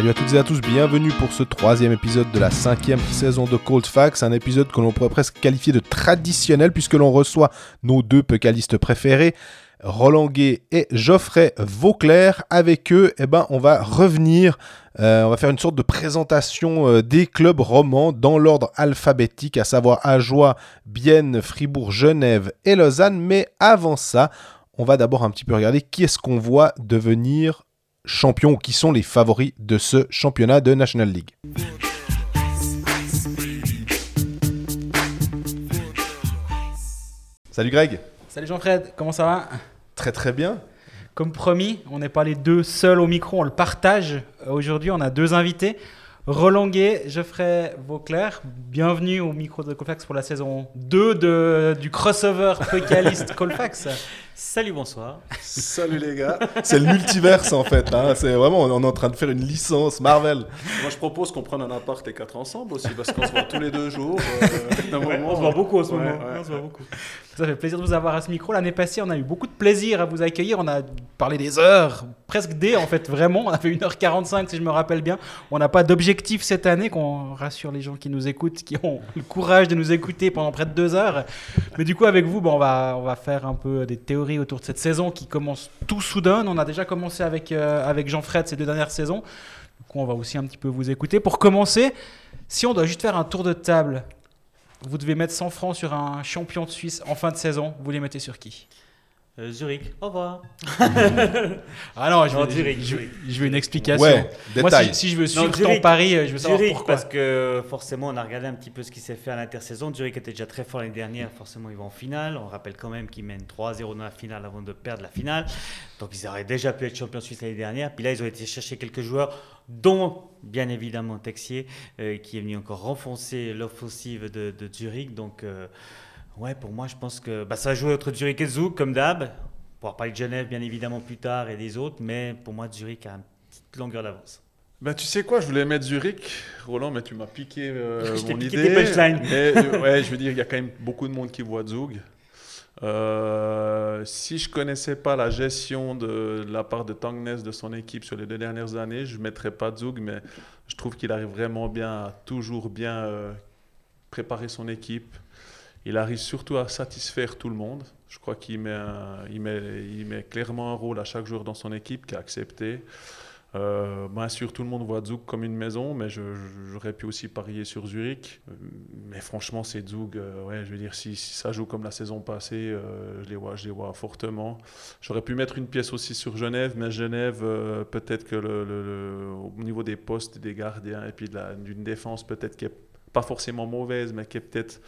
Salut à toutes et à tous, bienvenue pour ce troisième épisode de la cinquième saison de Cold Facts, un épisode que l'on pourrait presque qualifier de traditionnel puisque l'on reçoit nos deux pécalistes préférés, Roland Gay et Geoffrey Vauclair. Avec eux, eh ben, on va revenir, euh, on va faire une sorte de présentation euh, des clubs romans dans l'ordre alphabétique, à savoir Ajoie, Bienne, Fribourg, Genève et Lausanne. Mais avant ça, on va d'abord un petit peu regarder qui est-ce qu'on voit devenir champion ou qui sont les favoris de ce championnat de National League. Salut Greg. Salut Jean-Fred, comment ça va? Très très bien. Comme promis, on n'est pas les deux seuls au micro, on le partage. Aujourd'hui, on a deux invités. Roland Geoffrey Vauclair, bienvenue au micro de Colfax pour la saison 2 de, du crossover Colfax. Salut, bonsoir. Salut les gars. C'est le multiverse en fait. hein. C'est vraiment, on est en train de faire une licence Marvel. Moi, je propose qu'on prenne un appart les quatre ensemble aussi, parce qu'on se voit tous les deux jours. euh, moment, on se voit beaucoup en ce ouais, moment. ouais. On se voit beaucoup. Ça fait plaisir de vous avoir à ce micro. L'année passée, on a eu beaucoup de plaisir à vous accueillir. On a parlé des heures, presque des en fait, vraiment. On a fait 1h45 si je me rappelle bien. On n'a pas d'objectif cette année, qu'on rassure les gens qui nous écoutent, qui ont le courage de nous écouter pendant près de deux heures. Mais du coup, avec vous, bon, on, va, on va faire un peu des théories autour de cette saison qui commence tout soudain. On a déjà commencé avec, euh, Jean-Fred ces deux dernières saisons. Coup, on va aussi un petit peu vous écouter. Pour commencer, si on doit juste faire un tour de table, vous devez mettre 100 francs sur un champion de Suisse en fin de saison. Vous les mettez sur qui? Euh, Zurich, au revoir. Ah non, je Non, veux, Zurich, je, Zurich. je veux une explication. Ouais, Moi, détail. si, si je veux suivre ton Zurich. pari, euh, je veux savoir Zurich, pourquoi. parce que forcément, on a regardé un petit peu ce qui s'est fait à l'intersaison. Zurich était déjà très fort l'année dernière, forcément, ils vont en finale. On rappelle quand même qu'ils mènent 3-0 dans la finale avant de perdre la finale. Donc, ils auraient déjà pu être champions suisses l'année dernière. Puis là, ils ont été chercher quelques joueurs, dont bien évidemment Texier, euh, qui est venu encore renfoncer l'offensive de, de Zurich. Donc, euh, ouais, pour moi, je pense que bah, ça va jouer entre Zurich et Zug, comme d'hab. On pourra parler de Genève, bien évidemment, plus tard et des autres. Mais pour moi, Zurich a une petite longueur d'avance. Ben, tu sais quoi, je voulais mettre Zurich, Roland, mais tu m'as piqué euh, Je mon piqué idée. Mais, euh, ouais, je veux dire, il y a quand même beaucoup de monde qui voit Zug. Euh, si je connaissais pas la gestion de, de la part de Tangnes de son équipe sur les deux dernières années, je ne mettrais pas Zug, mais je trouve qu'il arrive vraiment bien à toujours bien euh, préparer son équipe. Il arrive surtout à satisfaire tout le monde. Je crois qu'il met, clairement un rôle à chaque joueur dans son équipe qui a accepté. Euh, bien sûr, tout le monde voit Zug comme une maison, mais j'aurais pu aussi parier sur Zurich. Mais franchement, c'est Zug. euh, ouais, je veux dire, si, ça joue comme la saison passée, euh, je, les vois, je les vois fortement. J'aurais pu mettre une pièce aussi sur Genève, mais Genève, peut-être que au niveau des postes, des gardiens, et puis d'une défense peut-être qui est pas forcément mauvaise, mais qui est peut-être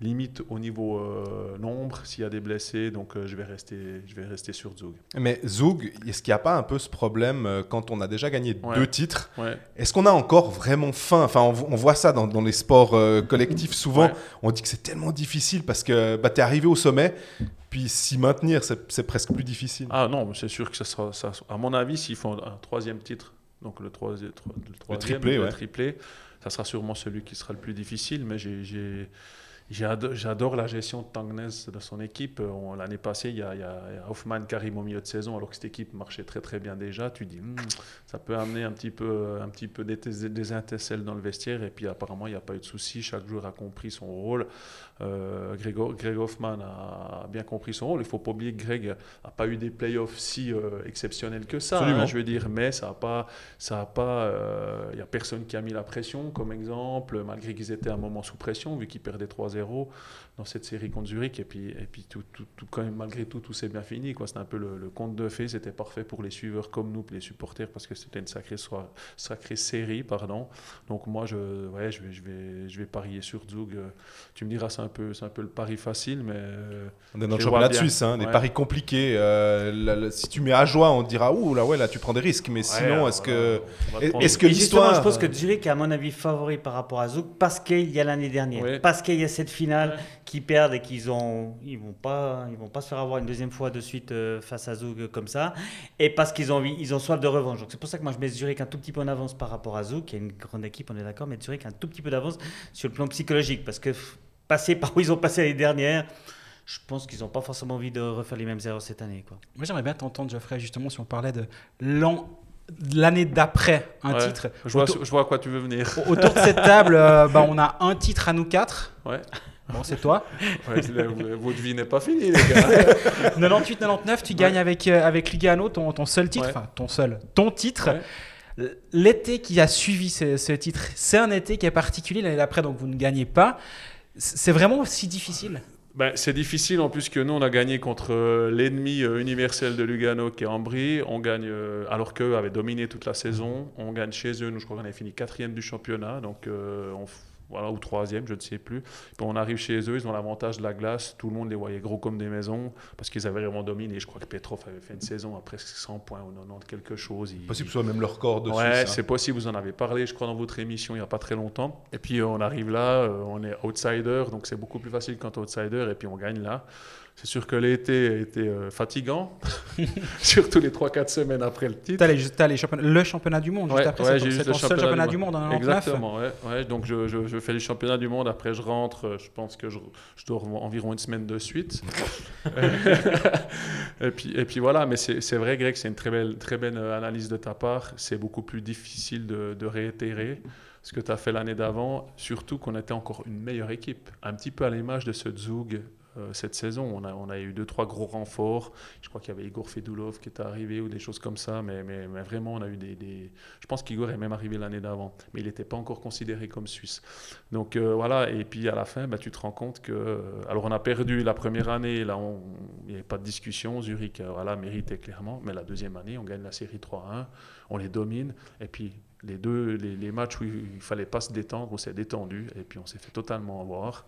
limite au niveau euh, nombre s'il y a des blessés. Donc euh, je, vais rester, je vais rester sur Zug. Mais Zug, est-ce qu'il n'y a pas un peu ce problème euh, quand on a déjà gagné Ouais. deux titres Ouais. Est-ce qu'on a encore vraiment faim? Enfin, on, on voit ça dans, dans les sports collectifs souvent. Ouais. On dit que c'est tellement difficile parce que bah, tu es arrivé au sommet, puis s'y maintenir, c'est presque plus difficile. Ah non, c'est sûr que ça sera, ça, à mon avis, s'ils font un troisième titre, donc le troisième, le, troisième, triplé, le triplé, ça sera sûrement celui qui sera le plus difficile. Mais j'ai- j'adore la gestion de Tangnes de son équipe. Euh, L'année passée, il y, a, il y Hoffman arrive au milieu de saison, alors que cette équipe marchait très très bien déjà. Tu dis, Hmm, ça peut amener un petit peu, un petit peu des, des étincelles dans le vestiaire. Et puis apparemment, il n'y a pas eu de souci. Chaque joueur a compris son rôle. Euh, Greg, Greg Hoffman a bien compris son rôle. Il ne faut pas oublier que Greg n'a pas eu des playoffs si euh, exceptionnels que ça. Absolument. hein, je veux dire, mais ça a pas, ça a pas. Il n'y a personne qui a mis la pression, comme exemple, malgré qu'ils étaient à un moment sous pression, vu qu'ils perdaient 3-0 dans cette série contre Zurich. Et puis, et puis tout, tout, tout- quand même, malgré tout, tout s'est bien fini. quoi. C'était un peu le, le conte de fées. C'était parfait pour les suiveurs comme nous, puis les supporters, parce que c'était une sacrée, soirée, sacrée série. pardon. Donc moi, je, ouais, je, vais, je, vais, je vais parier sur Zug. Tu me diras, c'est un, peu, c'est un peu le pari facile, mais... On est dans le championnat de. Suisse, hein, des Ouais. paris compliqués. Euh, la- la- si tu mets à joie, on te dira ouh là ouais là tu prends des risques. Mais sinon, est-ce voilà, que est-ce que l'histoire je pense que Zurich est à mon avis favori par rapport à Zug parce qu'il y a l'année dernière, Ouais. parce qu'il y a cette finale Ouais. Qui perdent et qu'ils ont, ils vont pas, ils vont pas se faire avoir une deuxième fois de suite euh, face à Zug comme ça, et parce qu'ils ont envie, ils ont soif de revanche. Donc c'est pour ça que moi je mets Zurich un tout petit peu en avance par rapport à Zug, qui est une grande équipe, on est d'accord, mais Zurich a un tout petit peu d'avance sur le plan psychologique parce que passer par où ils ont passé l'année dernière. Je pense qu'ils n'ont pas forcément envie de refaire les mêmes erreurs cette année. Quoi. Moi, j'aimerais bien t'entendre, Geoffrey, justement, si on parlait de l'an l'année d'après un Ouais. titre. Je vois, Autour, je vois à quoi tu veux venir. autour de cette table, euh, bah, on a un titre à nous quatre. Ouais. Bon, c'est toi. Ouais, votre vie n'est pas finie, les gars. 98-99, tu gagnes avec, euh, avec Lugano ton, ton seul titre. Ouais. Ton seul. Ton titre. L'été qui a suivi ce, ce titre, c'est un été qui est particulier. L'année d'après, donc vous ne gagnez pas. C'est vraiment si difficile? Ben, c'est difficile en plus que nous, on a gagné contre euh, l'ennemi euh, universel de Lugano qui est Ambry. On gagne, euh, alors qu'eux avaient dominé toute la saison. On gagne chez eux. Nous, je crois qu'on avait fini quatrième du championnat. Donc, on voilà, ou troisième, je ne sais plus. Puis on arrive chez eux, ils ont l'avantage de la glace. Tout le monde les voyait gros comme des maisons parce qu'ils avaient vraiment dominé. Je crois que Petrov avait fait une saison à presque 100 points ou 90 quelque chose. Il- Possible que ce soit même leur corps dessus. Ouais, c'est possible, vous en avez parlé, je crois, dans votre émission il n'y a pas très longtemps. Et puis euh, on arrive là, euh, on est outsider, donc c'est beaucoup plus facile quand outsider, et puis on gagne là. C'est sûr que l'été a été euh, fatigant, surtout les 3-4 semaines après le titre. Les, t'as les championnats- le championnat du monde juste après. ouais, c'est ton- ton seul championnat championnat du monde en 99. Exactement, ouais. Donc je, je, je fais les championnats du monde, après je rentre, euh, je pense que je, je dors environ une semaine de suite. et, puis, et puis voilà, mais c'est vrai Greg, c'est une très belle, très belle euh, analyse de ta part. C'est beaucoup plus difficile de, de réitérer ce que tu as fait l'année d'avant, surtout qu'on était encore une meilleure équipe. Un petit peu à l'image de ce Zug cette saison. On a, eu deux, trois gros renforts. Je crois qu'il y avait Igor Fedulov qui est arrivé ou des choses comme ça, mais, vraiment, on a eu des. Je pense qu'Igor est même arrivé l'année d'avant, mais il n'était pas encore considéré comme Suisse. Donc euh, voilà, et puis à la fin, bah, tu te rends compte que. euh, alors on a perdu la première année, là, il n'y avait pas de discussion. Zurich, euh, voilà, méritait clairement, mais la deuxième année, on gagne la série 3-1, on les domine, et puis. Les deux, les, matchs où il fallait pas se détendre, on s'est détendu et puis on s'est fait totalement avoir.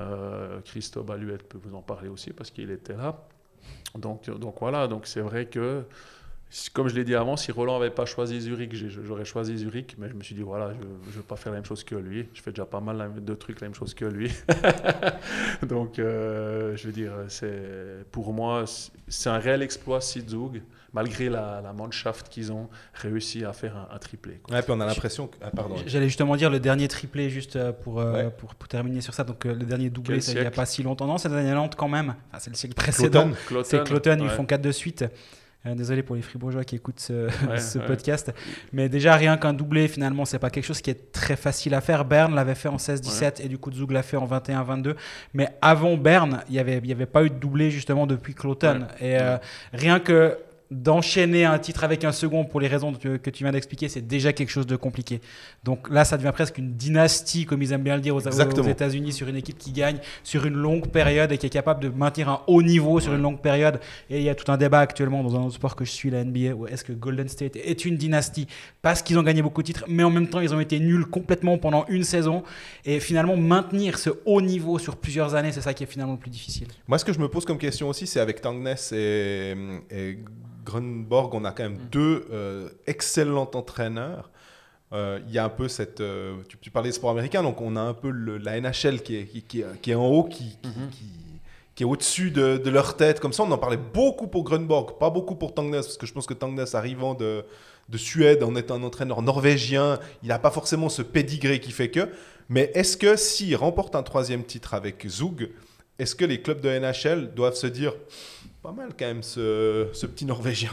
Euh, Christophe Baluette peut vous en parler aussi parce qu'il était là. Donc, voilà, donc c'est vrai que, comme je l'ai dit avant, si Roland n'avait pas choisi Zurich, j'aurais choisi Zurich, mais je me suis dit, voilà, je ne veux pas faire la même chose que lui. Je fais déjà pas mal de trucs la même chose que lui. donc, euh, je veux dire, pour moi, c'est- un réel exploit si Zug, malgré la, la Mannschaft qu'ils ont, réussi à faire un, un triplé. quoi. Ouais, puis on a l'impression que. Ah, pardon. J'allais justement dire le dernier triplé juste euh, pour, euh, Ouais. pour, pour terminer sur ça. Donc euh, le dernier doublé, c'est il n'y a pas si longtemps. Non, c'est l'année Nantes quand même. Enfin, c'est le siècle précédent. Cloton. C'est Cloton, ils font 4 de suite. Euh, désolé pour les fribourgeois qui écoutent ce, Ouais, ce ouais. podcast. Mais déjà, rien qu'un doublé, finalement, c'est pas quelque chose qui est très facile à faire. Berne l'avait fait en 16-17 et du coup, Zug l'a fait en 21-22. Mais avant Berne, il n'y avait, il y avait pas eu de doublé justement depuis Cloton. Et euh, rien que d'enchaîner un titre avec un second pour les raisons que, que tu viens d'expliquer, c'est déjà quelque chose de compliqué. Donc là, ça devient presque une dynastie, comme ils aiment bien le dire aux. États-Unis, sur une équipe qui gagne sur une longue période et qui est capable de maintenir un haut niveau sur une longue période. Et il y a tout un débat actuellement dans un autre sport que je suis, la NBA, où est-ce que Golden State est une dynastie? Parce qu'ils ont gagné beaucoup de titres, mais en même temps, ils ont été nuls complètement pendant une saison. Et finalement, maintenir ce haut niveau sur plusieurs années, c'est ça qui est finalement le plus difficile. Moi, ce que je me pose comme question aussi, c'est avec Tangnes et, et Grunborg, on a quand même deux euh, excellents entraîneurs. Euh, Il y a un peu cette. euh, tu, tu parlais des sports américains, donc on a un peu le- la NHL qui est, qui, qui- qui est en haut, qui, qui est au-dessus de, de leur tête. Comme ça, on en parlait beaucoup pour Grunborg, pas beaucoup pour Tangnes, parce que je pense que Tangnes, arrivant de, de Suède, en étant un entraîneur norvégien, il n'a pas forcément ce pédigré qui fait que. Mais est-ce que s'il remporte un troisième titre avec Zug, est-ce que les clubs de NHL doivent se dire pas mal quand même ce, ce petit Norvégien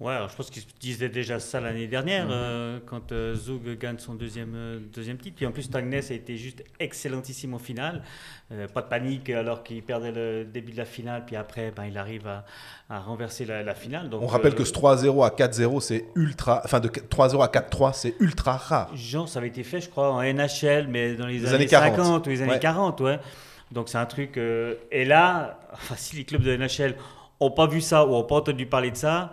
Ouais, alors je pense qu'ils se disaient déjà ça l'année dernière, euh, quand euh, Zug gagne son deuxième, euh, deuxième titre. Puis en plus, Tangnes a été juste excellentissime au final. Euh, pas de panique alors qu'il perdait le début de la finale, puis après, ben, il arrive à, à renverser la, la finale. Donc, On rappelle que ce 3-0 à 4-0, c'est ultra. Enfin, de 3-0 à 4-3, c'est ultra rare. Genre, ça avait été fait, je crois, en NHL, mais dans les, Les années, années 40. 50 ou les années Ouais. 40, ouais. Donc c'est un truc. euh, et là, enfin, si les clubs de NHL n'ont pas vu ça ou n'ont pas entendu parler de ça,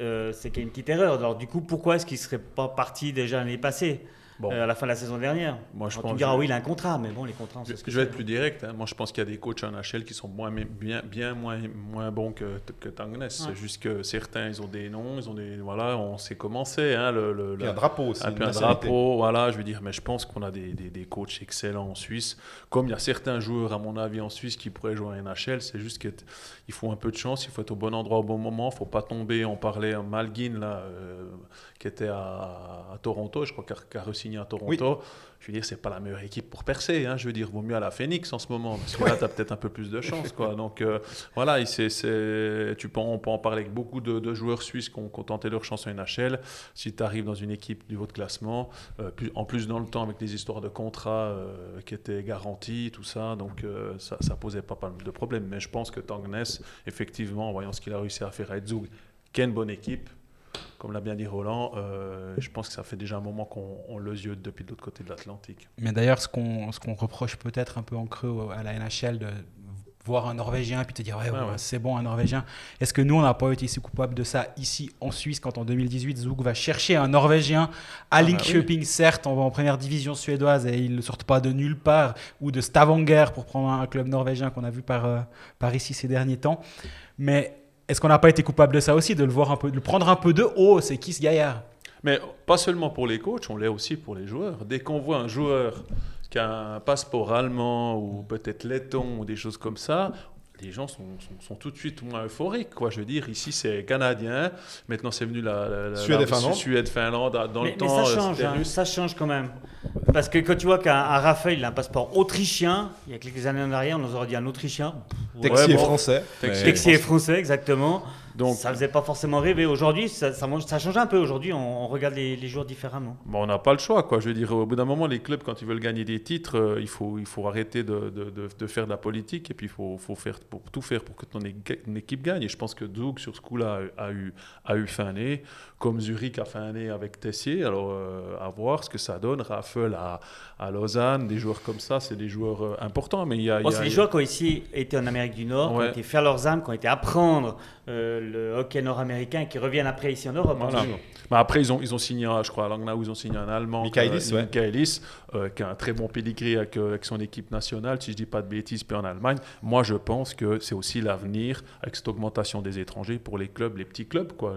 euh, c'est qu'il y a une petite erreur. Alors du coup, pourquoi est-ce qu'ils ne seraient pas partis déjà l'année passée, Bon. euh, à la fin de la saison dernière Moi, je Alors, Tu pense me diras, que- oui, il a un contrat, mais bon, les contrats, on Je, sait ce que je vais être plus direct. hein. Moi, je pense qu'il y a des coachs en NHL qui sont moins, bien, bien moins, moins bons que, que Tangnes. C'est juste que certains, ils ont des noms, ils ont des. Voilà, on sait comment c'est. Hein, le, le- Puis la- un drapeau aussi. un un drapeau, voilà, je veux dire, mais je pense qu'on a des, des, des coachs excellents en Suisse. Comme il y a certains joueurs, à mon avis, en Suisse qui pourraient jouer en NHL, c'est juste qu'il faut un peu de chance, il faut être au bon endroit au bon moment, il ne faut pas tomber. On parlait à Malguin, là, euh, qui était à, à Toronto, je crois, qui a, qui a re-signé signé à Toronto. Je veux dire, c'est pas la meilleure équipe pour percer. Hein. Je veux dire, vaut mieux à la Phoenix en ce moment, parce que là, tu as peut-être un peu plus de chance. Quoi. Donc euh, voilà, tu peux, on peut en parler avec beaucoup de, joueurs suisses qui ont, tenté leur chance en NHL. Si tu arrives dans une équipe du haut de classement, euh, plus, en plus dans le temps avec des histoires de contrats euh, qui étaient garantis, tout ça, donc ça, ça posait pas mal de problèmes. Mais je pense que Tangnes, effectivement, en voyant ce qu'il a réussi à faire à Zug, qui est une bonne équipe, comme l'a bien dit Roland, euh, je pense que ça fait déjà un moment qu'on le yeux depuis l'autre côté de l'Atlantique. Mais d'ailleurs, ce qu'on qu'on reproche peut-être un peu en creux à la NHL, de voir un Norvégien puis te dire ouais, c'est bon un Norvégien. Est-ce que nous on n'a pas été si coupables de ça ici en Suisse quand en 2018 Zug va chercher un Norvégien à ah, bah Linköping? certes en, en, première division suédoise et ils ne sortent pas de nulle part ou de Stavanger pour prendre un club norvégien qu'on a vu par, euh, par ici ces derniers temps. Mais est-ce qu'on n'a pas été coupable de ça aussi, de le voir un peu, de le prendre un peu de haut? C'est qui ce gaillard? Mais pas seulement pour les coachs, on l'est aussi pour les joueurs. Dès qu'on voit un joueur qui a un passeport allemand ou peut-être letton ou des choses comme ça, les gens sont, sont, tout de suite moins euphoriques. Quoi. Je veux dire, ici c'est canadien, maintenant c'est venu la, Suède, Finlande. Suède, Finlande. Dans le temps, mais ça change, hein, ça change quand même. Parce que quand tu vois qu'un Raphaël il a un passeport autrichien, il y a quelques années en arrière, on nous aurait dit un autrichien. Texier français. Texier français, exactement. Donc, ça faisait pas forcément rêver. Aujourd'hui, ça, ça, change un peu. Aujourd'hui, on, regarde les, les, joueurs différemment. Bon, on n'a pas le choix. Quoi. Je veux dire, au bout d'un moment, les clubs, quand ils veulent gagner des titres, euh, il, faut, il faut arrêter de, de, de, faire de la politique et puis il faut, faut faire, pour, tout faire pour que ton équipe gagne. Et je pense que Zug, sur ce coup-là, a, eu, a eu fin année, comme Zurich a fin année avec Tessier. Alors, euh, à voir ce que ça donne. Raffel à, à Lausanne, des joueurs comme ça, c'est des joueurs euh, importants. Mais il y a, c'est des joueurs qui ont ici été en Amérique du Nord, qui ont été faire leurs âmes, qui ont été apprendre le hockey nord-américain qui reviennent après ici en Europe. Mais après, ils ont, ils ont signé, je crois, à Langnau, ils ont signé un Allemand, Michaelis, euh, Michaelis euh, qui a un très bon pedigree avec, euh, avec, son équipe nationale, si je dis pas de bêtises, puis en Allemagne. Moi, je pense que c'est aussi l'avenir avec cette augmentation des étrangers pour les clubs, les petits clubs, quoi.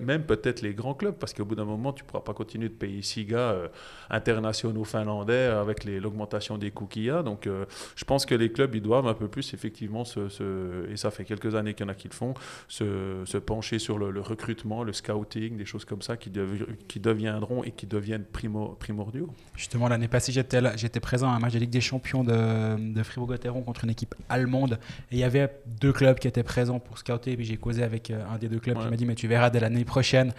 même peut-être les grands clubs, parce qu'au bout d'un moment, tu pourras pas continuer de payer six gars internationaux finlandais avec l'augmentation des coûts qu'il y a. Donc, je pense que les clubs, ils doivent un peu plus, effectivement, se, et ça fait quelques années qu'il y en a qui le font, se, se pencher sur le, recrutement, le scouting, des choses comme ça qui, qui deviendront et qui deviennent primo, primordiaux. Justement, l'année passée, j'étais présent à un match de Ligue des Champions de, de Fribourg-Gotteron contre une équipe allemande et il y avait deux clubs qui étaient présents pour scouter. Et puis j'ai causé avec euh, un des deux clubs qui m'a dit Mais tu verras, dès l'année prochaine,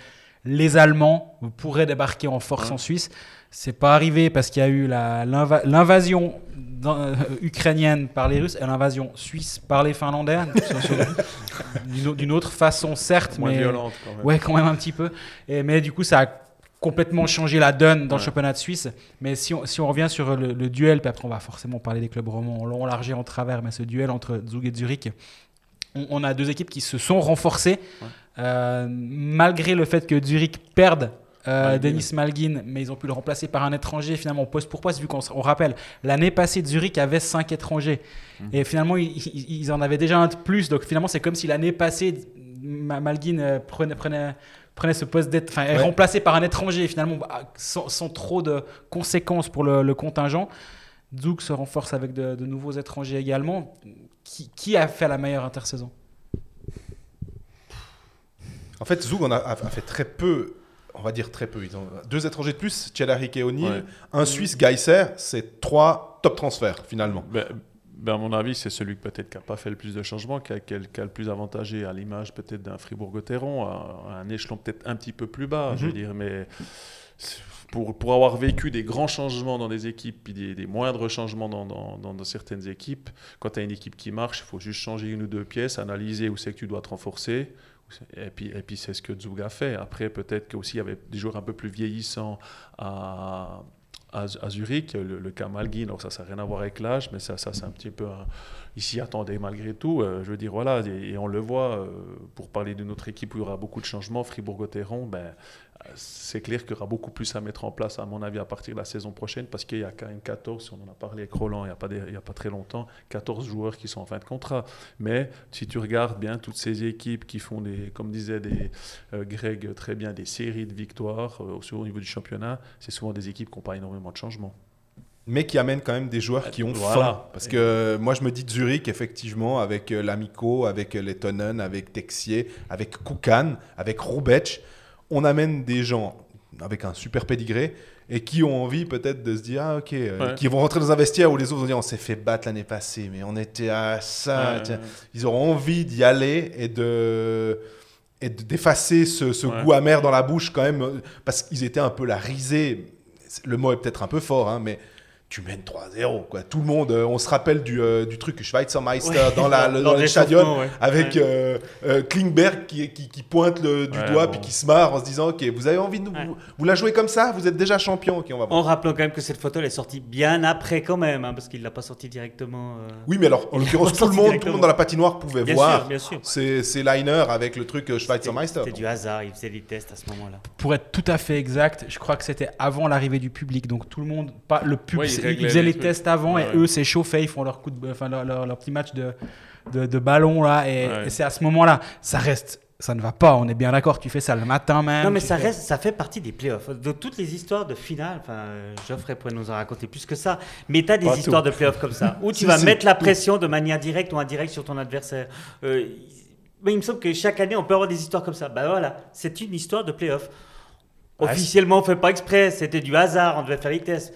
les Allemands pourraient débarquer en force en Suisse. C'est pas arrivé parce qu'il y a eu l'invasion euh, ukrainienne par les Russes et l'invasion suisse par les Finlandais. D'une autre façon, certes, Moins mais violente quand même. ouais, quand même un petit peu. Et, mais du coup, ça a complètement changé la donne dans le championnat de Suisse. Mais si on, si on revient sur le, duel, puis après on va forcément parler des clubs romans en long, large et en travers, mais ce duel entre Zug et Zurich, on, a deux équipes qui se sont renforcées. Euh, malgré le fait que Zurich perde euh, Denis Malgin, mais ils ont pu le remplacer par un étranger finalement poste pour poste, vu qu'on rappelle, l'année passée Zurich avait cinq étrangers. Mhm. Et finalement, ils, en avaient déjà un de plus. Donc finalement, c'est comme si l'année passée, Malgin euh, prenait, prenait, prenait ce poste d'être, enfin, est remplacé par un étranger finalement, bah, sans, trop de conséquences pour le, contingent. Zouk se renforce avec de, nouveaux étrangers également. Qui, qui a fait la meilleure intersaison? En fait, Zoug a, fait très peu on va dire très peu. Ils ont deux étrangers de plus, Tchedarik et O'Neill. Un Suisse, Geiser. C'est trois top transferts finalement. Ben, ben à mon avis, c'est celui peut-être qui n'a pas fait le plus de changements, qui a, le plus avantagé à l'image peut-être d'un Fribourg-Gotteron, à, un échelon peut-être un petit peu plus bas, je veux mhm. dire. Mais pour, pour avoir vécu des grands changements dans des équipes, puis des, moindres changements dans, dans, dans, certaines équipes, quand tu as une équipe qui marche, il faut juste changer une ou deux pièces, analyser où c'est que tu dois te renforcer et puis, et puis c'est ce que Zug a fait. Après, peut-être qu'il y avait des joueurs un peu plus vieillissants à, à, Zurich, le, le, cas donc ça, ça n'a rien à voir avec l'âge, mais ça, ça c'est un petit peu. ici, attendez, malgré tout. Euh, je veux dire, voilà, et, on le voit, euh, pour parler d'une autre équipe où il y aura beaucoup de changements, Fribourg-Gotteron, ben, c'est clair qu'il y aura beaucoup plus à mettre en place, à mon avis, à partir de la saison prochaine, parce qu'il y a quand même 14, on en a parlé avec Roland il n'y a, pas a pas très longtemps, 14 joueurs qui sont en fin de contrat. Mais si tu regardes bien toutes ces équipes qui font, des, comme disait des, euh, Greg très bien, des séries de victoires euh, au niveau du championnat, c'est souvent des équipes qui n'ont pas énormément de changements mais qui amènent quand même des joueurs qui ont faim. Parce que moi, je me dis Zurich, effectivement, avec euh, Lamico, avec Lettonen, avec Texier, avec Koukan, avec Roubech on amène des gens avec un super pédigré et qui ont envie peut-être de se dire ah ok euh, Ouais. qui vont rentrer dans un vestiaire où les autres vont dire on s'est fait battre l'année passée mais on était à ça Ouais, tiens. ouais. ils auront envie d'y aller et de et d'effacer ce, ce goût amer dans la bouche quand même euh, parce qu'ils étaient un peu la risée le mot est peut-être un peu fort hein, mais tu mènes 3-0 quoi tout le monde euh, on se rappelle du, euh, du truc Schweizermeister Ouais. dans la le- dans stadion ouais. avec Ouais. euh, euh, Klingberg qui, qui, qui pointe le, du Ouais, doigt bon. puis qui se marre en se disant ok vous avez envie de nous Ouais. vous, vous la jouez comme ça? Vous êtes déjà champion ok on va En rappelant quand même que cette photo elle est sortie bien après quand même, hein, parce qu'il l'a pas sortie directement. euh. oui mais alors en l'occurrence tout le monde tout le monde dans la patinoire pouvait Bien voir sûr, bien sûr. ces, ces liners avec le truc Schweizermeister C'était du hasard, il faisait des tests à ce moment-là. Pour être tout à fait exact, je crois que c'était avant l'arrivée du public. Donc tout le monde, pas le public, ils faisaient les trucs. tests avant Ouais, et ouais. eux s'échauffaient, ils font leur coup de, enfin leur, leur- leur petit match de, de, de ballon là. Et, Ouais. et c'est à ce moment-là, ça reste, ça ne va pas. On est bien d'accord. Tu fais ça le matin même. Non, mais ça fais- reste, ça fait partie des playoffs. De toutes les histoires de finale, enfin, Geoffrey pourrait nous en raconter plus que ça, mais tu as des Pas histoires tout. de playoffs comme ça, où tu Si, vas si, mettre la tout. pression de manière directe ou indirecte sur ton adversaire. Euh, mais il me semble que chaque année, on peut avoir des histoires comme ça. Ben voilà, c'est une histoire de playoff. Ouais, Officiellement, on fait pas exprès, c'était du hasard, on devait faire les tests.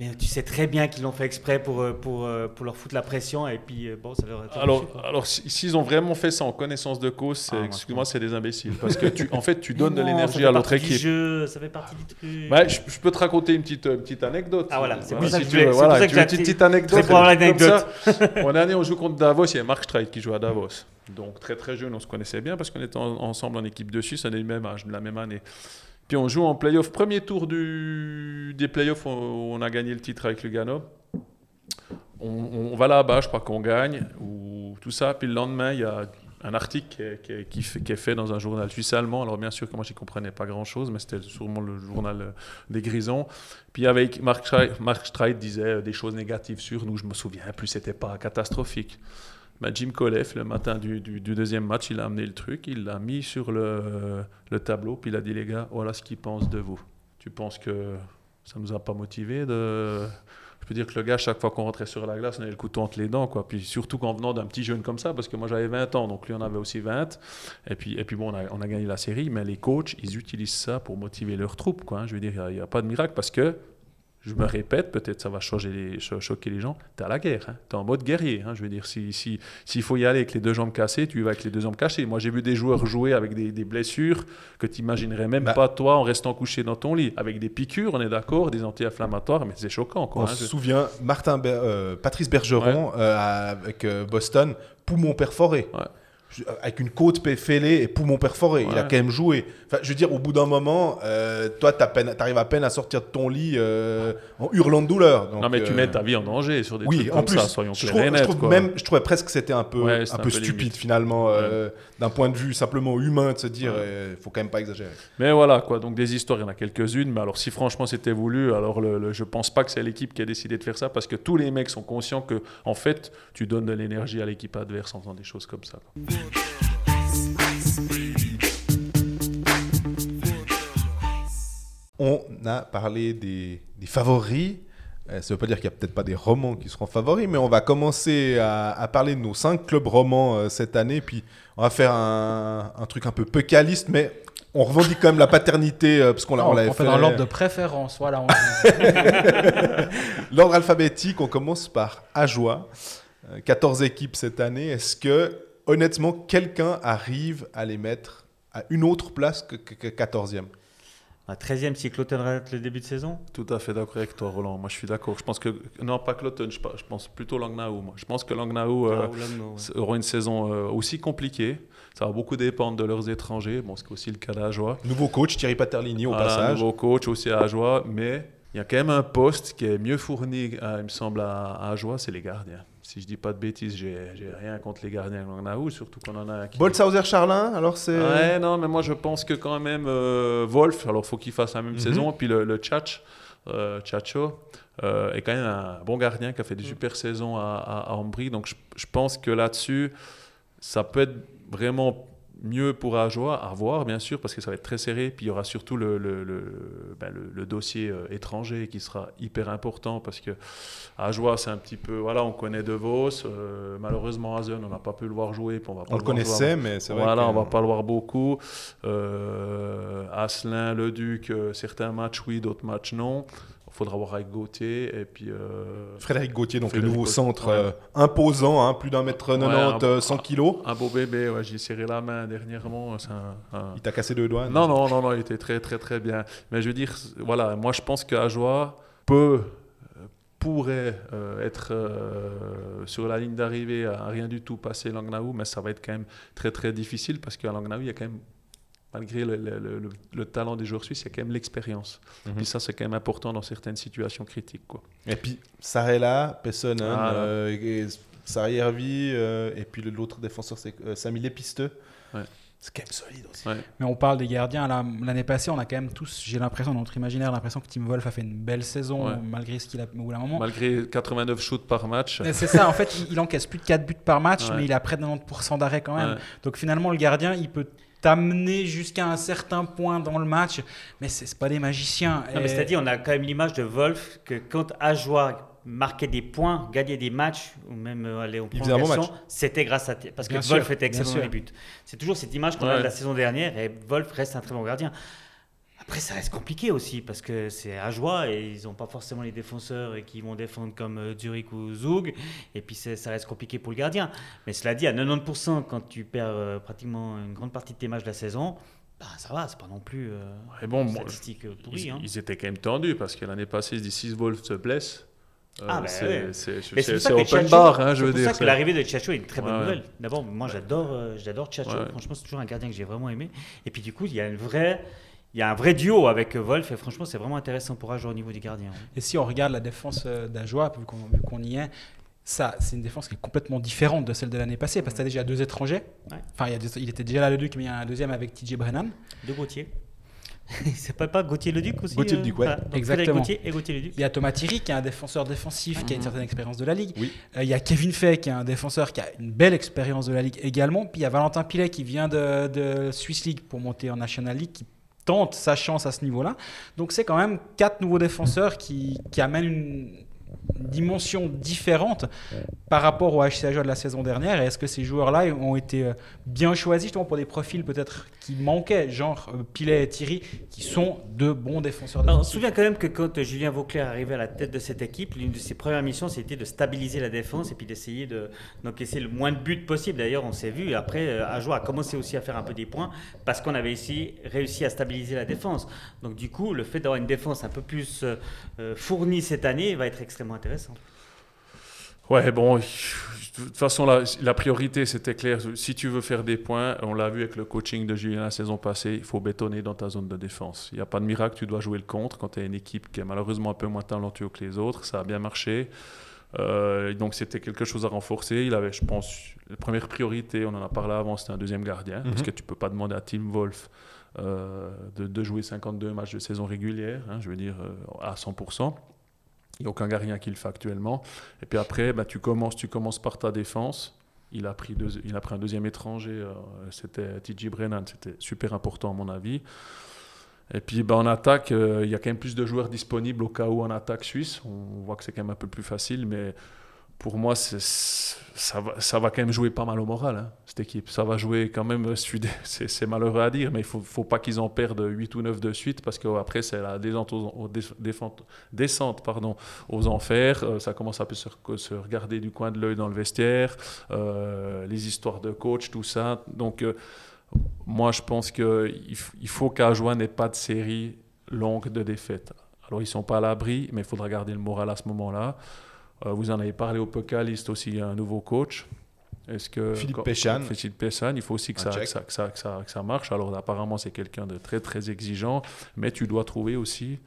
Mais tu sais très bien qu'ils l'ont fait exprès pour, euh, pour, euh, pour leur foutre la pression, et puis euh, bon, ça leur a Alors, alors si- s'ils ont vraiment fait ça en connaissance de cause, c'est- Ah, excuse-moi, c'est des imbéciles. Parce que tu, en fait, tu donnes de non, l'énergie à l'autre partie du équipe. jeu, ça fait partie du truc. Ouais, je, je peux te raconter une petite, euh, petite anecdote. Ah, voilà, c'est Ouais, pour si tu veux, pour voilà, ça que tu veux une petite, anecdote. c'est pour dernier, on joue contre Davos, il y a Mark Streit qui joue à Davos. Donc très très jeune, on se connaissait bien parce qu'on était en- ensemble en équipe de Suisse, on est du même âge, de la même année. Puis on joue en playoff, premier tour des playoffs, on, on a gagné le titre avec Lugano. On, on va là-bas, je crois qu'on gagne, ou tout ça. Puis le lendemain, il y a un article qui est, fait- dans un journal suisse-allemand. Alors bien sûr que moi, j'y comprenais pas grand-chose, mais c'était sûrement le journal euh, des Grisons. Puis avec Mark Streit, Mark Streit disait euh, des choses négatives sur nous, je me souviens plus, c'était pas catastrophique. Ben, Jim Koleff, le matin du, du- deuxième match, il a amené le truc, il l'a mis sur le, le tableau, puis il a dit les gars, voilà ce qu'ils pensent de vous. Tu penses que ça nous a pas motivé de... Je peux dire que le gars, chaque fois qu'on rentrait sur la glace, on avait le couteau entre les dents. Quoi. Puis surtout qu'en venant d'un petit jeune comme ça, parce que moi j'avais 20 ans, donc lui en avait aussi 20. Et puis, et puis bon, on a, on a gagné la série, mais les coachs, ils utilisent ça pour motiver leurs troupes. Quoi, hein. Je veux dire, il n'y a, pas de miracle parce que, je me répète, peut-être ça va changer les, cho- choquer les gens, tu es à la guerre, hein. tu es en mode guerrier. hein. Je veux dire, s'il si, s'il faut y aller avec les deux jambes cassées, tu y vas avec les deux jambes cassées. Moi j'ai vu des joueurs jouer avec des, des blessures que tu imaginerais même Bah. pas toi en restant couché dans ton lit. Avec des piqûres, on est d'accord, des anti-inflammatoires, mais c'est choquant. Quoi, On hein. se Je- souvient, Martin Ber- euh, Patrice Bergeron euh, avec euh, Boston, poumon perforé. Ouais. Je- Avec une côte fêlée et poumon perforé. Il a quand même joué. Enfin, je veux dire, au bout d'un moment, euh, toi, tu arrives à peine à sortir de ton lit euh, en hurlant de douleur. Donc, non, mais tu euh, mets ta vie en danger sur des Oui, trucs en comme plus, ça, soyons je clairs trouve, je trouve même, je trouvais presque que c'était un peu, Ouais, un peu peu stupide limite. finalement, euh, d'un point de vue simplement humain, de se dire, il faut quand même pas exagérer. Mais voilà, quoi. Donc des histoires, il y en a quelques-unes. Mais alors, si franchement c'était voulu, alors le, le- je pense pas que c'est l'équipe qui a décidé de faire ça parce que tous les mecs sont conscients que, en fait, tu donnes de l'énergie à l'équipe adverse en faisant des choses comme ça. quoi. On a parlé des, des favoris. Euh, ça ne veut pas dire qu'il n'y a peut-être pas des romans qui seront favoris, mais on va commencer à, à parler de nos cinq clubs romans euh, cette année. Puis on va faire un, un truc un peu peu caliste, mais on revendique quand même la paternité euh, parce qu'on on fait dans l'ordre de préférence. Voilà. on- L'ordre alphabétique, on commence par Ajoie. Euh, 14 équipes cette année. Est-ce que, honnêtement, quelqu'un arrive à les mettre à une autre place que, que, que 14e Un 13e si Cloton rate le début de saison? Tout à fait d'accord avec toi, Roland. Moi, je suis d'accord. Je pense que non, pas Cloton. Je, pense plutôt Langnau. Moi, je pense que Langnau euh, Ah, ouais. aura une saison euh, aussi compliquée. Ça va beaucoup dépendre de leurs étrangers. Bon, c'est aussi le cas d'Ajoie. Nouveau coach, Thierry Paterlini au Voilà, passage. nouveau coach aussi à Ajoie, mais il y a quand même un poste qui est mieux fourni, euh, il me semble, à, à Ajoie, c'est les gardiens. Si je dis pas de bêtises, j'ai j'ai rien contre les gardiens de surtout qu'on en a un qui... Bolshauser Charlin, alors c'est. Ouais, non, mais moi je pense que quand même euh, Wolf, alors faut qu'il fasse la même Mhm. saison, puis le, le Tchatch, euh, Tchatcho, euh, est quand même un bon gardien qui a fait des super saisons à, à, à Ambry, donc je, je pense que là-dessus, ça peut être vraiment mieux pour Ajoie, à voir bien sûr, parce que ça va être très serré. Puis il y aura surtout le, le, le, ben, le- dossier euh, étranger qui sera hyper important parce que Ajoie, c'est un petit peu. Voilà, on connaît De Vos. euh, malheureusement, Hazen, on n'a pas pu le voir jouer. puis on va pas On le voir connaissait, mais c'est vrai. voilà, que- on va pas le voir beaucoup. Euh, Asselin, Le Duc, euh, certains matchs oui, d'autres matchs non. Il faudra voir avec Gauthier. Et puis, euh, Frédéric Gauthier, donc Frédéric le nouveau Gauthier, centre ouais. euh, imposant, hein, plus d'un mètre 90, un- euh, 100 kilos. un beau bébé, ouais, j'ai serré la main dernièrement. c'est un- un- Il t'a cassé deux doigts. Non, non, non, non, il était très, très, très bien. Mais je veux dire, voilà, moi je pense qu'Ajoie peut, euh, pourrait euh, être euh, sur la ligne d'arrivée à rien du tout passer Langnaou, mais ça va être quand même très, très difficile parce qu'à Langnaou, il y a quand même, malgré le, le- le- le talent des joueurs suisses, il y a quand même l'expérience. Mhm. Et ça, c'est quand même important dans certaines situations critiques. Quoi. Et puis Sarella, Pessonen, Voilà. euh, et Sariervi, euh, et puis l'autre défenseur, c'est euh, Samy Lépisteux. Ouais. C'est quand même solide aussi. Ouais. Mais on parle des gardiens. là, L'année passée, on a quand même tous, j'ai l'impression, dans notre imaginaire, l'impression que Tim Wolf a fait une belle saison, Ouais. malgré ce qu'il a au bout d'un moment. Malgré 89 shoots par match. C'est ça, en fait, il, il encaisse plus de 4 buts par match, Ouais. mais il a près de 90% d'arrêt quand même. Ouais. Donc finalement, le gardien, il peut t'amener jusqu'à un certain point dans le match, mais c'est pas des magiciens. Non, mais Et- c'est-à-dire, on a quand même l'image de Wolf que quand Ajoie marquait des points, gagnait des matchs, ou même aller en prolongation, c'était grâce à. Parce que Wolf était excellent dans les buts. C'est toujours cette image qu'on a de la saison dernière, et Wolf reste un très bon gardien. Après, ça reste compliqué aussi, parce que c'est Ajoie, et ils n'ont pas forcément les défenseurs et qui vont défendre comme euh, Zurich ou Zug, et puis c'est- ça reste compliqué pour le gardien. Mais cela dit, à 90%, quand tu perds euh, pratiquement une grande partie de tes matchs de la saison, bah, ça va, c'est pas non plus euh, Et bon, statistique euh, pourrie. ils, hein. ils étaient quand même tendus parce que l'année passée, ils se disent si Wolf se blesse. euh, Ah, bah c'est ouais. c'est- c'est- c'est pour c'est open Tchatcho- bar, hein, je c'est veux pour dire. ça que c'est- l'arrivée de Tchatcho est une très bonne Ouais, nouvelle. D'abord, moi j'adore, euh, j'adore. Ouais. Franchement, c'est toujours un gardien que j'ai vraiment aimé. Et puis du coup, il y a une vraie, il y a un vrai duo avec Wolf. Et franchement, c'est vraiment intéressant pour Ajoie au niveau des gardiens. Et si on regarde la défense euh, d'Ajoie, vu qu'on y est, ça, c'est une défense qui est complètement différente de celle de l'année passée, parce que tu as déjà deux étrangers. Ouais. Enfin, il, y a des- il était déjà là le Duc, mais il y a un deuxième avec TJ Brennan. De Gauthier. c'est pas, pas Gauthier le Duc aussi Gauthier le Duc, ouais. voilà. Donc, Exactement. Gauthier et Gauthier le Duc. Il y a Thomas Thierry, qui est un défenseur défensif, qui a une Mhm. certaine expérience de la Ligue. Oui. Euh, il y a Kevin Fay, qui est un défenseur qui a une belle expérience de la Ligue également. Puis il y a Valentin Pilet, qui vient de, de Swiss League pour monter en National League, qui tente sa chance à ce niveau-là. Donc c'est quand même quatre nouveaux défenseurs qui, qui amènent une dimension différente par rapport au HC Ajoie de la saison dernière. Et est-ce que ces joueurs-là ont été euh, bien choisis justement pour des profils peut-être qui manquaient, genre euh, Pilet et Thierry, qui sont de bons défenseurs Alors, on se souvient quand même que quand Julien Vauclair arrivait à la tête de cette équipe, l'une de ses premières missions, c'était de stabiliser la défense et puis d'essayer de- d'encaisser le moins de buts possible. D'ailleurs, on s'est vu, après, euh, Ajoie a commencé aussi à faire un peu des points parce qu'on avait ici réussi à stabiliser la défense. Donc, du coup, le fait d'avoir une défense un peu plus fournie cette année va être extrêmement intéressant. Ouais, bon, de toute façon, la, la priorité, c'était clair. Si tu veux faire des points, on l'a vu avec le coaching de Julien la saison passée, il faut bétonner dans ta zone de défense. Il n'y a pas de miracle, tu dois jouer le contre quand tu as une équipe qui est malheureusement un peu moins talentueuse que les autres. Ça a bien marché. Euh, donc c'était quelque chose à renforcer. Il avait, je pense, la première priorité, on en a parlé avant, c'était un deuxième gardien. Parce Mhm. que tu peux pas demander à Tim Wolf euh, de, de jouer 52 matchs de saison régulière, hein, je veux dire, euh, à 100%. Il n'y a aucun gardien qui le fait actuellement. Et puis après, bah, tu, commences, tu commences par ta défense. Il a pris, il a pris un deuxième étranger, euh, c'était TJ Brennan, c'était super important à mon avis. Et puis bah, en attaque, euh, il y a quand même plus de joueurs disponibles au cas où en attaque suisse. On voit que c'est quand même un peu plus facile, mais pour moi, ça va, ça va quand même jouer pas mal au moral, hein, cette équipe. Ça va jouer quand même, dé- c'est malheureux à dire, mais il faut, faut pas qu'ils en perdent 8 ou 9 de suite, parce qu'après, c'est la descente aux, enfers. Euh, ça commence à se, regarder du coin de l'œil dans le vestiaire, euh, les histoires de coach, tout ça. Donc, euh, moi, je pense qu'il il faut qu'Ajoie n'ait pas de série longue de défaites. Alors, ils sont pas à l'abri, mais il faudra garder le moral à ce moment-là. Euh, vous en avez parlé au Pocaliste aussi, il y a un nouveau coach. Est-ce que Philippe Péchan. Philippe Péchan, il faut aussi que ça, que, ça, que, ça, que, ça, marche. Alors apparemment, c'est quelqu'un de très très exigeant, mais tu dois trouver aussi,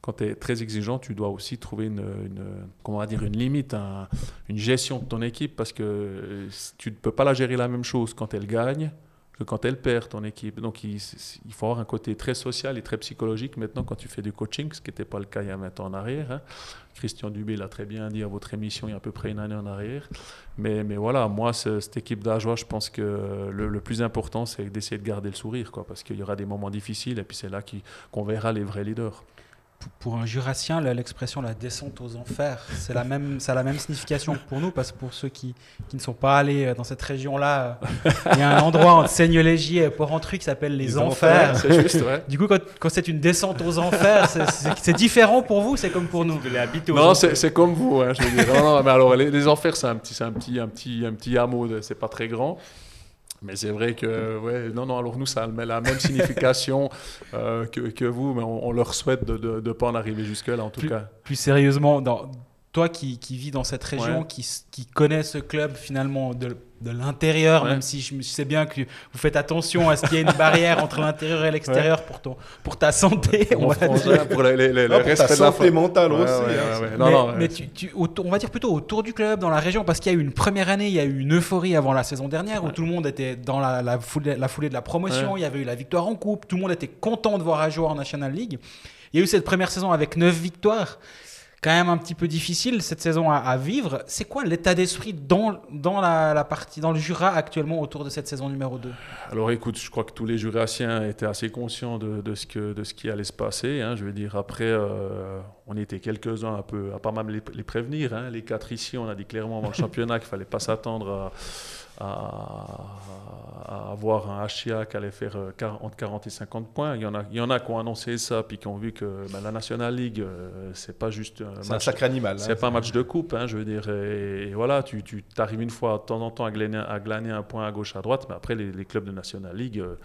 quand tu es très exigeant, tu dois aussi trouver une, une- comment on va dire, une limite, un- une gestion de ton équipe, parce que euh, tu ne peux pas la gérer la même chose quand elle gagne que quand elle perd ton équipe. Donc il, il, faut avoir un côté très social et très psychologique maintenant quand tu fais du coaching, ce qui n'était pas le cas il y a 20 ans en arrière. Hein. Christian Dubé l'a très bien dit à votre émission il y a à peu près une année en arrière. Mais, mais voilà, moi, cette équipe d'Ajoie, je pense que le, plus important, c'est d'essayer de garder le sourire, quoi, parce qu'il y aura des moments difficiles et puis c'est là qu'on verra les vrais leaders pour un jurassien, l'expression la descente aux enfers, c'est la même, ça a la même signification que pour nous, parce que pour ceux qui, qui ne sont pas allés euh, dans cette région-là, euh, il y a un endroit entre Seigne-Légier et Port-en-Truc qui s'appelle les, enfers. C'est juste, ouais. Du coup, quand, quand c'est une descente aux enfers, c'est différent pour vous, c'est comme pour nous. Non, c'est comme vous. Hein, je veux dire. Non, non, mais alors les, les enfers, c'est un petit, un petit, un petit, un petit hameau, c'est pas très grand. Mais c'est vrai que, ouais, non, non, alors nous, ça a la même signification euh, que, que, vous, mais on, leur souhaite de ne pas en arriver jusque-là, en tout cas. Plus sérieusement, dans, toi qui, qui vis dans cette région, qui, qui connaît ce club finalement de, de l'intérieur, même si je, sais bien que vous faites attention à ce qu'il y ait une barrière entre l'intérieur et l'extérieur pour, ton, pour ta santé. on, va dire. pour les, les, ta santé mentale aussi. Hein. Non, non, mais, tu, tu, on va dire plutôt autour du club, dans la région, parce qu'il y a eu une première année, il y a eu une euphorie avant la saison dernière où tout le monde était dans la, la, foulée, la foulée de la promotion, il y avait eu la victoire en coupe, tout le monde était content de voir à jouer en National League. Il y a eu cette première saison avec 9 victoires quand même un petit peu difficile cette saison à, vivre. C'est quoi l'état d'esprit dans, dans la, partie, dans le Jura actuellement autour de cette saison numéro 2 Alors écoute, je crois que tous les Jurassiens étaient assez conscients de, de ce, que, de ce qui allait se passer. Hein. Je veux dire, après, euh, on était quelques-uns un peu, à pas même les, les prévenir. Hein. Les quatre ici, on a dit clairement avant le championnat qu'il fallait pas s'attendre à à, avoir un HIA qui allait faire euh, entre 40 et 50 points. Il y en a, il y en a qui ont annoncé ça, puis qui ont vu que ben, la National League, euh, c'est pas juste un, un sacré animal. C'est hein, pas un match de coupe, hein, je veux dire. Et, voilà, tu, tu arrives une fois de temps en temps à glaner, à glaner un point à gauche, à droite, mais après, les, les clubs de National League. Euh,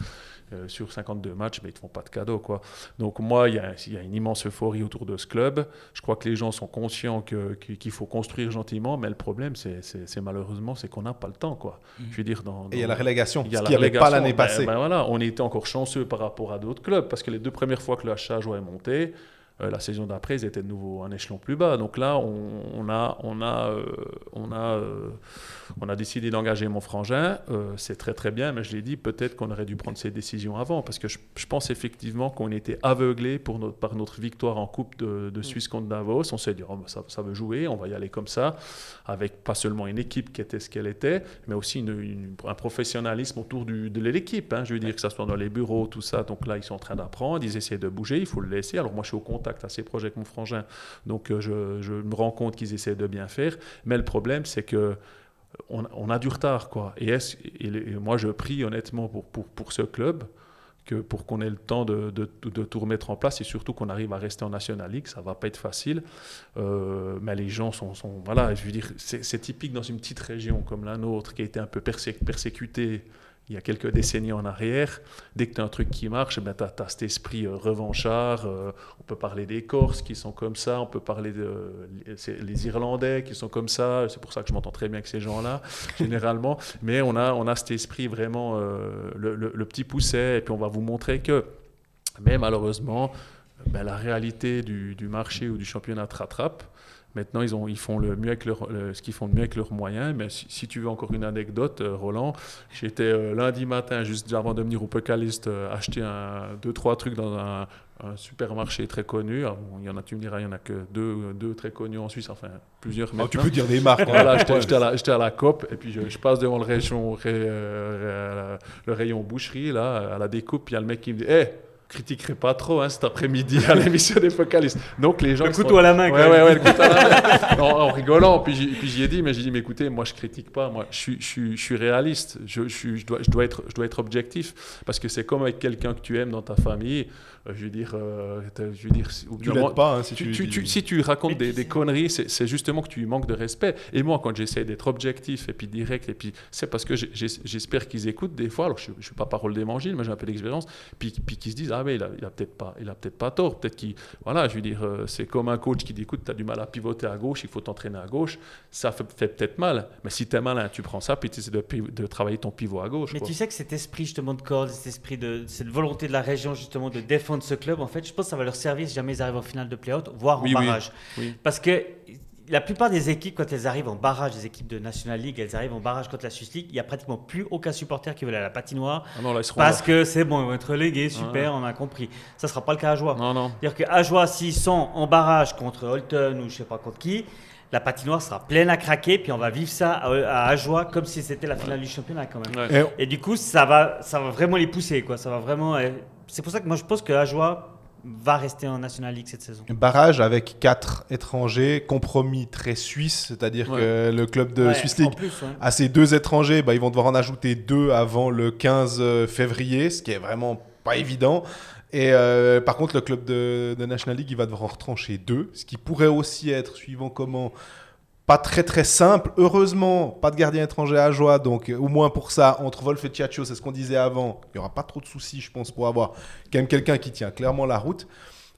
euh, sur 52 matchs, mais ils ne te font pas de cadeaux. Quoi. Donc moi, il y, a, une immense euphorie autour de ce club. Je crois que les gens sont conscients qu'il faut construire gentiment, mais le problème, c'est malheureusement, c'est qu'on n'a pas le temps. Quoi. Mmh. Je veux dire, dans, Et il y a la relégation, il y a ce qu'il n'y avait pas l'année ben, passée. Ben voilà, on était encore chanceux par rapport à d'autres clubs, parce que les deux premières fois que le HA jouait monté, la saison d'après, ils étaient de nouveau un échelon plus bas. Donc là, on, a, on, a, euh, on, a, euh, on a décidé d'engager mon frangin. c'est très très bien, mais je l'ai dit, peut-être qu'on aurait dû prendre ces décisions avant, parce que je, pense effectivement qu'on était aveuglé pour notre, par notre victoire en Coupe de, mm. Suisse contre Davos. On s'est dit, oh, ça, ça, veut jouer, on va y aller comme ça, avec pas seulement une équipe qui était ce qu'elle était, mais aussi un professionnalisme autour du, de l'équipe. Hein. Je veux dire que ça soit dans les bureaux, tout ça. Donc là, ils sont en train d'apprendre, ils essaient de bouger, il faut le laisser. Alors moi, je suis au contact à ces projets avec mon frangin. Donc euh, je, me rends compte qu'ils essaient de bien faire. Mais le problème, c'est que on, a du retard. Quoi. Et, moi, je prie honnêtement pour, pour, pour ce club que pour qu'on ait le temps de, de, tout remettre en place et surtout qu'on arrive à rester en National League, ça va pas être facile. Euh, mais les gens sont, voilà, je veux dire, c'est typique dans une petite région comme la nôtre qui a été un peu persécutée il y a quelques décennies en arrière, dès que tu as un truc qui marche, ben, tu as, cet esprit euh, revanchard. Euh, on peut parler des Corses qui sont comme ça, on peut parler des les Irlandais qui sont comme ça. C'est pour ça que je m'entends très bien avec ces gens-là, généralement. Mais on a, on a cet esprit vraiment, euh, le, petit pousset, et puis on va vous montrer que, mais malheureusement, ben, la réalité du, du, marché ou du championnat te rattrape. Maintenant, ils, ont, ils font le mieux avec leur, ce qu'ils font le mieux avec leurs moyens. Mais si, tu veux encore une anecdote, euh, Roland, j'étais euh, lundi matin, juste avant de venir au Pocaliste, euh, acheter un, deux, trois trucs dans un, supermarché très connu. il y en a, tu me diras, il y en a que deux, deux très connus en Suisse, enfin plusieurs. Oh, tu peux dire des marques. voilà, j'étais à, la COP et puis je, passe devant le rayon, le rayon boucherie, là, à la découpe, il y a le mec qui me dit Hé, critiquerai pas trop hein, cet après-midi à l'émission des focalistes. Donc les gens. Le couteau à la main. Ouais, ouais, ouais, le couteau à la main. en, rigolant. Puis j'y ai dit, mais j'ai dit, mais écoutez, moi je critique pas. Moi, je suis, je je suis réaliste. Je, je, dois, je, dois être, je dois être objectif parce que c'est comme avec quelqu'un que tu aimes dans ta famille. Euh, je veux dire, euh, je veux dire. Tu l'aides pas hein, si tu, tu, si tu racontes des, des, conneries, c'est justement que tu manques de respect. Et moi, quand j'essaie d'être objectif et puis direct, et puis c'est parce que j'espère qu'ils écoutent des fois. Alors je, ne suis pas parole d'évangile, mais j'ai un peu d'expérience. Puis, puis qu'ils se disent, ah mais il a, il a peut-être pas, il a peut-être pas tort. Peut-être qu'il, voilà, je veux dire, euh, c'est comme un coach qui dit, écoute, tu as du mal à pivoter à gauche, il faut t'entraîner à gauche. Ça fait, peut-être mal, mais si tu es malin, tu prends ça, puis tu essaies de, de, travailler ton pivot à gauche. Mais tu sais que cet esprit justement de corde, cet esprit de cette volonté de la région justement de défendre ce club, en fait, je pense que ça va leur servir si jamais ils arrivent en finale de play-out, voire en barrage. Parce que la plupart des équipes, quand elles arrivent en barrage, des équipes de National League, elles arrivent en barrage contre la Swiss League, il n'y a pratiquement plus aucun supporter qui veut aller à la patinoire. Ah non, là, ils seront Parce là. que c'est bon, ils vont être relégués, super, on a compris. Ça ne sera pas le cas à Joie. Non, non. C'est-à-dire qu'à Joie, s'ils sont en barrage contre Holton ou je sais pas contre qui, la patinoire sera pleine à craquer, puis on va vivre ça à, à Ajoie comme si c'était la finale du championnat quand même. Ouais. Et Et du coup, ça va, ça va vraiment les pousser, quoi. Ça va vraiment. Euh, C'est pour ça que moi, je pense que Ajoie va rester en National League cette saison. barrage avec quatre étrangers, compromis très suisse, c'est-à-dire Ouais. que le club de Ouais, Swiss League plus, ouais. à ces deux étrangers, bah, ils vont devoir en ajouter deux avant le 15 février, ce qui est vraiment pas évident. Et euh, par contre, le club de, de National League, il va devoir en retrancher deux, ce qui pourrait aussi être, suivant comment, pas très très simple. Heureusement, pas de gardien étranger à joie, donc euh, au moins pour ça, entre Wolf et Tiacho, c'est ce qu'on disait avant, il n'y aura pas trop de soucis, je pense, pour avoir quand même quelqu'un qui tient clairement la route.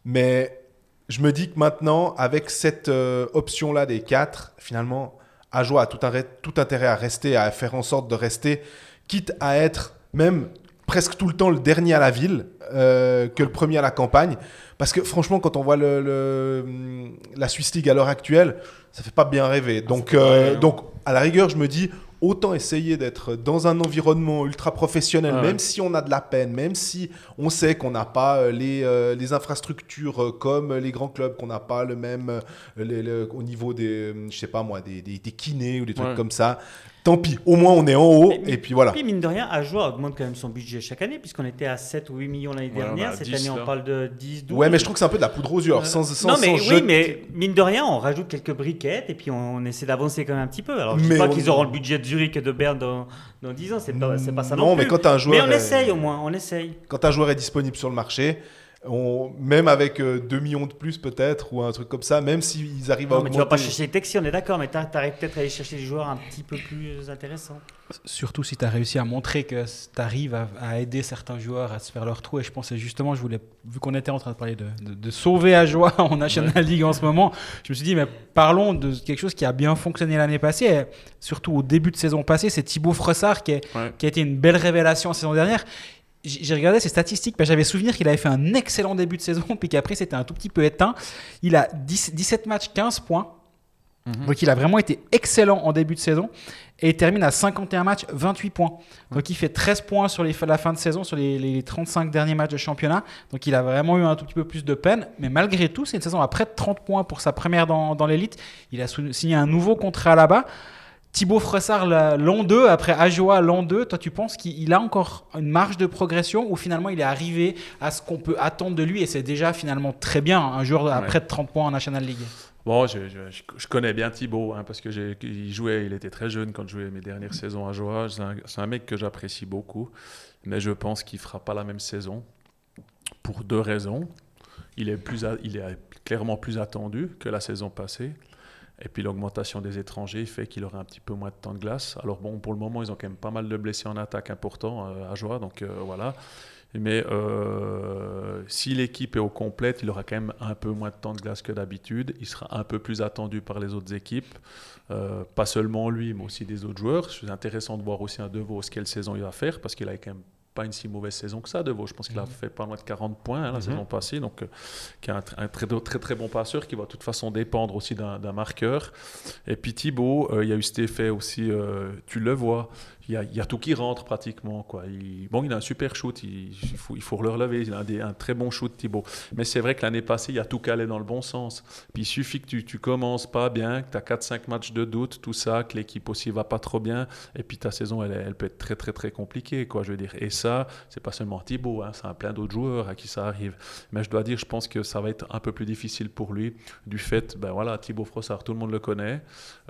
Mais je me dis que maintenant, avec cette euh, option-là des quatre, finalement, Ajoie a tout, arrêt- tout intérêt à rester, à faire en sorte de rester, quitte à être même presque tout le temps le dernier à la ville euh, que le premier à la campagne. Parce que franchement, quand on voit le, le- hum, la Swiss League à l'heure actuelle, ça fait pas bien rêver. Donc, fait pas euh, non. donc, à la rigueur, je me dis, autant essayer d'être dans un environnement ultra professionnel, Ouais. même si on a de la peine, même si on sait qu'on n'a pas euh, les, euh, les infrastructures euh, comme les grands clubs, qu'on n'a pas le même euh, les- le- au niveau des, je sais pas moi, des, des, des kinés ou des trucs Ouais. comme ça. Tant pis, au moins on est en haut, Mais- et puis voilà. Puis mine de rien, Ajoie augmente quand même son budget chaque année, puisqu'on était à 7 ou 8 millions l'année Ouais, dernière. Cette 10 année, on parle de 10, 12. Ouais, mais je trouve que c'est un peu de la poudre aux yeux. Alors, Euh, sans, sans, non, mais sans oui, mais mine de rien, on rajoute quelques briquettes et puis on, on essaie d'avancer quand même un petit peu. Alors, je ne Mais dis pas on- qu'ils auront le budget de Zurich et de Berne dans, dans 10 ans, c'est pas, pas ça non, Non, plus. mais quand un joueur, Mais on essaye au moins, on essaye. quand un joueur est disponible sur le marché, on, même avec euh, 2 millions de plus peut-être, ou un truc comme ça, même s'ils arrivent à mais tu vas pas augmenter... chercher Texi, on est d'accord, mais tu arrives peut-être à aller chercher des joueurs un petit peu plus intéressants. Surtout si tu as réussi à montrer que tu arrives à, à aider certains joueurs à se faire leur trou. Et je pensais justement, je voulais, vu qu'on était en train de parler de, de- de sauver à joie en National League en ce moment, je me suis dit, mais parlons de quelque chose qui a bien fonctionné l'année passée, et surtout au début de saison passée, c'est Thibaut Fressard qui, est- Ouais. qui a été une belle révélation en saison dernière. J'ai regardé ses statistiques, mais j'avais souvenir qu'il avait fait un excellent début de saison, puis qu'après c'était un tout petit peu éteint. Il a 10 17 matchs, 15 points. Donc il a vraiment été excellent en début de saison et il termine à 51 matchs, 28 points. Donc il fait 13 points sur les, la fin de saison, sur les, les 35 derniers matchs de championnat. Donc il a vraiment eu un tout petit peu plus de peine. Mais malgré tout, c'est une saison à près de 30 points pour sa première dans, dans l'élite. Il a signé un nouveau contrat là-bas. Thibaut Fressard, la- l'an 2, après Ajoa, l'an 2, toi tu penses qu'il a encore une marge de progression ou finalement il est arrivé à ce qu'on peut attendre de lui et c'est déjà finalement très bien un joueur à Ouais. près de 30 points en National League? Bon, je, je- je- je connais bien Thibaut, hein, parce que j'ai- il jouait, il était très jeune quand je jouais mes dernières saisons à Joie. C'est un, un mec que j'apprécie beaucoup, mais je pense qu'il fera pas la même saison pour deux raisons. Il est, plus il est clairement plus attendu que la saison passée. Et puis l'augmentation des étrangers fait qu'il aura un petit peu moins de temps de glace. Alors bon, pour le moment, ils ont quand même pas mal de blessés en attaque importants euh, à Joie, donc euh, voilà. Mais euh, si l'équipe est au complète, il aura quand même un peu moins de temps de glace que d'habitude. Il sera un peu plus attendu par les autres équipes. Pas seulement lui, mais aussi des autres joueurs. C'est intéressant de voir aussi un De Vos quelle saison il va faire, parce qu'il a quand même pas une si mauvaise saison que ça, De Vos. Je pense qu'il a fait pas loin de 40 points hein, la saison passée, donc euh, qui est un, tr- un très, très très bon passeur qui va de toute façon dépendre aussi d'un d'un marqueur. Et puis Thibaut, euh, il y a eu cet effet aussi, euh, tu le vois, il y, a, tout qui rentre pratiquement. Quoi. Bon, il a un super shoot, il, faut, il faut le relever, il a un, très bon shoot Thibaut. Mais c'est vrai que l'année passée, il y a tout allait dans le bon sens. Puis il suffit que tu, tu commences pas bien, que tu as 4-5 matchs de doute, tout ça, que l'équipe aussi va pas trop bien, et puis ta saison, elle, elle peut être très très très compliquée, quoi, je veux dire. Et ça, c'est pas seulement Thibaut, hein, c'est un plein d'autres joueurs à qui ça arrive. Mais je dois dire, je pense que ça va être un peu plus difficile pour lui, du fait, ben voilà, Thibaut Frossard, tout le monde le connaît.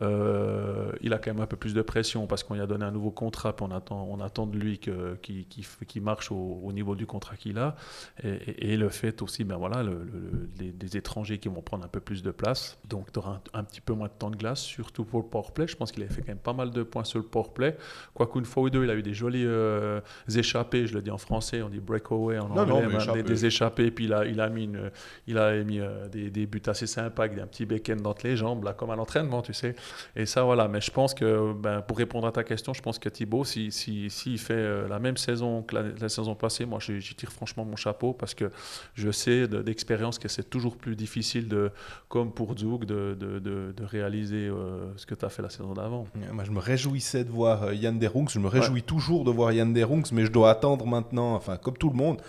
Euh, il a quand même un peu plus de pression parce qu'on lui a donné un nouveau contrat, puis on attend, on attend de lui qu'il marche au, au niveau du contrat qu'il a. Et, et- et le fait aussi, ben voilà, le- le- le- les, des étrangers qui vont prendre un peu plus de place. Donc tu auras un, un petit peu moins de temps de glace, surtout pour le powerplay. Je pense qu'il a fait quand même pas mal de points sur le powerplay. Quoique une fois ou deux, il a eu des jolies euh, échappées je le dis en français, on dit breakaway en Non, non, anglais, des, des échappées, puis il a, il a mis, une- il a mis euh, des, des buts assez sympas avec un petit bacon entre les jambes, là, comme à l'entraînement, tu sais. Et ça, voilà. Mais je pense que, ben, pour répondre à ta question, je pense que Thibaut, s'il si, s'il fait euh, la même saison que la, la saison passée, moi, j'y tire franchement mon chapeau parce que je sais de- d'expérience que c'est toujours plus difficile, de, comme pour de, de, de- de réaliser euh, ce que tu as fait la saison d'avant. Moi, je me réjouissais de voir euh, Yann Derungs. Je me réjouis toujours de voir Yann Derungs, mais je dois attendre maintenant, enfin, comme tout le monde,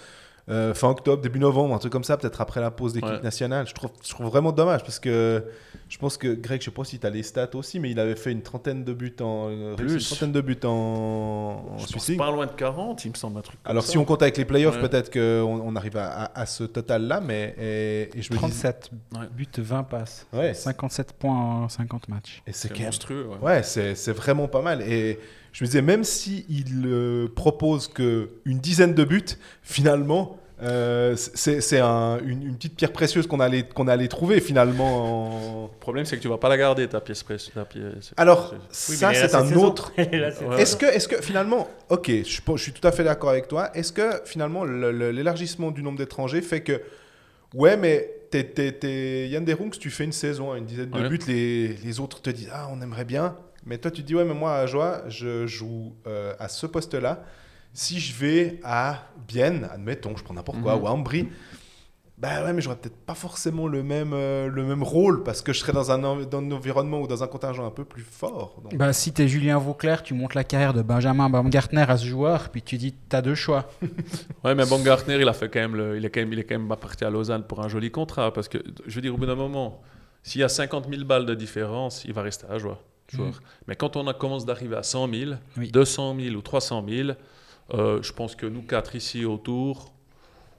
euh, fin octobre, début novembre, un truc comme ça, peut-être après la pause d'équipe Ouais. nationale. Je trouve, je trouve vraiment dommage parce que je pense que Greg, je sais pas si tu as les stats aussi, mais il avait fait une trentaine de buts en, Plus. une trentaine de buts en, en Je pense pas loin de 40, il me semble un truc comme Alors ça. si on compte avec les playoffs, Ouais. peut-être qu'on on arrive à, à- à ce total-là, mais et, et je me dis, 37 Ouais. buts, 20 passes. Ouais. 57 points en 50 matchs. et c'est monstrueux. ouais. Ouais, c'est c'est vraiment pas mal. Et je me disais, même si il euh, propose que une dizaine de buts, finalement, euh, c'est c'est un- une, une petite pierre précieuse qu'on allait, qu'on allait trouver finalement. en- Le problème, c'est que tu vas pas la garder, ta pièce précieuse. Alors, Oui, ça, c'est un autre. Est-ce que, est que finalement, ok, je, suis pas- je suis tout à fait d'accord avec toi. Est-ce que finalement le- le- l'élargissement du nombre d'étrangers fait que, ouais, mais t'es, Yann Derungs, tu fais une saison, une dizaine de Ouais. buts, les, les autres te disent ah on aimerait bien, mais toi tu te dis ouais mais moi à Joie, je joue euh, à ce poste-là. Si je vais à Bienne, admettons, je prends n'importe quoi, Mhm. ou à Ambry. Bah ouais, mais j'aurais peut-être pas forcément le même, euh, le même rôle parce que je serais dans un, env- dans un environnement ou dans un contingent un peu plus fort. Donc, Bah, si t'es Julien Vauclair, tu montes la carrière de Benjamin Baumgartner à ce joueur, puis tu dis t'as deux choix. Ouais, mais Baumgartner, il a fait quand même, le- il est quand même, il est quand même parti à Lausanne pour un joli contrat, parce que je veux dire, au bout d'un moment, s'il y a 50 000 balles de différence, il va rester à joueur. joueur. Mais quand on a, commence d'arriver à 100 000, Oui. 200 000 ou 300 000, euh, je pense que nous quatre ici autour,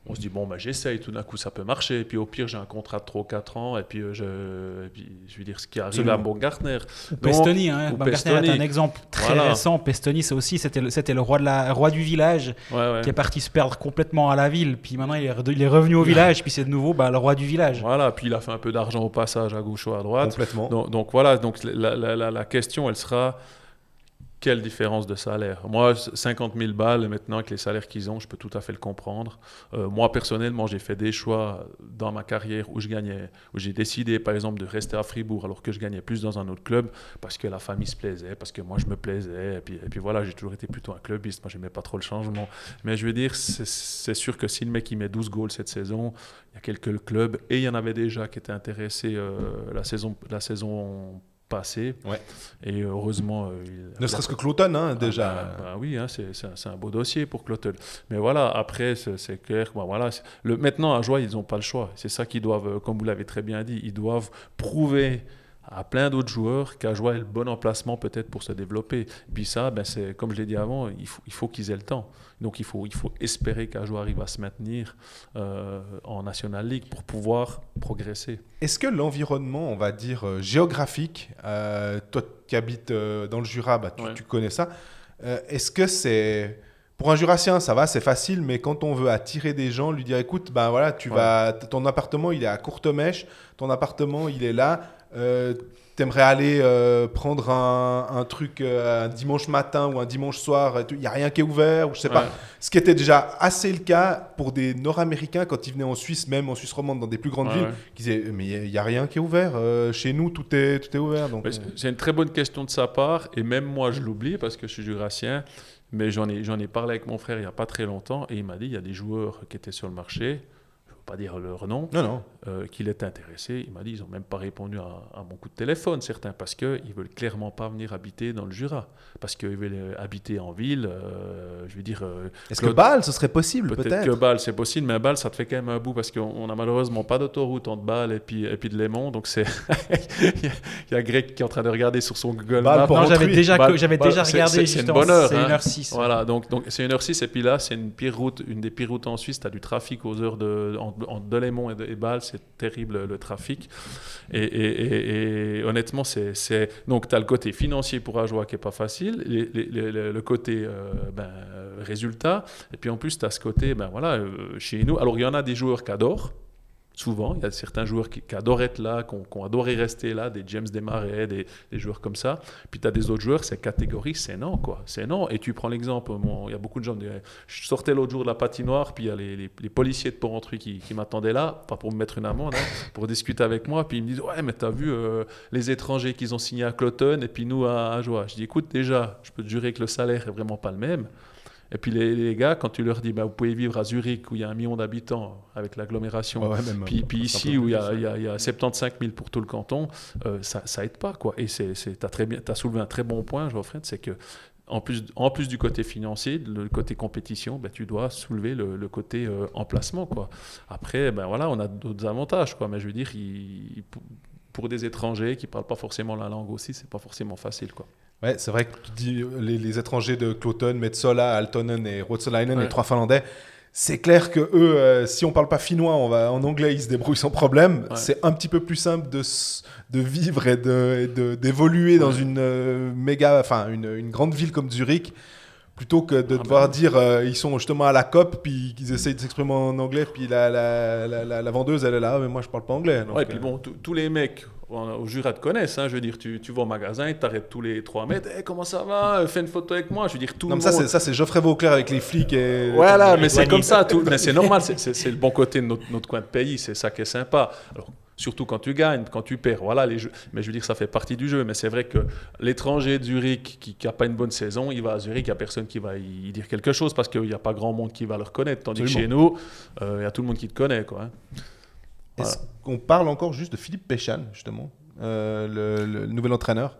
on se dit bon, bah, j'essaye, tout d'un coup ça peut marcher, et puis au pire j'ai un contrat de 3 ou 4 ans, et puis, euh, je, et puis je veux dire ce qui arrive Absolument. à Baumgartner. Ou Pestoni, hein. ou est un exemple très Voilà. récent. Pestoni, c'est aussi, c'était le, c'était le roi, de la, roi du village Ouais, ouais. qui est parti se perdre complètement à la ville. Puis maintenant, il est, re- il est revenu au village, puis c'est de nouveau bah, le roi du village. Voilà, puis il a fait un peu d'argent au passage à gauche ou à droite. complètement. Donc, donc voilà, donc la, la- la- la question, elle sera quelle différence de salaire? Moi, 50 000 balles, maintenant, avec les salaires qu'ils ont, je peux tout à fait le comprendre. Euh, moi, personnellement, j'ai fait des choix dans ma carrière où je gagnais, où j'ai décidé, par exemple, de rester à Fribourg alors que je gagnais plus dans un autre club parce que la famille se plaisait, parce que moi, je me plaisais. Et puis, voilà, j'ai toujours été plutôt un clubiste. Moi, j'aimais pas trop le changement. Mais je veux dire, c'est- c'est sûr que si le mec il met 12 goals cette saison, il y a quelques clubs et il y en avait déjà qui étaient intéressés euh, la, saison, la saison Ouais. Et heureusement. euh, il- Ne serait-ce que Cloton, hein, Ah, déjà. bah, bah oui, hein, c'est c'est un, beau dossier pour Clotel. Mais voilà, après, c'est clair. bah, voilà, le, maintenant, à Joie, ils n'ont pas le choix. C'est ça qu'ils doivent, euh, comme vous l'avez très bien dit, ils doivent prouver à plein d'autres joueurs qu'à Joie est le bon emplacement peut-être pour se développer. Puis ça, ben, c'est comme je l'ai dit avant, il faut, il faut qu'ils aient le temps. Donc il faut, il faut espérer qu'Ajoie arrive à se maintenir euh, en National League pour pouvoir progresser. Est-ce que l'environnement, on va dire euh, géographique, euh, toi qui habites euh, dans le Jura, bah, tu, Ouais. tu connais ça, euh, est-ce que c'est... Pour un Jurassien, ça va, c'est facile, mais quand on veut attirer des gens, lui dire écoute, ben voilà, tu Ouais. vas, ton appartement il est à Courtemèche, ton appartement il est là, euh, t'aimerais aller euh, prendre un, un truc euh, un dimanche matin ou un dimanche soir, il n'y a rien qui est ouvert, ou je sais pas. Ce qui était déjà assez le cas pour des Nord-Américains quand ils venaient en Suisse, même en Suisse romande, dans des plus grandes Ouais, villes, ouais. qui disaient mais il n'y a, rien qui est ouvert. euh, chez nous, tout est, tout est ouvert. Euh, c'est- une très bonne question de sa part, et même moi je l'oublie parce que je suis jurassien, mais j'en ai, j'en ai parlé avec mon frère il n'y a pas très longtemps, et il m'a dit il y a des joueurs qui étaient sur le marché, pas dire leur nom, non, non. euh, qu'il était intéressé. Il m'a dit ils n'ont même pas répondu à, à mon coup de téléphone, certains, parce qu'ils ne veulent clairement pas venir habiter dans le Jura, parce qu'ils veulent euh, habiter en ville, euh, je veux dire... euh, Est-ce que Bâle, ce serait possible, Peut-être peut-être? que Bâle, c'est possible, mais Bâle, ça te fait quand même un bout parce qu'on on a malheureusement pas d'autoroute entre Bâle et puis, et puis de Lémont. Donc, c'est. il y a- Greg qui est en train de regarder sur son Google Bâle Maps. pour Non, j'avais déjà, que- j'avais déjà c'est- regardé c'est- c'est une bonne heure, C'est hein. 1h06. Voilà, donc donc c'est une heure 6 et puis là, c'est une pire route, une des pires routes en Suisse. Tu as du trafic aux heures de, entre, Delémont et, et Bâle, c'est terrible le trafic. Et, honnêtement, c'est. Donc, tu as le côté financier pour Ajoie qui est pas facile, le, côté euh, ben, résultat, et puis en plus, tu as ce côté, ben voilà, euh, chez nous. Alors, il y en a des joueurs qui adorent. Souvent, il y a certains joueurs qui, qui adorent être là, qui ont, adoré rester là, des James Desmarais, des, des joueurs comme ça. Puis tu as des autres joueurs, c'est catégorie, c'est non, quoi. C'est non. Et tu prends l'exemple, il y a beaucoup de gens, je sortais l'autre jour de la patinoire, puis il y a les policiers de Porrentruy qui, qui m'attendaient là, pas pour me mettre une amende, hein, pour discuter avec moi. Puis ils me disent, ouais, mais t'as vu euh, les étrangers qu'ils ont signés à Cloton et puis nous à, à Joie. Je dis, écoute, déjà, je peux te jurer que le salaire est vraiment pas le même. Et puis les, les gars, quand tu leur dis, bah, vous pouvez vivre à Zurich où il y a un million d'habitants avec l'agglomération, Ouais, puis, euh, puis ici où il y, a, ouais. il y a- il y a 75 000 pour tout le canton, euh, ça, ça aide pas quoi. Et bien, t'as soulevé un très bon point, Geoffrey, c'est que en plus, en plus du côté financier, le côté compétition, ben, tu dois soulever le, le côté euh, emplacement quoi. Après, ben voilà, on a d'autres avantages quoi, mais je veux dire, il- pour- pour des étrangers qui parlent pas forcément la langue aussi, c'est pas forcément facile quoi. Ouais, c'est vrai que tu dis euh, les, les étrangers de Cloton, Metsola, Altonen et Ruotsalainen, Ouais. les trois Finlandais. C'est clair que eux, euh, si on parle pas finnois, on va en anglais, ils se débrouillent sans problème. Ouais. C'est un petit peu plus simple de, de vivre et de et de- d'évoluer dans une euh, méga, enfin une, une grande ville comme Zurich, plutôt que de Ah, devoir bah. dire euh, ils sont justement à la COP, puis qu'ils essayent de s'exprimer en anglais, puis la, la, la, vendeuse elle est là, mais moi je parle pas anglais. Donc, Ouais, et puis euh, bon, tous les mecs au Jura te connaissent. hein, je veux dire, tu, tu vas au magasin, ils t'arrêtent tous les 3 mètres. Eh, comment ça va? Fais une photo avec moi. Je veux dire, tout non, le mais ça monde. ça c'est Geoffrey Vauclair avec les flics et Voilà, mais c'est comme ça. Tout, mais c'est normal. c'est- le bon côté de notre, notre coin de pays. C'est ça qui est sympa. Alors, surtout quand tu gagnes, quand tu perds. Voilà, les jeux. Mais je veux dire, ça fait partie du jeu. Mais c'est vrai que l'étranger de Zurich qui n'a pas une bonne saison, il va à Zurich, il n'y a personne qui va y dire quelque chose parce qu'il n'y a pas grand monde qui va le reconnaître. Tandis que chez nous, euh, il y a tout le monde qui te connaît. Quoi, hein. Est-ce qu'on parle encore juste de Philippe Péchan, justement, euh, le, le nouvel entraîneur,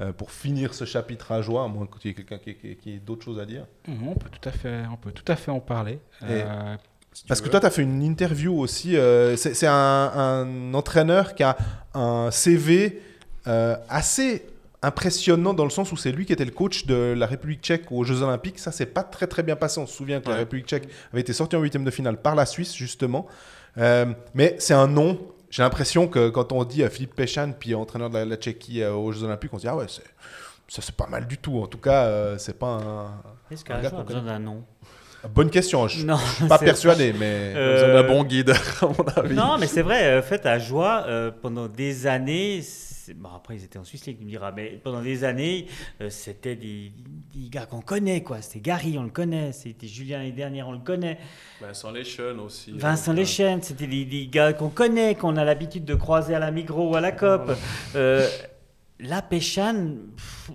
euh, pour finir ce chapitre à joie, à moins qu'il y ait quelqu'un qui, qui- qui ait d'autres choses à dire? On peut tout à fait, on peut tout à fait en parler. Euh, si Parce que toi, tu as fait une interview aussi. euh, c'est un, un entraîneur qui a un CV euh, assez impressionnant dans le sens où c'est lui qui était le coach de la République tchèque aux Jeux Olympiques. Ça, c'est pas très très bien passé. On se souvient que la. République tchèque avait été sortie en huitième de finale par la Suisse, justement. Euh, mais c'est un nom. J'ai l'impression que quand on dit Philippe Péchan, puis entraîneur de la, la Tchéquie euh, aux Jeux Olympiques, on se dit ah ouais, c'est- ça c'est pas mal du tout. En tout cas, euh, c'est pas un. Est-ce Un qu'un besoin d'un nom? Bonne question. Je suis Non, pas persuadé, mais. Euh, Vous avez un bon guide, à mon avis. Non, mais c'est vrai, en fait, à Joie, euh, pendant des années, c'est- bon, après ils étaient en Suisse League, tu me diras, mais pendant des années, euh, c'était des, des gars qu'on connaît, quoi. C'était Gary, on le connaît, c'était Julien l'année dernière, on le connaît. Vincent Leschen aussi. Vincent euh, Lechen, c'était des, des gars qu'on connaît, qu'on a l'habitude de croiser à la Migros ou à la COP. Euh, la Péchane,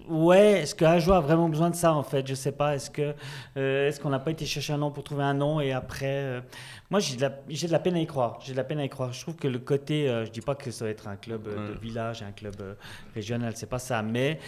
ouais, est-ce que Ajoie a vraiment besoin de ça en fait? Je sais pas. Est-ce que euh, est-ce qu'on n'a pas été chercher un nom pour trouver un nom et après, euh, moi j'ai de, la, j'ai de la peine à y croire. J'ai de la peine à y croire. Je trouve que le côté, euh, je dis pas que ça va être un club euh, de village, un club régional, c'est pas ça, mais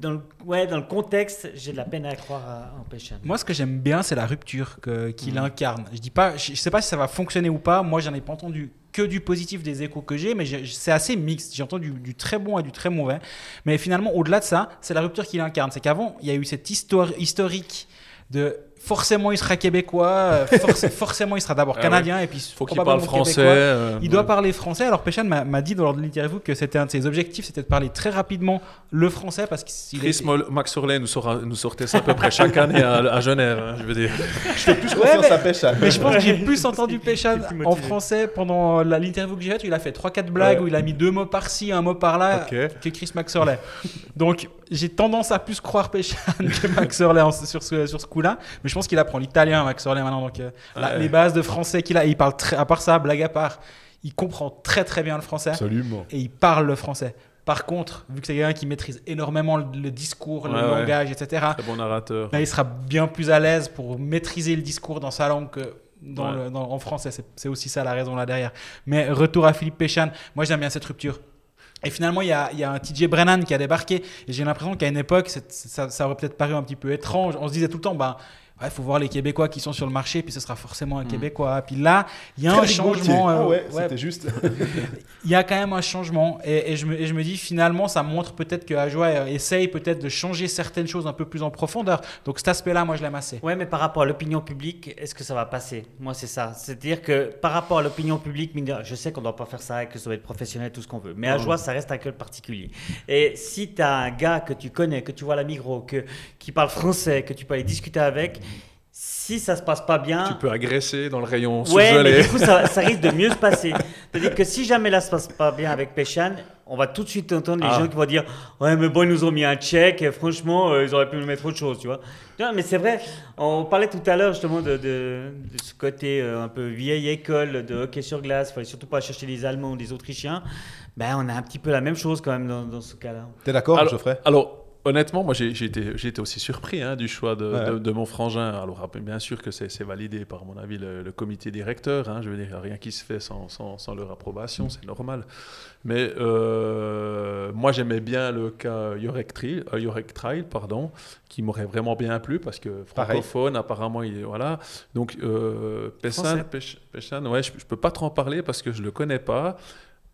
dans le, ouais, dans le contexte, j'ai de la peine à y croire à, en Péchane. Moi, ce que j'aime bien, c'est la rupture que- qu'il Mhm. incarne. Je dis pas, je, je sais pas si ça va fonctionner ou pas. Moi, j'en ai pas entendu que du positif des échos que j'ai, mais c'est assez mixte. J'ai entendu du, du très bon et du très mauvais. Mais finalement, au-delà de ça, c'est la rupture qu'il incarne. C'est qu'avant, il y a eu cette histoire historique de forcément il sera québécois, euh, forc- forcément il sera d'abord Ah canadien et puis Faut qu'il parle français. euh, Il doit ouais. parler français. Alors Péchan m'a dit lors de l'interview que c'était un de ses objectifs, c'était de parler très rapidement le français parce qu'il Chris est- Mol- Max Orley nous, sortait ça à peu près chaque année à, à Genève, hein, je veux dire. Je fais plus confiance mais- à Péchan. Mais je pense que j'ai plus entendu Péchan en français pendant l'interview que j'ai faite. où Il a fait 3-4 blagues, Ouais. où il a mis deux mots par-ci, un mot par-là, que Chris Maxorley. Donc j'ai tendance à plus croire Péchan que Maxorley en- sur ce, sur ce coup-là. Mais je pense qu'il apprend l'italien, Maxorley, maintenant. Donc euh, la- les bases de français qu'il a, et il parle très, à part ça, blague à part, il comprend très très bien le français Absolument. et il parle le français. Par contre, vu que c'est quelqu'un qui maîtrise énormément le, le discours, le Ouais, langage, etc., Très bon narrateur. Là, il sera bien plus à l'aise pour maîtriser le discours dans sa langue que dans Ouais. le- dans- en français. C'est aussi ça la raison là derrière. Mais retour à Philippe Péchan, moi j'aime bien cette rupture. Et finalement, il y a, y a un TJ Brennan qui a débarqué. Et j'ai l'impression qu'à une époque, ça, ça aurait peut-être paru un petit peu étrange. On se disait tout le temps, bah, il faut voir les Québécois qui sont sur le marché, puis ce sera forcément un Québécois. Puis là, il y a un changement. euh, Ah ouais, ouais, c'était juste. il y a quand même un changement et, et je, me, et je me dis finalement ça montre peut-être que Ajoie essaye peut-être de changer certaines choses un peu plus en profondeur. Donc cet aspect-là, moi je l'aime assez. Ouais, mais par rapport à l'opinion publique, est-ce que ça va passer? Moi, c'est ça. C'est-à-dire que par rapport à l'opinion publique, je sais qu'on ne doit pas faire ça et que ça doit être professionnel, tout ce qu'on veut. Mais à joie, ça reste un club particulier. Et si tu as un gars que tu connais, que tu vois à la Migros, que, qui parle français, que tu peux aller discuter avec, si ça se passe pas bien. Tu peux agresser dans le rayon Ouais, mais du coup, ça, ça risque de mieux se passer. C'est-à-dire que si jamais là, ça se passe pas bien avec Péchan, on va tout de suite entendre les Ah. gens qui vont dire Ouais, mais bon, ils nous ont mis un check, et franchement, euh, ils auraient pu nous mettre autre chose, tu vois. Non, mais c'est vrai, on parlait tout à l'heure justement de, de- de ce côté euh, un peu vieille école de hockey sur glace, il fallait surtout pas chercher les Allemands ou les Autrichiens. Ben, on a un petit peu la même chose quand même dans, dans ce cas-là. T'es d'accord, Alors- Geoffrey? Alors, honnêtement, moi, j'ai été, aussi surpris hein, du choix de, Ouais. de- de mon frangin. Alors, bien sûr que c'est validé par, mon avis, le, le comité directeur. hein. je veux dire, rien qui se fait sans, sans- sans leur approbation, c'est normal. Mais euh, moi, j'aimais bien le cas Yorek Trail, euh, Yorek Trail, pardon, qui m'aurait vraiment bien plu parce que Pareil. francophone, apparemment, il est, voilà. Donc, euh, Pessan, ouais, je ne peux pas trop en parler parce que je ne le connais pas.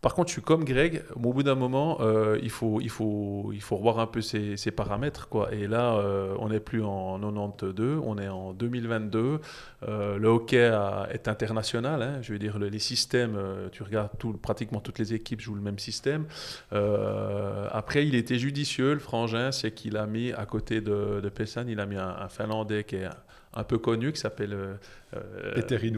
Par contre, je suis comme Greg. Au bout d'un moment, euh, il, faut, il, faut, il faut revoir un peu ses, paramètres. Quoi. Et là, euh, on n'est plus en 92, on est en 2022. Euh, le hockey est international. hein. Je veux dire, le- les systèmes, tu regardes pratiquement toutes les équipes jouent le même système. Après, il était judicieux, le frangin, c'est qu'il a mis à côté de, de Pessan, il a mis un, un Finlandais qui est un, peu connu, qui s'appelle euh, euh, Petteri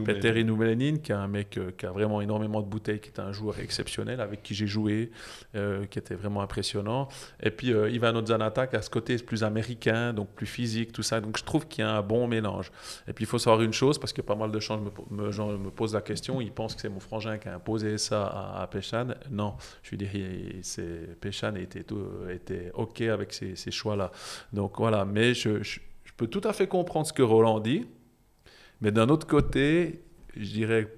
qui est un mec euh, qui a vraiment énormément de bouteilles, qui est un joueur exceptionnel, avec qui j'ai joué, euh, qui était vraiment impressionnant. Et puis Ivan Zanata, qui a ce côté plus américain, donc plus physique, tout ça. Donc je trouve qu'il y a un bon mélange. Et puis il faut savoir une chose, parce que pas mal de gens me, po- me- gens me posent la question, ils pensent que c'est mon frangin qui a imposé ça à, à Péchan. Non, je il- c'est- Péchan était, était OK avec ces, ces choix-là. Donc voilà, mais je peux tout à fait comprendre ce que Roland dit. Mais d'un autre côté, je dirais,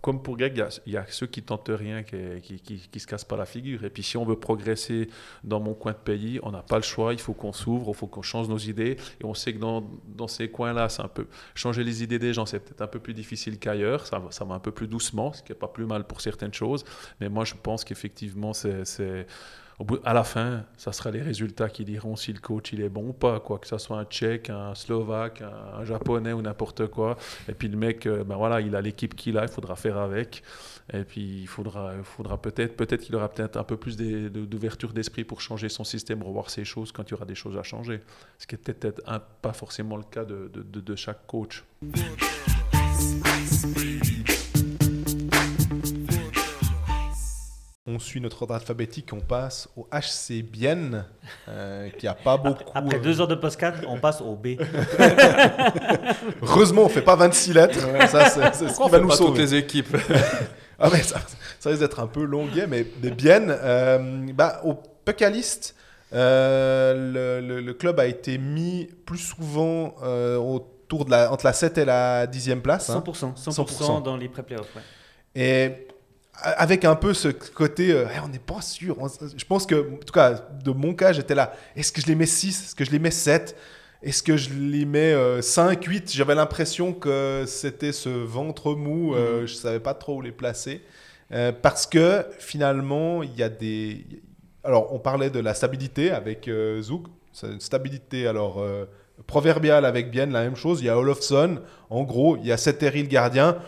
comme pour Greg, il y a, ceux qui tentent rien, qui, qui, se cassent pas la figure. Et puis si on veut progresser dans mon coin de pays, on n'a pas le choix, il faut qu'on s'ouvre, il faut qu'on change nos idées. Et on sait que dans, ces coins-là, c'est un peu changer les idées des gens, c'est peut-être un peu plus difficile qu'ailleurs. Ça, ça va un peu plus doucement, ce qui n'est pas plus mal pour certaines choses. Mais moi, je pense qu'effectivement, c'est... au à la fin, ça sera les résultats qui diront si le coach il est bon ou pas, quoi que ça soit un Tchèque, un Slovaque, un, Japonais ou n'importe quoi. Et puis le mec, euh, ben voilà, il a l'équipe qu'il a, il faudra faire avec. Et puis il faudra, faudra peut-être, peut-être qu'il aura peut-être un peu plus d'ouverture d'esprit pour changer son système, revoir ses choses quand il y aura des choses à changer. Ce qui est peut-être pas forcément le cas de chaque coach. On suit notre ordre alphabétique, on passe au HC Bienne, euh, qui a pas beaucoup. Après euh, deux heures de podcast, on passe au B. Heureusement, on fait pas 26 lettres. Ça, c'est c'est ce qui va nous pas toutes sauver. les équipes Ah ouais, ça, ça risque d'être un peu longuet, mais, mais bien. euh, bah, au Puckalist, euh, le, le- le club a été mis plus souvent euh, autour de la, entre la 7 et la 10e place. hein. 100%, 100%, 100%. dans les pré-playoffs. ouais. Et avec un peu ce côté, euh, Eh, on n'est pas sûr. On- je pense que, en tout cas, de mon cas, j'étais là. Est-ce que je les mets 6 Est-ce que je les mets 7 Est-ce que je les mets euh, 5, 8 J'avais l'impression que c'était ce ventre mou. euh, Je ne savais pas trop où les placer. Euh, parce que finalement, il y a des. Alors, on parlait de la stabilité avec Zouk. C'est une stabilité, alors. proverbiale avec Bien, la même chose. Il y a Olofsson, en gros, il y a Seteri le gardien.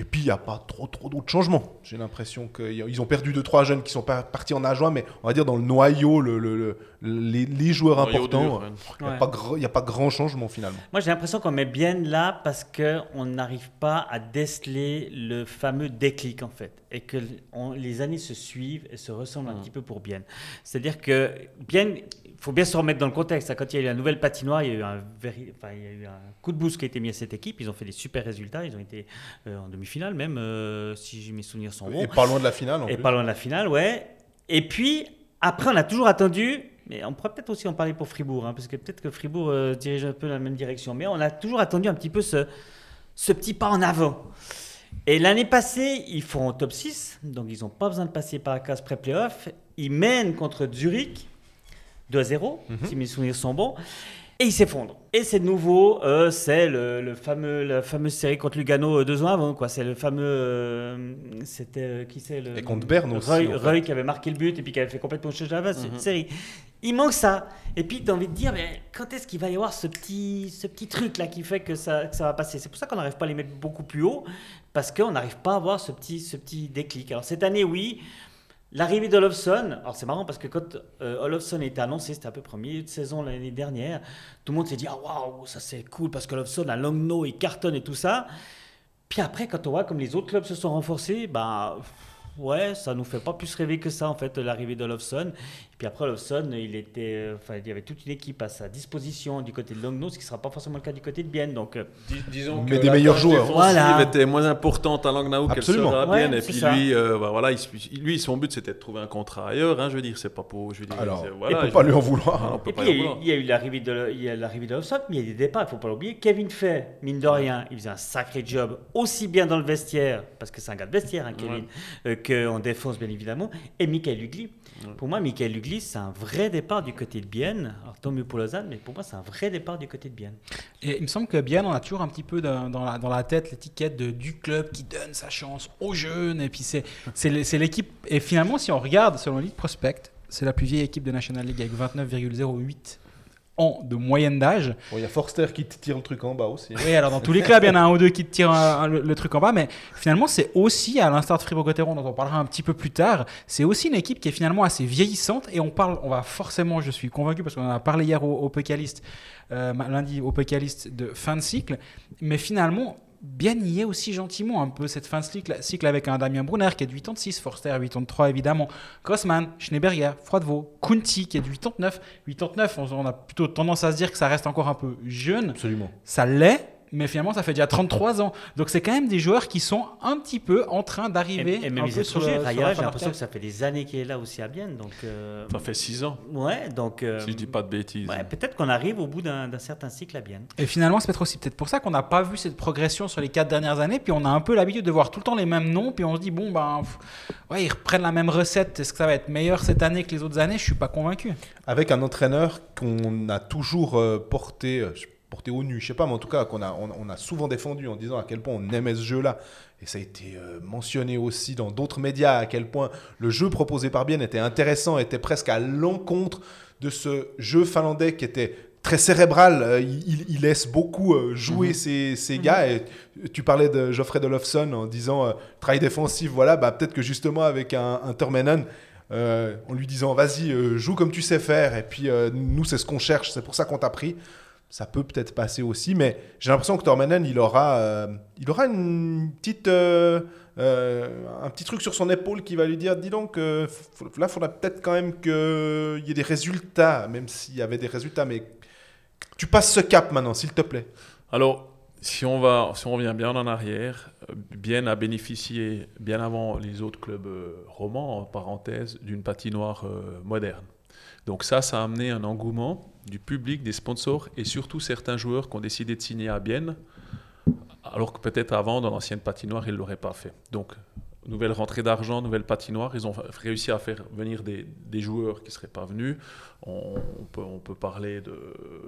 Et puis, il n'y a pas trop, trop d'autres changements. J'ai l'impression qu'ils ont perdu deux, trois jeunes qui sont pas partis en adjoint, mais on va dire dans le noyau, le, le- le- les, les joueurs Noyau importants, il n'y a, Ouais. pas gr- il y a pas grand changement finalement. Moi, j'ai l'impression qu'on met bien là parce qu'on n'arrive pas à déceler le fameux déclic, en fait. Et que on- les années se suivent et se ressemblent un petit peu pour bien. C'est-à-dire que bien, faut bien se remettre dans le contexte. Quand il y a eu la nouvelle patinoire, il y a eu un, véri- enfin, il y a eu un coup de boost qui a été mis à cette équipe. Ils ont fait des super résultats. Ils ont été euh, en demi-finale, même, euh, si mes souvenirs sont bons. Et pas loin de la finale en Et plus. pas loin de la finale, ouais. Et puis, après, on a toujours attendu, mais on pourrait peut-être aussi en parler pour Fribourg, hein, parce que peut-être que Fribourg euh, dirige un peu dans la même direction. Mais on a toujours attendu un petit peu ce, ce petit pas en avant. Et l'année passée, ils font top 6, donc ils n'ont pas besoin de passer par la case pré-playoff. Ils mènent contre Zurich 2 à 0, si mes souvenirs sont bons. Et ils s'effondrent. Et c'est de nouveau, euh, c'est le, le fameux, la fameuse série contre Lugano euh, deux ans avant. quoi. C'est le fameux. euh, C'était. euh, qui c'est le, Et contre Berne aussi, Roy, en fait. Roy qui avait marqué le but et puis qui avait fait complètement changer la base. C'est une série. Il manque ça. Et puis, tu as envie de dire, mais quand est-ce qu'il va y avoir ce petit, ce petit truc-là qui fait que ça, que ça va passer? C'est pour ça qu'on n'arrive pas à les mettre beaucoup plus haut, parce qu'on n'arrive pas à avoir ce petit, ce petit déclic. Alors, cette année, oui, L'arrivée d'Olofsson, alors c'est marrant parce que quand euh, Olofsson été annoncé, c'était un peu premier de saison l'année dernière, tout le monde s'est dit ah waouh, ça c'est cool parce qu'Olofsson a Longno, il cartonne et tout ça. Puis après, quand on voit comme les autres clubs se sont renforcés, bah ouais, ça nous fait pas plus rêver que ça en fait l'arrivée. Et puis après Lofson, il était, euh, enfin il y avait toute une équipe à sa disposition du côté de Longno, ce qui sera pas forcément le cas du côté de Bienne. Donc euh, Dis- disons Mais que des meilleurs joueurs. Voilà. était moins importante à Langnau qu'elle sera à Ouais, Bienne. et puis ça. lui, euh, bah, voilà, il, lui, son but c'était de trouver un contrat ailleurs. Hein, je veux dire, c'est pas pour. Je veux dire, Alors, voilà, peut je- pas lui en vouloir. on peut et puis il y, vouloir. il y a eu l'arrivée de il y a l'arrivée de Lofson, mais il y a des départs, il faut pas l'oublier. Kevin Fay, mine de rien, il faisait un sacré job aussi bien dans le vestiaire parce que c'est un gars de vestiaire, hein, Kevin, euh, qu'en défense bien évidemment. Et Michael Lugli. Pour moi, Michael C'est un vrai départ du côté de Bienne. Alors tant mieux pour Lausanne, mais pour moi, c'est un vrai départ du côté de Bienne. Et il me semble que Bienne, on a toujours un petit peu dans, la, tête l'étiquette du club qui donne sa chance aux jeunes. Et puis c'est c'est l'é- c'est l'équipe. Et finalement, si on regarde selon League Prospect, c'est la plus vieille équipe de National League avec 29,08 ans de moyenne d'âge. Bon, Il y a Forster qui te tire le truc en bas aussi. Oui, alors dans tous les clubs, il y en a un ou deux qui te tirent un- un- le, le truc en bas, mais finalement, c'est aussi, à l'instar de Fribourg-Gotteron, dont on parlera un petit peu plus tard, c'est aussi une équipe qui est finalement assez vieillissante et on parle, on va forcément, je suis convaincu, parce qu'on en a parlé hier au, au Pécaliste, euh, lundi au Pécaliste de fin de cycle, mais finalement, bien est aussi gentiment un peu cette fin de cycle, cycle avec un Damien Brunner qui est de 86, Forster 83 évidemment, Grossman, Schneeberger, Froidevaux, Kunti qui est de 89. 89, on, on a plutôt tendance à se dire que ça reste encore un peu jeune Absolument. ça l'est, mais finalement ça fait déjà 33 ans. Donc c'est quand même des joueurs qui sont un petit peu en train d'arriver Et, et un même peu ils sur, le, étrangers. sur la Raya, j'ai l'impression que ça fait des années qu'il est là aussi à Bienne. Donc, euh, Ça fait 6 ans, ouais, donc. euh, si je dis pas de bêtises. ouais, peut-être qu'on arrive au bout d'un d'un certain cycle à Bienne. Et finalement c'est peut-être aussi peut-être pour ça qu'on n'a pas vu cette progression sur les quatre dernières années, puis on a un peu l'habitude de voir tout le temps les mêmes noms, puis on se dit bon ben pff, ouais ils reprennent la même recette, est-ce que ça va être meilleur cette année que les autres années? Je suis pas convaincu. Avec un entraîneur qu'on a toujours euh, porté, porté au nu, je sais pas, mais en tout cas qu'on a, on, on a souvent défendu en disant à quel point on aimait ce jeu-là. Et ça a été euh, mentionné aussi dans d'autres médias à quel point le jeu proposé par Bienne était intéressant, était presque à l'encontre de ce jeu finlandais qui était très cérébral. Euh, il, laisse beaucoup euh, jouer ses, ses gars. Et tu parlais de Geoffrey Dolofsson en disant euh, travail défensif, voilà, bah, peut-être que justement avec un, un Tormenon, euh, en lui disant vas-y, joue comme tu sais faire, et puis nous, c'est ce qu'on cherche, c'est pour ça qu'on t'a pris. Ça peut peut-être passer aussi, mais j'ai l'impression que Tormenon, il aura, euh, il aura une petite, euh, euh, un petit truc sur son épaule qui va lui dire dis donc, là, il faudra peut-être quand même qu'il y ait des résultats, même s'il y avait des résultats, mais tu passes ce cap maintenant, s'il te plaît. Alors, si on, va, si on revient bien en arrière, Bienne a bénéficié, bien avant les autres clubs romans, en parenthèse, d'une patinoire moderne. Donc ça, ça a amené un engouement du public, des sponsors et surtout certains joueurs qui ont décidé de signer à Bienne, alors que peut-être avant, dans l'ancienne patinoire, ils ne l'auraient pas fait. Donc, nouvelle rentrée d'argent, nouvelle patinoire, ils ont réussi à faire venir des, des joueurs qui ne seraient pas venus. On, on peut, on peut parler de,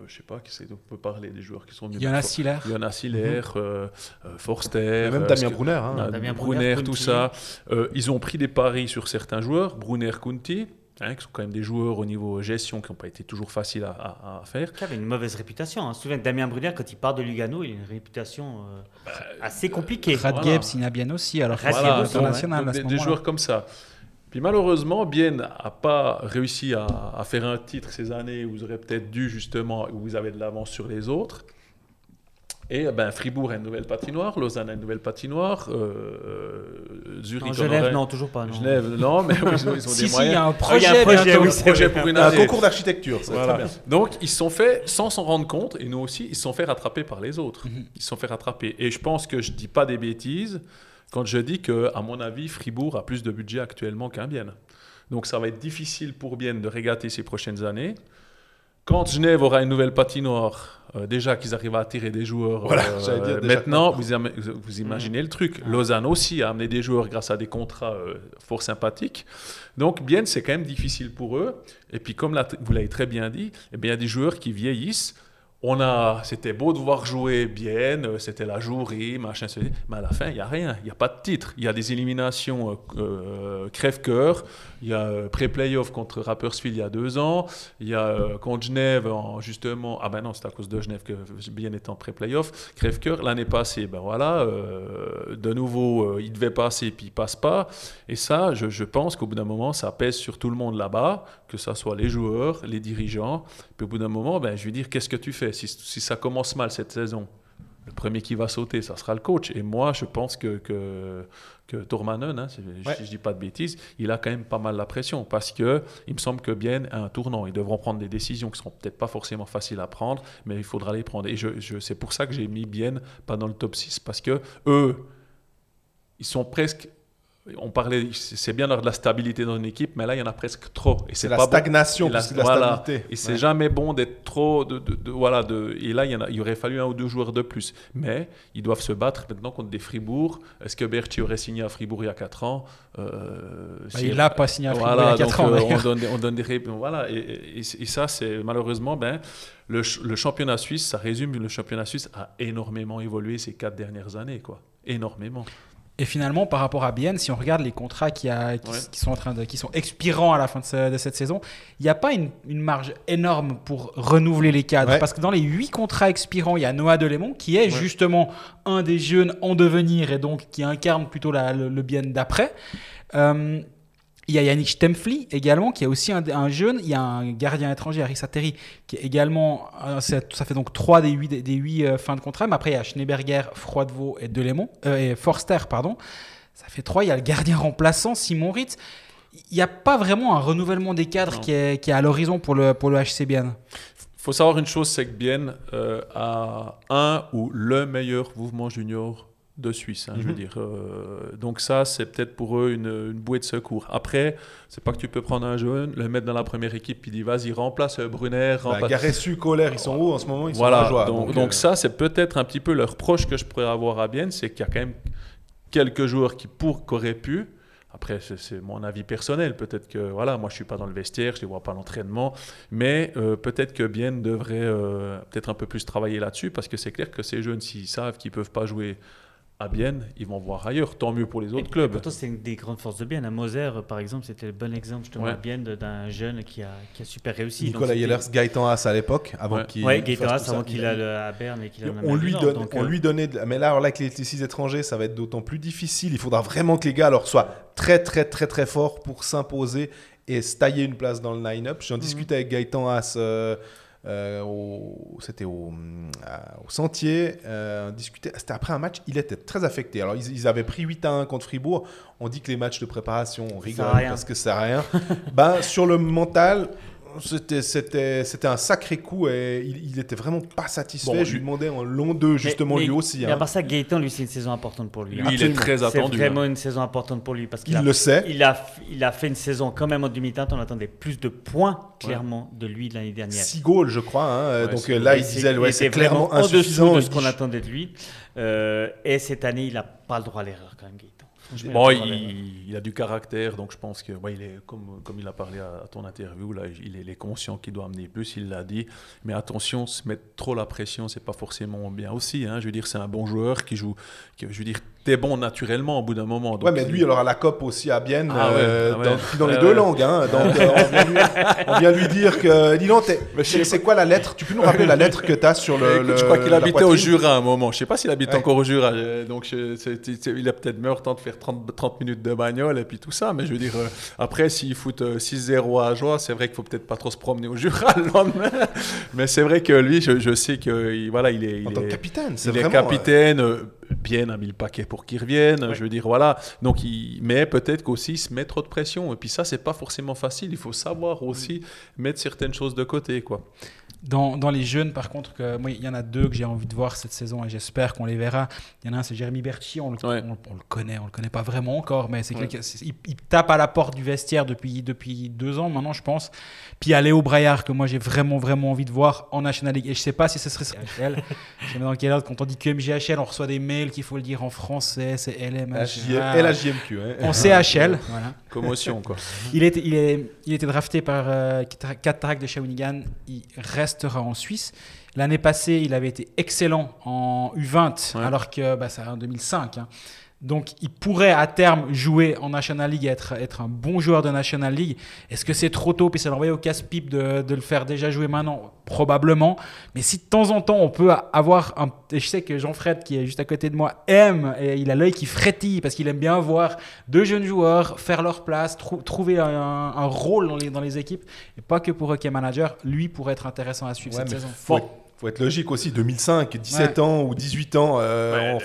je sais pas, qui c'est, on peut parler des joueurs qui sont venus. Il y en a Siller. Jonas Hiller, euh, euh, Forster, Même euh, Damien Brunner. hein. Damien Brunner, Brunner, tout ça. Euh, ils ont pris des paris sur certains joueurs, Brunner, Kunti, hein, qui sont quand même des joueurs au niveau gestion qui n'ont pas été toujours faciles à, à- à faire. Qui avait une mauvaise réputation. Hein. Je me souviens que Damien Brunner, quand il part de Lugano, il a une réputation euh, assez compliquée. Radgeb voilà. à Bien aussi, alors voilà, international donc à ce des, joueurs comme ça. Puis malheureusement, Bienne n'a pas réussi à, à faire un titre ces années où vous aurez peut-être dû justement, où vous avez de l'avance sur les autres. Et ben, Fribourg a une nouvelle patinoire, Lausanne a une nouvelle patinoire, euh, Zurich En en Genève, aurait- non, toujours pas. Non. Genève, non, mais oui, ils ont, ils ont Si, des si, il y moyens. a un Ah, il y projet, a un projet, bientôt. oui, projet pour une Un concours d'architecture, c'est Voilà. très bien. Donc, ils se sont fait, sans s'en rendre compte, et nous aussi, ils se sont fait rattraper par les autres. Mhm. Ils se sont fait rattraper. Et je pense que je dis pas des bêtises quand je dis que, à mon avis, Fribourg a plus de budget actuellement qu'un Bienne. Donc, ça va être difficile pour Bienne de régater ces prochaines années. Quand Genève aura une nouvelle patinoire, euh, déjà qu'ils arrivent à attirer des joueurs. Voilà, euh, j'allais dire déjà maintenant, vous, imaginez le truc. Lausanne aussi a amené des joueurs grâce à des contrats euh, fort sympathiques. Donc, Bienne, c'est quand même difficile pour eux. Et puis, comme l'a- vous l'avez très bien dit, eh bien, il y a des joueurs qui vieillissent. on a, c'était beau de voir jouer bien, c'était la jouerie, machin, mais à la fin, il n'y a rien, il n'y a pas de titre. Il y a des éliminations crève-cœur, il y a euh, pré-playoff contre Rapperswil il y a deux ans, il y a euh, contre Genève, en, justement, ah ben non, c'est à cause de Genève que bien en pré-playoff, crève-cœur. L'année passée, ben voilà, euh, de nouveau, il devait passer, puis il passe pas. Et ça, je, pense qu'au bout d'un moment, ça pèse sur tout le monde là-bas, que ce soit les joueurs, les dirigeants. Puis au bout d'un moment, ben, je veux dire, qu'est-ce que tu fais si, si ça commence mal cette saison? Le premier qui va sauter, ça sera le coach. Et moi, je pense que, que Tourmanen, hein, si je- Ouais. je dis pas de bêtises, il a quand même pas mal la pression parce que il me semble que bien à un tournant, ils devront prendre des décisions qui seront peut-être pas forcément faciles à prendre, mais il faudra les prendre. Et je, je- c'est pour ça que j'ai mis bien pas dans le top 6 parce que eux, ils sont presque. On parlait, c'est bien d'avoir de la stabilité dans une équipe, mais là, il y en a presque trop. Et C'est la pas bon. stagnation Et la- la voilà. stabilité. Et c'est Ouais. jamais bon d'être trop. De, de- de- voilà, de, et là, il y, en a, il y aurait fallu un ou deux joueurs de plus. Mais ils doivent se battre maintenant contre des Fribourg. Est-ce que Berti aurait signé à Fribourg il y a 4 ans Euh, Bah, si- il n'a pas signé à Fribourg voilà, il y a 4 donc, ans. euh, on, donne, des- on donne des réponses. Voilà, et, et- et ça, c'est malheureusement, ben, le, le championnat suisse, ça résume, le championnat suisse a énormément évolué ces quatre dernières années, quoi. Énormément. Et finalement, par rapport à Bienne, si on regarde les contrats qui, a- qui, Ouais. qui sont en train de, qui sont expirants à la fin de, ce- de cette saison, il n'y a pas une, une marge énorme pour renouveler les cadres. Ouais. Parce que dans les huit contrats expirants, il y a Noah Delémont qui est justement un des jeunes en devenir et donc qui incarne plutôt la- le, le Bienne d'après. Euh, il y a Yannick Stempfli également, qui est aussi un, un jeune. Il y a un gardien étranger, Harissa Terry, qui est également. euh, Ça fait donc 3 des 8, des huit, euh, fins de contrat. Mais après, il y a Schneeberger, Froidevaux et Delémont. euh, et Forster, pardon. Ça fait 3. Il y a le gardien remplaçant, Simon Ritz. Il n'y a pas vraiment un renouvellement des cadres qui est, qui est à l'horizon pour le, pour le HC Bienne. faut savoir une chose, c'est que Bienne euh, a un ou le meilleur mouvement junior de Suisse. hein, Je veux Mhm. dire, euh, donc ça, c'est peut-être pour eux une, une bouée de secours. Après, c'est pas que tu peux prendre un jeune, le mettre dans la première équipe, puis dis vas-y remplace euh, Brunner, Bah, remplace. Garessu, Colère, ils sont où en ce moment? Ils sont voilà. en joie. donc, donc euh, ça, c'est peut-être un petit peu leur reproche que je pourrais avoir à Bienne, c'est qu'il y a quand même quelques joueurs qui pour qu'auraient pu. Après, c'est- mon avis personnel. Peut-être que, voilà, moi, je suis pas dans le vestiaire, je ne les vois pas à l'entraînement. Mais euh, peut-être que Bien devrait peut-être un peu plus travailler là-dessus, parce que c'est clair que ces jeunes, s'ils savent qu'ils peuvent pas jouer à Bien, ils vont voir ailleurs. Tant mieux pour les autres Et clubs. Pourtant, c'est une des grandes forces de Bienne. À Moser, euh, par exemple, c'était le bon exemple justement Ouais. à Bienne d'un jeune qui a, qui a super réussi. Nicolas Yellers, Gaëtan Haas à l'époque, avant Ouais. qu'il. Ouais, Gaëtan Haas, avant qu'il a le, à Berne et qu'il a le on lui, donne, donc, on euh, lui donnait. de- Mais là, alors là, avec les, les six étrangers, ça va être d'autant plus difficile. Il faudra vraiment que les gars alors, soient très, très, très, très forts pour s'imposer et se tailler une place dans le line-up. J'en discutais avec Gaëtan Haas. euh, au- c'était au, à- au Sentier, euh, on discutait- c'était après un match, il était très affecté. Alors ils, ils avaient pris 8 à 1 contre Fribourg, on dit que les matchs de préparation, on rigole parce que ça sert à rien. ben, sur le mental, c'était, c'était, c'était un sacré coup et il, il était vraiment pas satisfait. Bon, je lui demandais en long 2 justement mais- lui aussi. Mais hein. à part ça, Gaëtan, lui, c'est une saison importante pour lui. Lui, il est très C'est attendu. vraiment hein. une saison importante pour lui parce qu'il le sait. il a, il a fait une saison quand même en demi-teinte. On attendait plus de points clairement de lui de l'année dernière. 6 goals, je crois. hein. Ouais, Donc là, il c'est- disait, ouais, c'est clairement vraiment en insuffisant. dessous de ce qu'on attendait de lui. Euh, et cette année, il n'a pas le droit à l'erreur quand même, Gaëtan. Bon, il a il, du caractère, donc je pense que, ouais, il est, comme, comme il a parlé à, à ton interview, là, il est, il est conscient qu'il doit amener plus, il l'a dit. Mais attention, se mettre trop la pression, c'est pas forcément bien aussi. hein. Je veux dire, c'est un bon joueur qui joue. Qui, je veux dire, t'es bon naturellement au bout d'un moment. donc Ouais, mais il- lui, alors à la COP aussi à Bienne, Ah euh, ah ouais. dans, les Ouais, deux ouais. langues. Hein, donc euh, on, vient lui, on vient lui dire que. Dis donc, c'est quoi la lettre? Tu peux nous rappeler la lettre que tu as sur le. Écoute, le- je crois qu'il habitait au Jura à un moment. Je sais pas s'il habite Ouais. encore au Jura. euh, Donc, je- il a peut-être meilleur temps de faire 30, 30 minutes de bagnole et puis tout ça. Mais je veux dire, euh, après, s'il fout euh, 6-0 à Joie, c'est vrai qu'il faut peut-être pas trop se promener au Jura le lendemain. Mais c'est vrai que lui, je, je sais que voilà, il est. En il tant que est- capitaine, c'est il est capitaine, euh, bien a mis le paquet pour qu'il revienne. Je veux dire, voilà. Donc, il, mais peut-être qu'aussi il se met trop de pression. Et puis ça, c'est pas forcément facile. Il faut savoir aussi mettre certaines choses de côté, quoi. Dans, dans les jeunes, par contre, que, moi, il y en a deux que j'ai envie de voir cette saison et j'espère qu'on les verra. Il y en a un, c'est Jérémy Berchi. On le, Ouais. on, on le connaît, on le connaît pas vraiment encore, mais c'est Ouais. Il, il tape à la porte du vestiaire depuis, depuis deux ans maintenant, je pense. Puis il y a Léo Braillard que moi j'ai vraiment, vraiment envie de voir en National League. Et je sais pas si ce serait HL. je sais pas dans quel ordre. Quand on dit QMJHL, on reçoit des mails qu'il faut le dire en français. C'est LMH. LHJ- LHJMQ. hein. On CHL. voilà. Commotion, quoi. Il, était, il, est, il était drafté par euh, Cataract de Shawinigan. Il reste restera en Suisse. L'année passée, il avait été excellent en U20, Ouais. alors que bah, c'est en 2005. hein. Donc, il pourrait à terme jouer en National League et être, être un bon joueur de National League. Est-ce que c'est trop tôt? Puis ça l'envoyer au casse-pipe de, de le faire déjà jouer maintenant? Probablement. Mais si de temps en temps, on peut avoir un. Et je sais que Jean-Fred, qui est juste à côté de moi, aime, et il a l'œil qui frétille parce qu'il aime bien voir deux jeunes joueurs faire leur place, trou- trouver un, un rôle dans les, dans les équipes, et pas que pour Hockey Manager. Lui pourrait être intéressant à suivre Ouais, cette saison. faut, être, faut être logique aussi. 2005, 17 ans ou 18 ans. euh, on-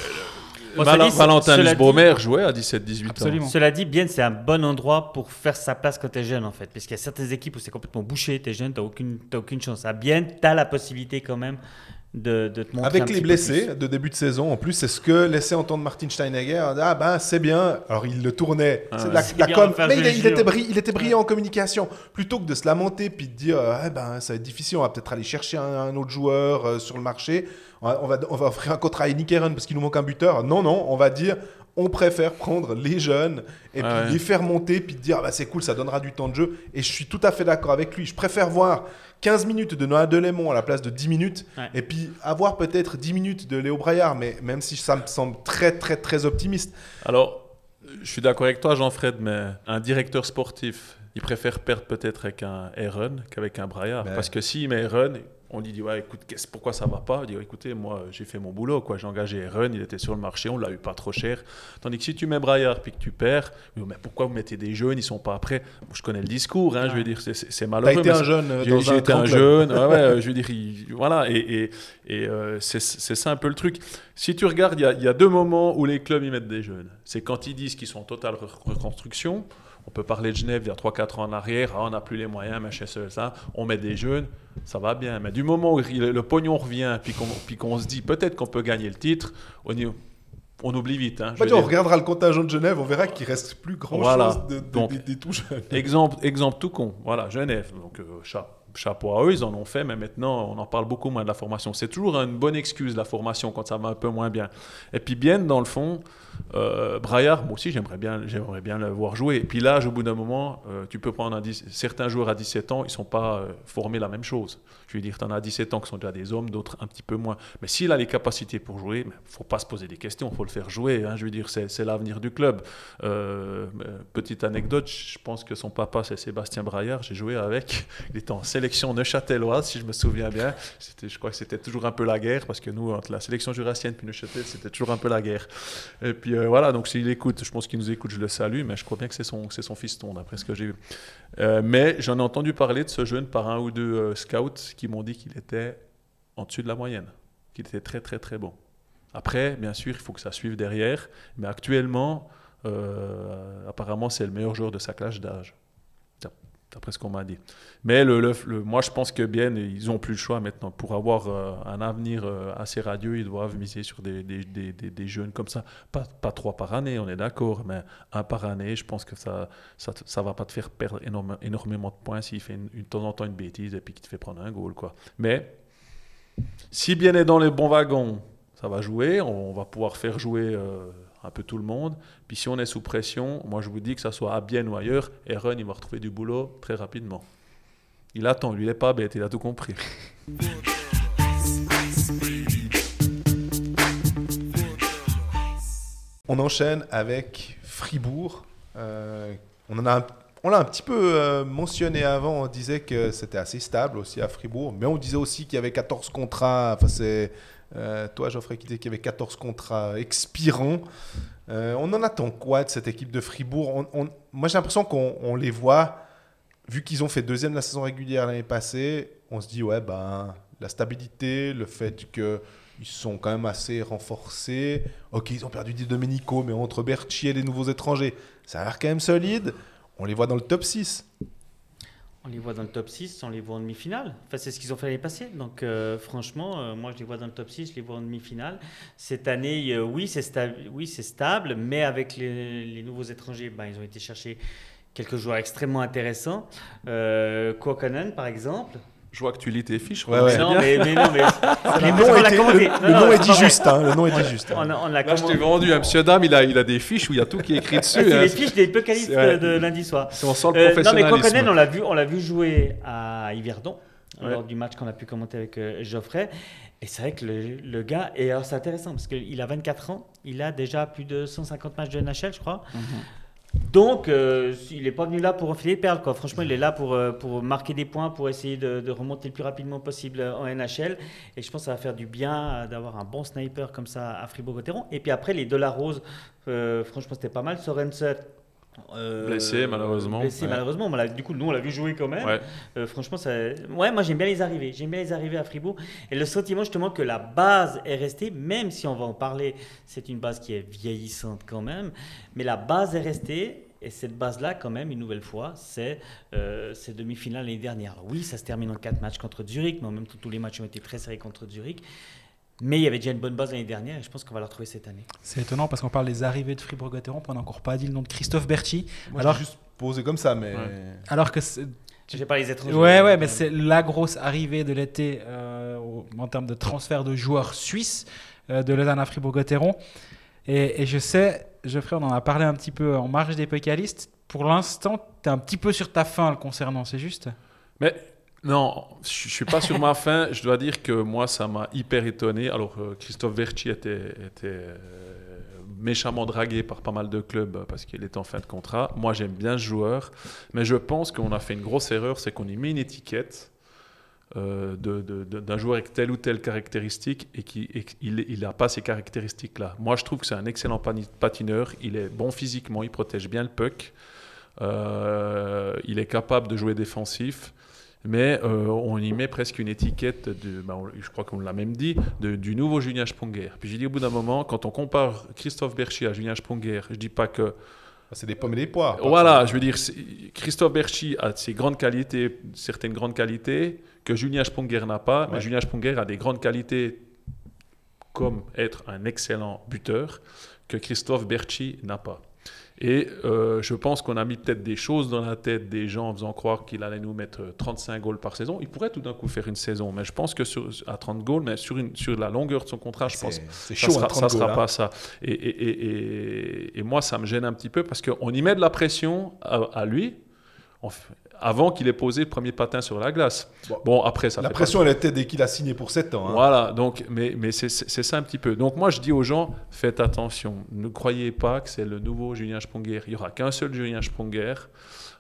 Bon, Val- cela dit, Valentin dit- Nussbaumer jouait à 17-18 ans. Cela dit, bien, c'est un bon endroit pour faire sa place quand tu es jeune, en fait. Parce qu'il y a certaines équipes où c'est complètement bouché, tu es jeune, tu n'as aucune, t'as aucune chance. À bien, tu as la possibilité quand même de, de te montrer. un Avec petit les peu blessés plus. de début de saison, en plus, c'est ce que laissait entendre Martin Steinegger. Ah ben c'est bien. Alors il le tournait. Ah c'est de ouais. la, com. Mais il, était il brillant en communication. Plutôt que de se lamenter puis de dire ah ben ça va être difficile, on va peut-être aller chercher un, un autre joueur euh, sur le marché. On va, on va, offrir un contrat à Nick Aaron parce qu'il nous manque un buteur. Non non, on va dire on préfère prendre les jeunes et Ah puis ouais. les faire monter puis dire ah bah, c'est cool, ça donnera du temps de jeu. Et je suis tout à fait d'accord avec lui. Je préfère voir 15 minutes de Noah Delémont à la place de 10 minutes Ouais. et puis avoir peut-être 10 minutes de Léo Braillard, mais même si ça me semble très très très optimiste. Alors, je suis d'accord avec toi, Jean-Fred, mais un directeur sportif, il préfère perdre peut-être avec un Aaron qu'avec un Braillard. Ben. Parce que s'il met Aaron, on lui dit ouais, écoute, qu'est-ce- pourquoi ça va pas? Dit écoutez, moi j'ai fait mon boulot, quoi. J'ai engagé Aaron, il était sur le marché, on l'a eu pas trop cher. Tandis que si tu mets Braillard puis que tu perds, mais pourquoi vous mettez des jeunes, ils sont pas prêts Je connais le discours, hein, je veux dire, c'est- c'est c'est T'as malheureux. été un jeune euh, j'ai été un jeune, ouais, ouais, euh, je veux dire, il- voilà, et, et, et, euh, c'est ça un peu le truc. Si tu regardes, il y a, il y a deux moments où les clubs y mettent des jeunes. C'est quand ils disent qu'ils sont en totale re- reconstruction. On peut parler de Genève il y a 3-4 ans en arrière, ah, on n'a plus les moyens, machin, ça, ça. On met des jeunes, ça va bien. Mais du moment où le pognon revient, puis qu'on puis qu'on se dit peut-être qu'on peut gagner le titre, on, y- on oublie vite. hein, Bah, tiens, on regardera le contingent de Genève, on verra qu'il reste plus grand Voilà. chose de, de- Donc, des, des tout jeunes. Exemple, exemple tout con. Voilà, Genève. Donc, euh, cha- chapeau à eux, ils en ont fait, mais maintenant, on en parle beaucoup moins de la formation. C'est toujours une bonne excuse, la formation, quand ça va un peu moins bien. Et puis, bien, dans le fond, euh, Braillard, moi aussi, j'aimerais bien, j'aimerais bien le voir jouer. Et puis, là, au bout d'un moment, euh, tu peux prendre un dix- certains joueurs à 17 ans, ils ne sont pas euh, formés la même chose. Je veux dire, tu en as 17 ans qui sont déjà des hommes, d'autres un petit peu moins. Mais s'il a les capacités pour jouer, il ne faut pas se poser des questions, il faut le faire jouer. hein. Je veux dire, c'est l'avenir du club. Euh, petite anecdote, je pense que son papa, c'est Sébastien Braillard. J'ai joué avec. Il était en sélection neuchâteloise, si je me souviens bien. Je crois que c'était toujours un peu la guerre, parce que nous, entre la sélection jurassienne puis Neuchâtel, c'était toujours un peu la guerre. Et puis euh, voilà, donc s'il écoute, je pense qu'il nous écoute, je le salue, mais je crois bien que c'est son, son fiston, d'après ce que j'ai vu. Euh, mais j'en ai entendu parler de ce jeune par un ou deux euh, scouts qui m'ont dit qu'il était en dessus de la moyenne, qu'il était très très très bon. Après, bien sûr, il faut que ça suive derrière, mais actuellement, apparemment, c'est le meilleur joueur de sa classe d'âge. D'ap- D'après ce qu'on m'a dit. Mais le, le- le- moi, je pense que bien, ils n'ont plus le choix maintenant. Pour avoir euh, un avenir euh, assez radieux, ils doivent miser sur des, des- des- des- jeunes comme ça. Pas, pas trois par année, on est d'accord, mais un par année, je pense que ça ça va pas te faire perdre énorme- énormément de points s'il fait une- de temps en temps une bêtise et puis qu'il te fait prendre un goal. Quoi. Mais si bien est dans les bons wagons, ça va jouer. On va pouvoir faire jouer euh, un peu tout le monde. Puis si on est sous pression, moi je vous dis que ça soit à Bien ou ailleurs, Aaron il va retrouver du boulot très rapidement. Il attend, lui il est pas bête, il a tout compris. On enchaîne avec Fribourg. Euh, on en a on l'a un petit peu euh, mentionné avant, on disait que c'était assez stable aussi à Fribourg, mais on disait aussi qu'il y avait 14 contrats, enfin c'est euh, toi Geoffrey qui disais qu'il y avait 14 contrats expirants. Euh, on en attend quoi de cette équipe de Fribourg On- Moi j'ai l'impression qu'on on les voit, vu qu'ils ont fait deuxième la saison régulière l'année passée, on se dit ouais ben la stabilité, le fait que ils sont quand même assez renforcés. Ok, ils ont perdu Di Domenico, mais entre Berchi et les nouveaux étrangers, ça a l'air quand même solide. On les voit dans le top 6. On les voit dans le top 6, on les voit en demi-finale. Enfin, c'est ce qu'ils ont fait l'année passée. Donc, euh, franchement, euh, moi, je les vois dans le top 6, je les vois en demi-finale. Cette année, euh, oui, c'est sta- oui, stable, mais avec les, nouveaux étrangers, ben, ils ont été chercher quelques joueurs extrêmement intéressants. Euh, par exemple. Je vois que tu lis tes fiches. Ouais, ouais. Non, mais, mais non, mais. Le on nom, l'a était- commenté. le- Non, le non, nom est dit juste. hein, le nom est dit juste. hein. On Là, je t'ai vendu, un monsieur dame, il a, il a des fiches où il y a tout qui est écrit dessus. C'est hein. les fiches des ouais. de lundi soir. On sent le Euh, non, mais professionnalisme. Kouakanen, on l'a vu, on l'a vu jouer à Yverdon. ouais. lors du match qu'on a pu commenter avec euh, Geoffrey. Et c'est vrai que le, le, gars, et alors c'est intéressant parce qu'il a 24 ans, il a déjà plus de 150 matchs de NHL, je crois. Mm -hmm. Donc, euh, il n'est pas venu là pour enfiler perles. Quoi. Franchement, il est là pour, euh, marquer des points, pour essayer de, remonter le plus rapidement possible en NHL. Et je pense que ça va faire du bien d'avoir un bon sniper comme ça à Fribourg-Gotteron. Et puis après, les Delarose, euh, franchement, c'était pas mal. Sorensen, euh, blessé malheureusement. Blessé ouais. malheureusement. Du coup, nous on l'a vu jouer quand même. Ouais. Euh, franchement, ça... ouais, moi j'aime bien les arrivées. J'aime bien les arrivées à Fribourg. Et le sentiment justement que la base est restée, même si on va en parler, c'est une base qui est vieillissante quand même. Mais la base est restée. Et cette base-là, quand même, une nouvelle fois, c'est euh, ces demi-finales l'année dernière. Alors, oui, ça se termine en quatre matchs contre Zurich, mais en même temps, tous les matchs ont été très serrés contre Zurich. Mais il y avait déjà une bonne base l'année dernière et je pense qu'on va la retrouver cette année. C'est étonnant parce qu'on parle des arrivées de Fribourg-Gotteron, on n'a encore pas dit le nom de Christophe. Moi, Alors juste posé comme ça, mais. Ouais. Alors que. J'ai pas les étrangers. Ouais, ouais, mais c'est la grosse arrivée de l'été euh, en termes de transfert de joueurs suisses euh, de Lausanne à Fribourg-Gotteron. Et, et, je sais, Geoffrey, on en a parlé un petit peu en marge des pécalistes. Pour l'instant, tu es un petit peu sur ta fin le concernant, c'est juste? Mais non, je ne suis pas sur ma fin. Je dois dire que moi, ça m'a hyper étonné. Alors, euh, Christophe Verchi était, euh, méchamment dragué par pas mal de clubs parce qu'il est en fin de contrat. Moi, j'aime bien ce joueur. Mais je pense qu'on a fait une grosse erreur, c'est qu'on y met une étiquette euh, d'un joueur avec telle ou telle caractéristique et qu'il n'a pas ces caractéristiques-là. Moi, je trouve que c'est un excellent patineur. Il est bon physiquement, il protège bien le puck. Il est capable de jouer défensif mais euh, on y met presque une étiquette, de, bah, on, je crois qu'on l'a même dit, de, du nouveau Julien Sponger. Puis j'ai dit au bout d'un moment, quand on compare Christophe Berchi à Julien Sponger, je dis pas que ah, c'est des pommes et des poires. Voilà, je veux dire, Christophe Berchi a ses grandes qualités, certaines grandes qualités que Julien Sponger n'a pas, ouais. mais Julien Sponger a des grandes qualités comme être un excellent buteur que Christophe Berchi n'a pas. Et euh, je pense qu'on a mis peut-être des choses dans la tête des gens en faisant croire qu'il allait nous mettre 35 goals par saison. Il pourrait tout d'un coup faire une saison, mais je pense que sur, à 30 goals, mais sur, une, sur la longueur de son contrat, je pense que ça ne sera, pas ça. Et, et, et, et, moi, ça me gêne un petit peu parce qu'on y met de la pression à, à lui. On, avant qu'il ait posé le premier patin sur la glace. Bon, bon après, ça La pression, elle était dès qu'il a signé pour 7 ans. Hein. Voilà, donc, mais, mais c'est ça un petit peu. Donc, moi, je dis aux gens, faites attention. Ne croyez pas que c'est le nouveau Julien Sponger. Il n'y aura qu'un seul Julien Sponger.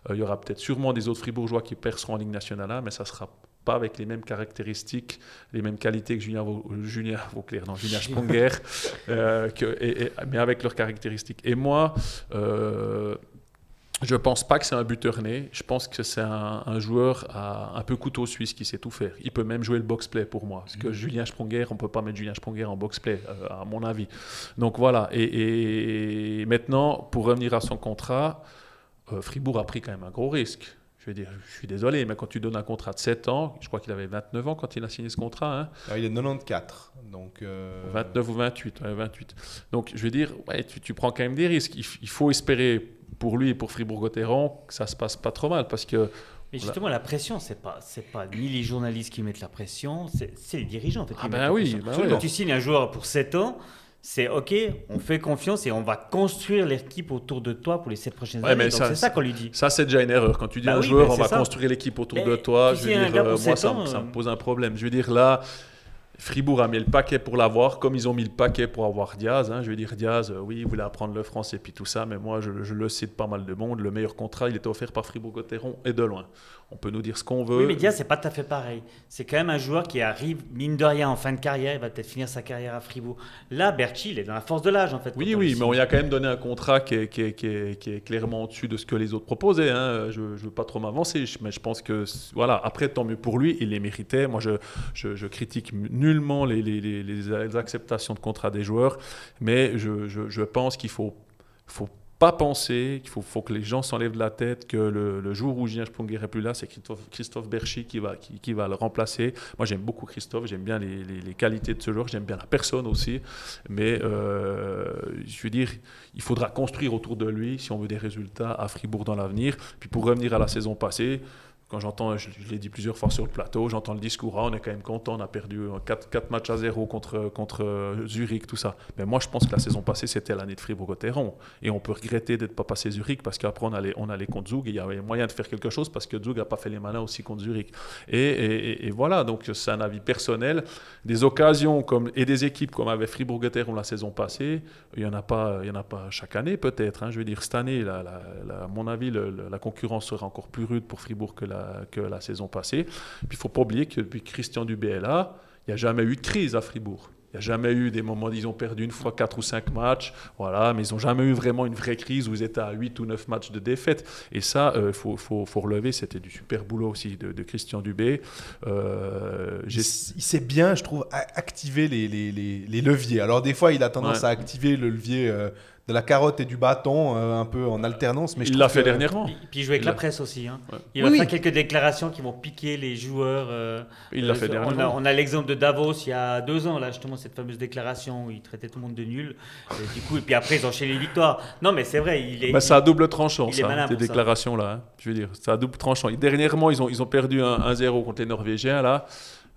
Euh, il y aura peut-être sûrement des autres fribourgeois qui perceront en Ligue nationale, mais ça ne sera pas avec les mêmes caractéristiques, les mêmes qualités que Julien, Julien Vauclair, non, Julien Sponger, euh, que, et, et, mais avec leurs caractéristiques. Et moi, euh, je ne pense pas que c'est un buteur né. Je pense que c'est un, un, joueur à, un peu couteau suisse qui sait tout faire. Il peut même jouer le box-play pour moi. Parce que mmh. Julien Sprunger, on ne peut pas mettre Julien Sprunger en box-play, euh, à mon avis. Donc voilà. Et, et, maintenant, pour revenir à son contrat, euh, Fribourg a pris quand même un gros risque. Je veux dire, je suis désolé, mais quand tu donnes un contrat de 7 ans, je crois qu'il avait 29 ans quand il a signé ce contrat. Hein. Alors, il est 94. Donc euh... 29 ou 28, ouais, 28. Donc je veux dire, ouais, tu, tu, prends quand même des risques. Il, il faut espérer pour lui et pour Fribourg-Gotteron ça se passe pas trop mal parce que mais justement, la pression, c'est pas, c'est pas ni les journalistes qui mettent la pression, c'est les dirigeants. En fait, ah ben oui, ben Quand oui. tu signes un joueur pour 7 ans, c'est OK, on fait confiance et on va construire l'équipe autour de toi pour les 7 prochaines ouais, années. C'est ça qu'on lui dit. Ça, c'est déjà une erreur. Quand tu dis bah un oui, joueur, on va ça. construire l'équipe autour mais de toi, je veux dire, euh, moi, ça, ans, ça, me pose un problème. Je veux dire, là, Fribourg a mis le paquet pour l'avoir, comme ils ont mis le paquet pour avoir Diaz. Hein. Je veux dire, Diaz, euh, oui, il voulait apprendre le français et puis tout ça, mais moi, je, je le de pas mal de monde. Le meilleur contrat, il était offert par Fribourg-Gotteron et de loin. On peut nous dire ce qu'on veut. Oui, mais Diaz, c'est pas tout à fait pareil. C'est quand même un joueur qui arrive, mine de rien, en fin de carrière. Il va peut-être finir sa carrière à Fribourg. Là, Berchi, il est dans la force de l'âge, en fait. Oui, oui, mais on lui a quand même donné un contrat qui est, qui est, qui est, qui est clairement au-dessus de ce que les autres proposaient. Hein. Je ne veux pas trop m'avancer, mais je pense que, voilà, après, tant mieux pour lui, il les méritait. Moi, je, je, je critique nullement les, acceptations de contrat des joueurs, mais je, pense qu'il faut, faut pas penser qu'il faut, que les gens s'enlèvent de la tête que le, jour où Julien Sprunger n'est plus là, c'est Christophe, Christophe Berchi qui va, le remplacer. Moi, j'aime beaucoup Christophe, j'aime bien les, qualités de ce joueur, j'aime bien la personne aussi. Mais euh, je veux dire, il faudra construire autour de lui si on veut des résultats à Fribourg dans l'avenir. Puis pour revenir à la saison passée, quand j'entends, je, l'ai dit plusieurs fois sur le plateau, j'entends le discours, ah, on est quand même content, on a perdu 4, matchs à 0 contre, contre euh, Zurich, tout ça. Mais moi, je pense que la saison passée, c'était l'année de Fribourg-Gotteron. Et on peut regretter d'être pas passé Zurich parce qu'après, on allait, on contre Zug et il y avait moyen de faire quelque chose parce que Zug n'a pas fait les malins aussi contre Zurich. Et, voilà, donc c'est un avis personnel. Des occasions comme, et des équipes comme avait Fribourg-Gotteron la saison passée, il n'y en, a pas, en a pas chaque année peut-être. Hein. Je veux dire, cette année, à mon avis, la concurrence sera encore plus rude pour Fribourg que la que la saison passée. Puis il ne faut pas oublier que depuis Christian Dubé est là, il n'y a jamais eu de crise à Fribourg. Il n'y a jamais eu des moments, ils ont perdu une fois 4 ou 5 matchs, voilà, mais ils n'ont jamais eu vraiment une vraie crise où ils étaient à 8 ou 9 matchs de défaite. Et ça, il euh, faut, faut, faut, relever, c'était du super boulot aussi de, Christian Dubé. Euh, il, sait bien, je trouve, activer les, les, les, leviers. Alors des fois, il a tendance à activer le levier... Euh, de la carotte et du bâton euh, un peu en alternance. Mais il l'a fait dernièrement. Puis, il joue avec la presse aussi. Hein. Il va faire quelques déclarations qui vont piquer les joueurs. Euh, il l'a fait euh, dernièrement. On a, l'exemple de Davos il y a deux ans, là, justement, cette fameuse déclaration où il traitait tout le monde de nul. Et, du coup, et puis après, ils enchaînaient les victoires. Non, mais c'est vrai. Il est, bah, ça a double tranchant, ça, ces déclarations-là. Hein. Je veux dire, ça a double tranchant. dernièrement, ils ont, ils ont perdu 1-0 contre les Norvégiens, là.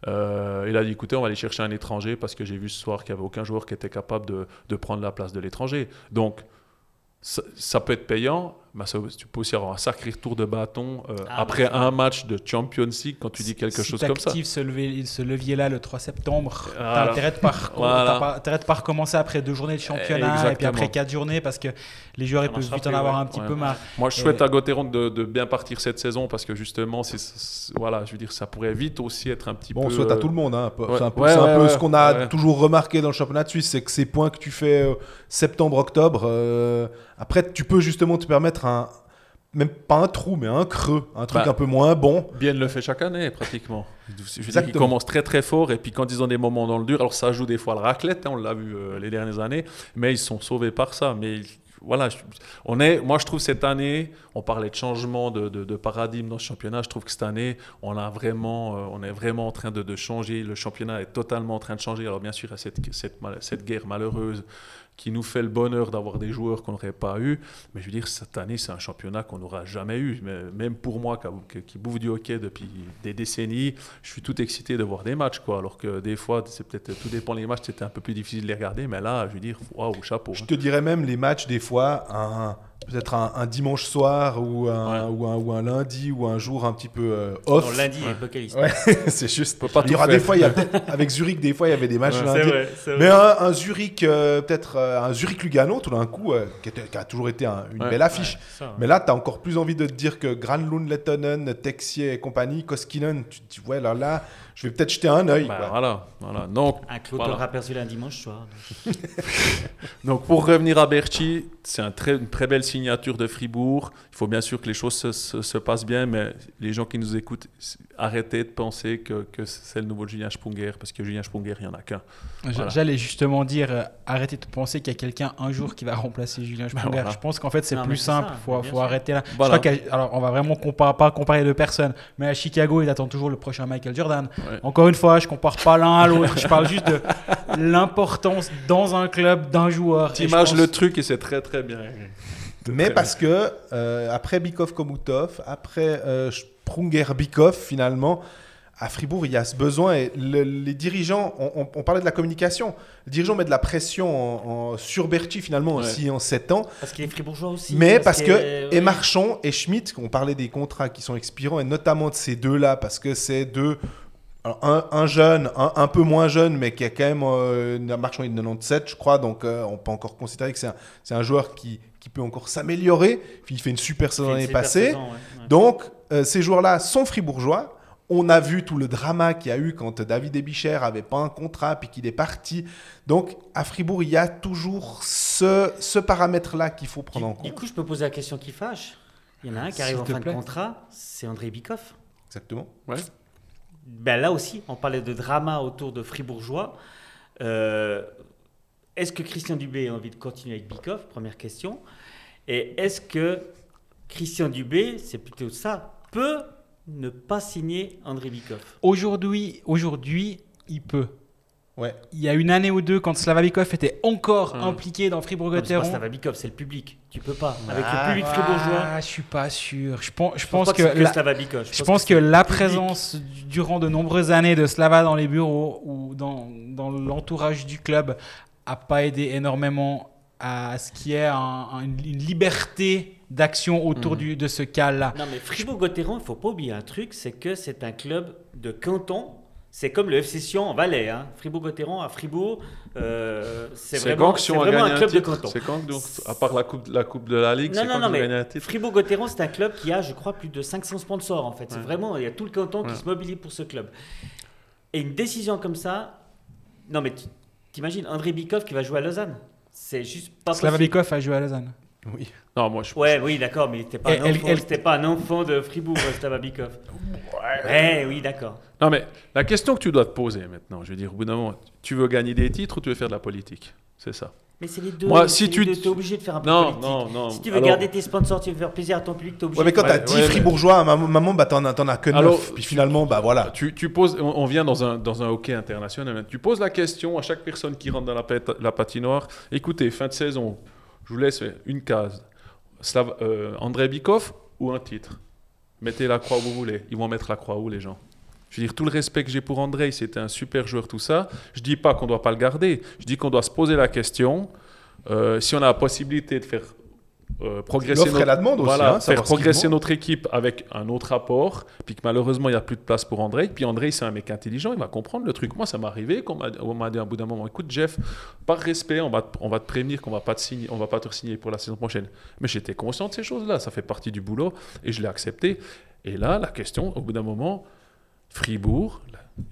Euh, il a dit écoutez, on va aller chercher un étranger parce que j'ai vu ce soir qu'il n'y avait aucun joueur qui était capable de, de prendre la place de l'étranger. Donc, ça, peut être payant, ça, tu peux aussi avoir un sacré tour de bâton euh, ah, après un match de Champions League quand tu dis quelque chose comme ça. Si ce, ce levier-là le 3 septembre, tu as intérêt de pas recommencer après deux journées de championnat et puis après quatre journées parce que les joueurs ils peuvent vite en avoir un petit peu marre. Moi, je souhaite à Gauthieron de, de, bien partir cette saison parce que justement, voilà, je veux dire, ça pourrait vite aussi être un petit peu. Bon, on souhaite à tout le monde. Hein. C'est un peu, un peu ce qu'on a toujours remarqué dans le championnat de Suisse, c'est que ces points que tu fais euh, septembre-octobre. Euh, après, tu peux justement te permettre un, même pas un trou, mais un creux, un truc bah, un peu moins bon. Bien le fait chaque année, pratiquement. Je veux dire, ils commencent très très fort, et puis quand ils ont des moments dans le dur, alors ça joue des fois le raclette, hein, on l'a vu euh, les dernières années, mais ils sont sauvés par ça. Mais voilà, on est, moi je trouve cette année, on parlait de changement de, de, paradigme dans ce championnat, je trouve que cette année, on, a vraiment, euh, on est vraiment en train de, de, changer, le championnat est totalement en train de changer. Alors bien sûr, il y a cette, cette, cette guerre malheureuse qui nous fait le bonheur d'avoir des joueurs qu'on n'aurait pas eu. Mais je veux dire, cette année, c'est un championnat qu'on n'aura jamais eu. Même pour moi, qui, bouffe du hockey depuis des décennies, je suis tout excité de voir des matchs. Quoi. Alors que des fois, c'est peut-être tout dépend des matchs, c'était un peu plus difficile de les regarder. Mais là, je veux dire, waouh, chapeau. Je te dirais même les matchs, des fois, un peut-être un, dimanche soir ou un, ou, un, ou un, lundi ou un jour un petit peu euh, off. Non, lundi, ouais. ouais, c'est juste. il y aura des fois, il y a, avec Zurich, des fois, il y avait des matchs lundi. Vrai, Mais un, Zurich, euh, peut-être euh, un Zurich Lugano, tout d'un coup, qui, qui, a toujours été une belle affiche. Mais là, tu as encore plus envie de te dire que Granlund, Lettonen, Texier et compagnie, Koskinen, tu, tu vois, là, là je vais peut-être jeter un œil. Bah, voilà, voilà. Donc, un Claude voilà. aperçu un dimanche soir. Donc, pour revenir à Berchi, c'est un très, une très belle signature de Fribourg. Il faut bien sûr que les choses se, se, passent bien, mais les gens qui nous écoutent, arrêtez de penser que, que c'est le nouveau Julien Sprunger, parce que Julien Sprunger, il n'y en a qu'un. J'allais justement dire, euh, arrêtez de penser qu'il y a quelqu'un un jour qui va remplacer Julien bah, Sprunger. Je pense qu'en fait, c'est plus simple. Il faut, arrêter là. Je crois alors, on va vraiment comparer, pas comparer de personnes, mais à Chicago, ils attendent toujours le prochain Michael Jordan. Encore une fois, je compare pas l'un à l'autre. je parle juste de l'importance dans un club d'un joueur. Tu images le truc et c'est très très bien. Mais parce que euh, après Bikov Komutov, après euh, Sprunger Bikov, finalement, à Fribourg, il y a ce besoin. Et les dirigeants, on, parlait de la communication. Les dirigeants mettent de la pression sur Berti, finalement, aussi en 7 ans. Parce qu'il est fribourgeois aussi. Mais parce, que, et Marchand et Schmitt, on parlait des contrats qui sont expirants, et notamment de ces deux-là, parce que c'est deux un, jeune, un, peu moins jeune, mais qui a quand même euh, marchand de 97, je crois. Donc, euh, on peut encore considérer que c'est un, un, joueur qui, qui, peut encore s'améliorer. Il fait une super saison l'année passée. Donc, euh, ces joueurs-là sont fribourgeois. On a vu tout le drama qu'il y a eu quand David Ebicher avait pas un contrat puis qu'il est parti. Donc, à Fribourg, il y a toujours ce, ce paramètre-là qu'il faut prendre en compte. Du coup, je peux poser la question qui fâche. Il y en a un qui arrive en fin de contrat, c'est André Bikoff. Exactement. Ouais ben là aussi, on parlait de drama autour de Fribourgeois. Euh, est-ce que Christian Dubé a envie de continuer avec Bikoff Première question. Et est-ce que Christian Dubé, c'est plutôt ça, peut ne pas signer André Bikoff Aujourd'hui, aujourd'hui, il peut. Ouais. Il y a une année ou deux, quand Slavabikov était encore Hum. impliqué dans Fribourg-Gotteron. Slavabikov, c'est le public. Tu peux pas. Avec Ah. le public fribourgeois. Ah, je suis pas sûr. Je pense, je Je pense pense que, que la- Slavabikov. je pense que c'est la présence du- durant de nombreuses années de Slava dans les bureaux ou dans, dans l'entourage du club a pas aidé énormément à ce qu'il y ait un- un- une liberté d'action autour Mhm. du- de ce cas-là. Non, mais Fribourg-Gotteron, il faut pas oublier un truc, c'est que c'est un club de canton. C'est comme le FC Sion en Valais. Hein. Fribourg-Gotteron à Fribourg, euh, c'est vraiment, si vraiment un un club de canton. C'est quand donc, à part la coupe, la coupe de la Ligue, Non, c'est non, quand non, mais un titre Fribourg-Gotteron, c'est un club qui a, je crois, plus de 500 sponsors en fait. C'est Ouais. vraiment, il y a tout le canton qui se mobilise pour ce club. Et une décision comme ça, non mais tu- t'imagines André Bikov qui va jouer à Lausanne? C'est juste pas possible. Slavabikov a joué à Lausanne. Oui. Non, moi je Ouais, oui, d'accord, mais il n'était pas, Et un elle- enfant- elle- c'était pas un enfant de Fribourg, Slavabikov. Ouais, oui, d'accord. Non, mais la question que tu dois te poser maintenant, je veux dire, au bout d'un moment, tu veux gagner des titres ou tu veux faire de la politique? C'est ça. Mais c'est les deux. Moi, si tu t'es obligé de faire un peu Non, politique. non, non. Si tu veux Alors- garder tes sponsors, tu veux faire plaisir à ton public, t'es obligé. Ouais, mais quand de- t'as Ouais, 10 ouais, mais- fribourgeois, à un moment- maman, bah, t'en as, t'en as que 9. Alors, puis finalement, bah voilà. Tu, tu poses, on, on vient dans un, dans un hockey international. Tu poses la question à chaque personne qui rentre dans la, la patinoire. Écoutez, fin de saison, je vous laisse une case. Slav, euh, André Bikov ou un titre? Mettez la croix où vous voulez. Ils vont mettre la croix où les gens? Je veux dire, tout le respect que j'ai pour André, c'était un super joueur, tout ça. Je dis pas qu'on doit pas le garder. Je dis qu'on doit se poser la question. euh, si on a la possibilité de faire euh, progresser L'offre et la demande aussi, voilà, hein, faire progresser notre équipe avec un autre apport, puis que malheureusement il n'y a plus de place pour André. Puis André, c'est un mec intelligent, il va comprendre le truc. Moi, ça m'est arrivé qu'on m'a dit à un bout d'un moment, écoute Jeff, par respect, on va, te- on va te prévenir qu'on va pas te signer, on va pas te signer pour la saison prochaine. Mais j'étais conscient de ces choses-là, ça fait partie du boulot et je l'ai accepté. Et là, la question, au bout d'un moment, Fribourg,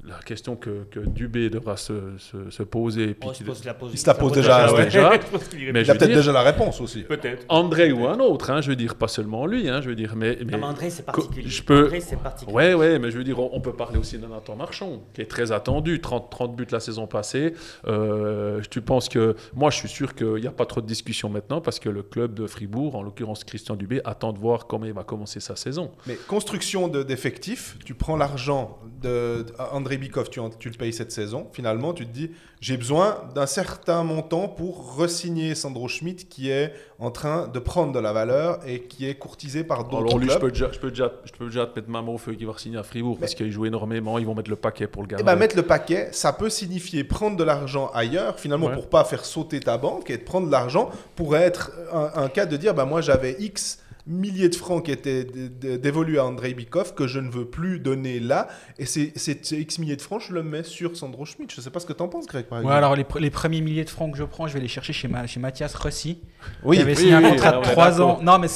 la, question que, que Dubé devra se, se- se poser, puis Oh, la pose- Il se la pose pose déjà, déjà, ouais. déjà. Mais Il je a peut-être déjà la réponse aussi. Peut-être. André ou un autre, hein, je veux dire, pas seulement lui, hein, je veux dire, mais, mais- Non, mais André, c'est particulier. je peux- André, c'est particulier. Ouais, ouais, mais je veux dire, on, on peut parler aussi d'un Nathan Marchand, qui est très attendu, 30, 30 buts la saison passée. Euh, tu penses que, moi, je suis sûr qu'il n'y a pas trop de discussion maintenant, parce que le club de Fribourg, en l'occurrence Christian Dubé, attend de voir comment il va commencer sa saison. Mais construction de- d'effectifs, tu prends l'argent de, de- André Bikov, tu, le payes cette saison. Finalement, tu te dis, j'ai besoin d'un certain montant pour resigner Sandro Schmidt qui est en train de prendre de la valeur et qui est courtisé par d'autres Alors lui, je clubs. peux, déjà, je, peux déjà, je peux déjà te mettre ma main au feu qui va signer à Fribourg, parce qu'il joue énormément, ils vont mettre le paquet pour le Et garder. ben mettre le paquet, ça peut signifier prendre de l'argent ailleurs, finalement Ouais. pour pas faire sauter ta banque et de prendre de l'argent pourrait être un, un cas de dire bah moi j'avais X milliers de francs qui étaient dé- dé- dévolus à Andrei Bikov que je ne veux plus donner là et ces X milliers de francs je le mets sur Sandro Schmidt. Je sais pas ce que t'en penses Greg par Ouais, alors les, pr- les premiers milliers de francs que je prends, je vais les chercher chez, ma- chez Mathias Rossi. oui, qui avait oui, signé un contrat de on est 3 d'accord. ans. Non, mais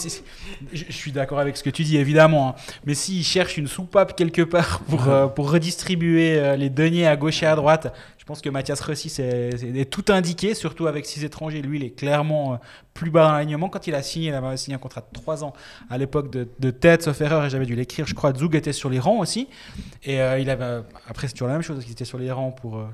je, je suis d'accord avec ce que tu dis, évidemment. hein. Mais s'il cherche une soupape quelque part pour, euh, pour redistribuer euh, les deniers à gauche et à droite, pense que Mathias c'est- est tout indiqué, surtout avec six étrangers. Lui, il est clairement euh, plus bas dans l'alignement. Quand il a signé, il avait signé un contrat de 3 ans à l'époque de, de tête, sauf erreur, et j'avais dû l'écrire. Je crois Zug était sur les rangs aussi. Et euh, il avait. Après, c'est toujours la même chose, qu'il était sur les rangs pour. euh,